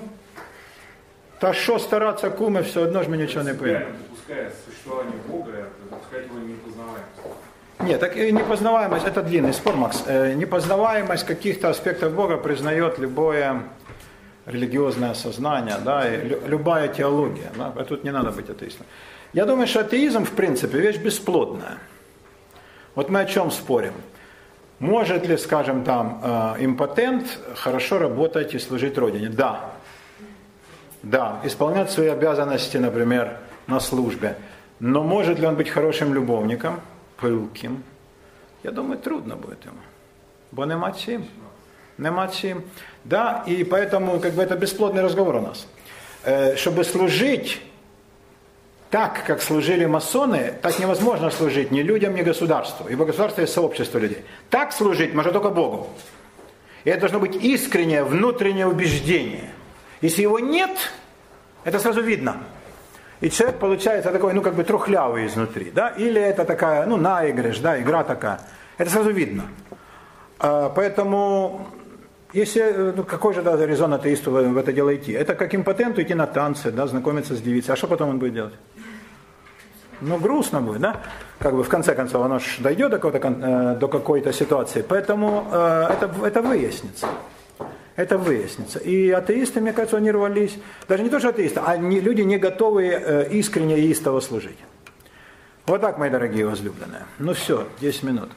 Та що стараться куми, все одно ж ми нічого не допуская существование Бога, допускать его непознаваемость. Нет, так и непознаваемость, это длинный спор, Макс. Э, Непознаваемость каких-то аспектов Бога признает любое религиозное сознание, да, и лю- любая теология. Да, а тут не надо быть атеистом. Я думаю, что атеизм, в принципе, вещь бесплодная. Вот мы о чем спорим? Может ли, скажем, там, э, импотент хорошо работать и служить Родине? Да. Да, исполнять свои обязанности, например, на службе. Но может ли он быть хорошим любовником, пылким? Я думаю, трудно будет ему. Бо нема чим. Нема чим. Да, и поэтому как бы это бесплодный разговор у нас. Э, чтобы служить так, как служили масоны, так невозможно служить ни людям, ни государству. Ибо государство есть сообщество людей. Так служить можно только Богу. И это должно быть искреннее внутреннее убеждение. Если его нет, это сразу видно. И человек получается такой, ну, как бы трухлявый изнутри, да, или это такая, ну, наигрыш, да, игра такая. Это сразу видно. А, Поэтому, если, э, ну, какой же да, резон атеисту в это дело идти? Это как импотенту идти на танцы, да, знакомиться с девицей. А что потом он будет делать? Ну, грустно будет, да? Как бы в конце концов оно ж дойдет до какой-то, э, до какой-то ситуации. Поэтому э, это, это выяснится. Это выяснится. И атеисты, мне кажется, они рвались. Даже не то, что атеисты, а не, люди не готовые э, искренне и истово служить. Вот так, мои дорогие возлюбленные. Ну все, 10 минут.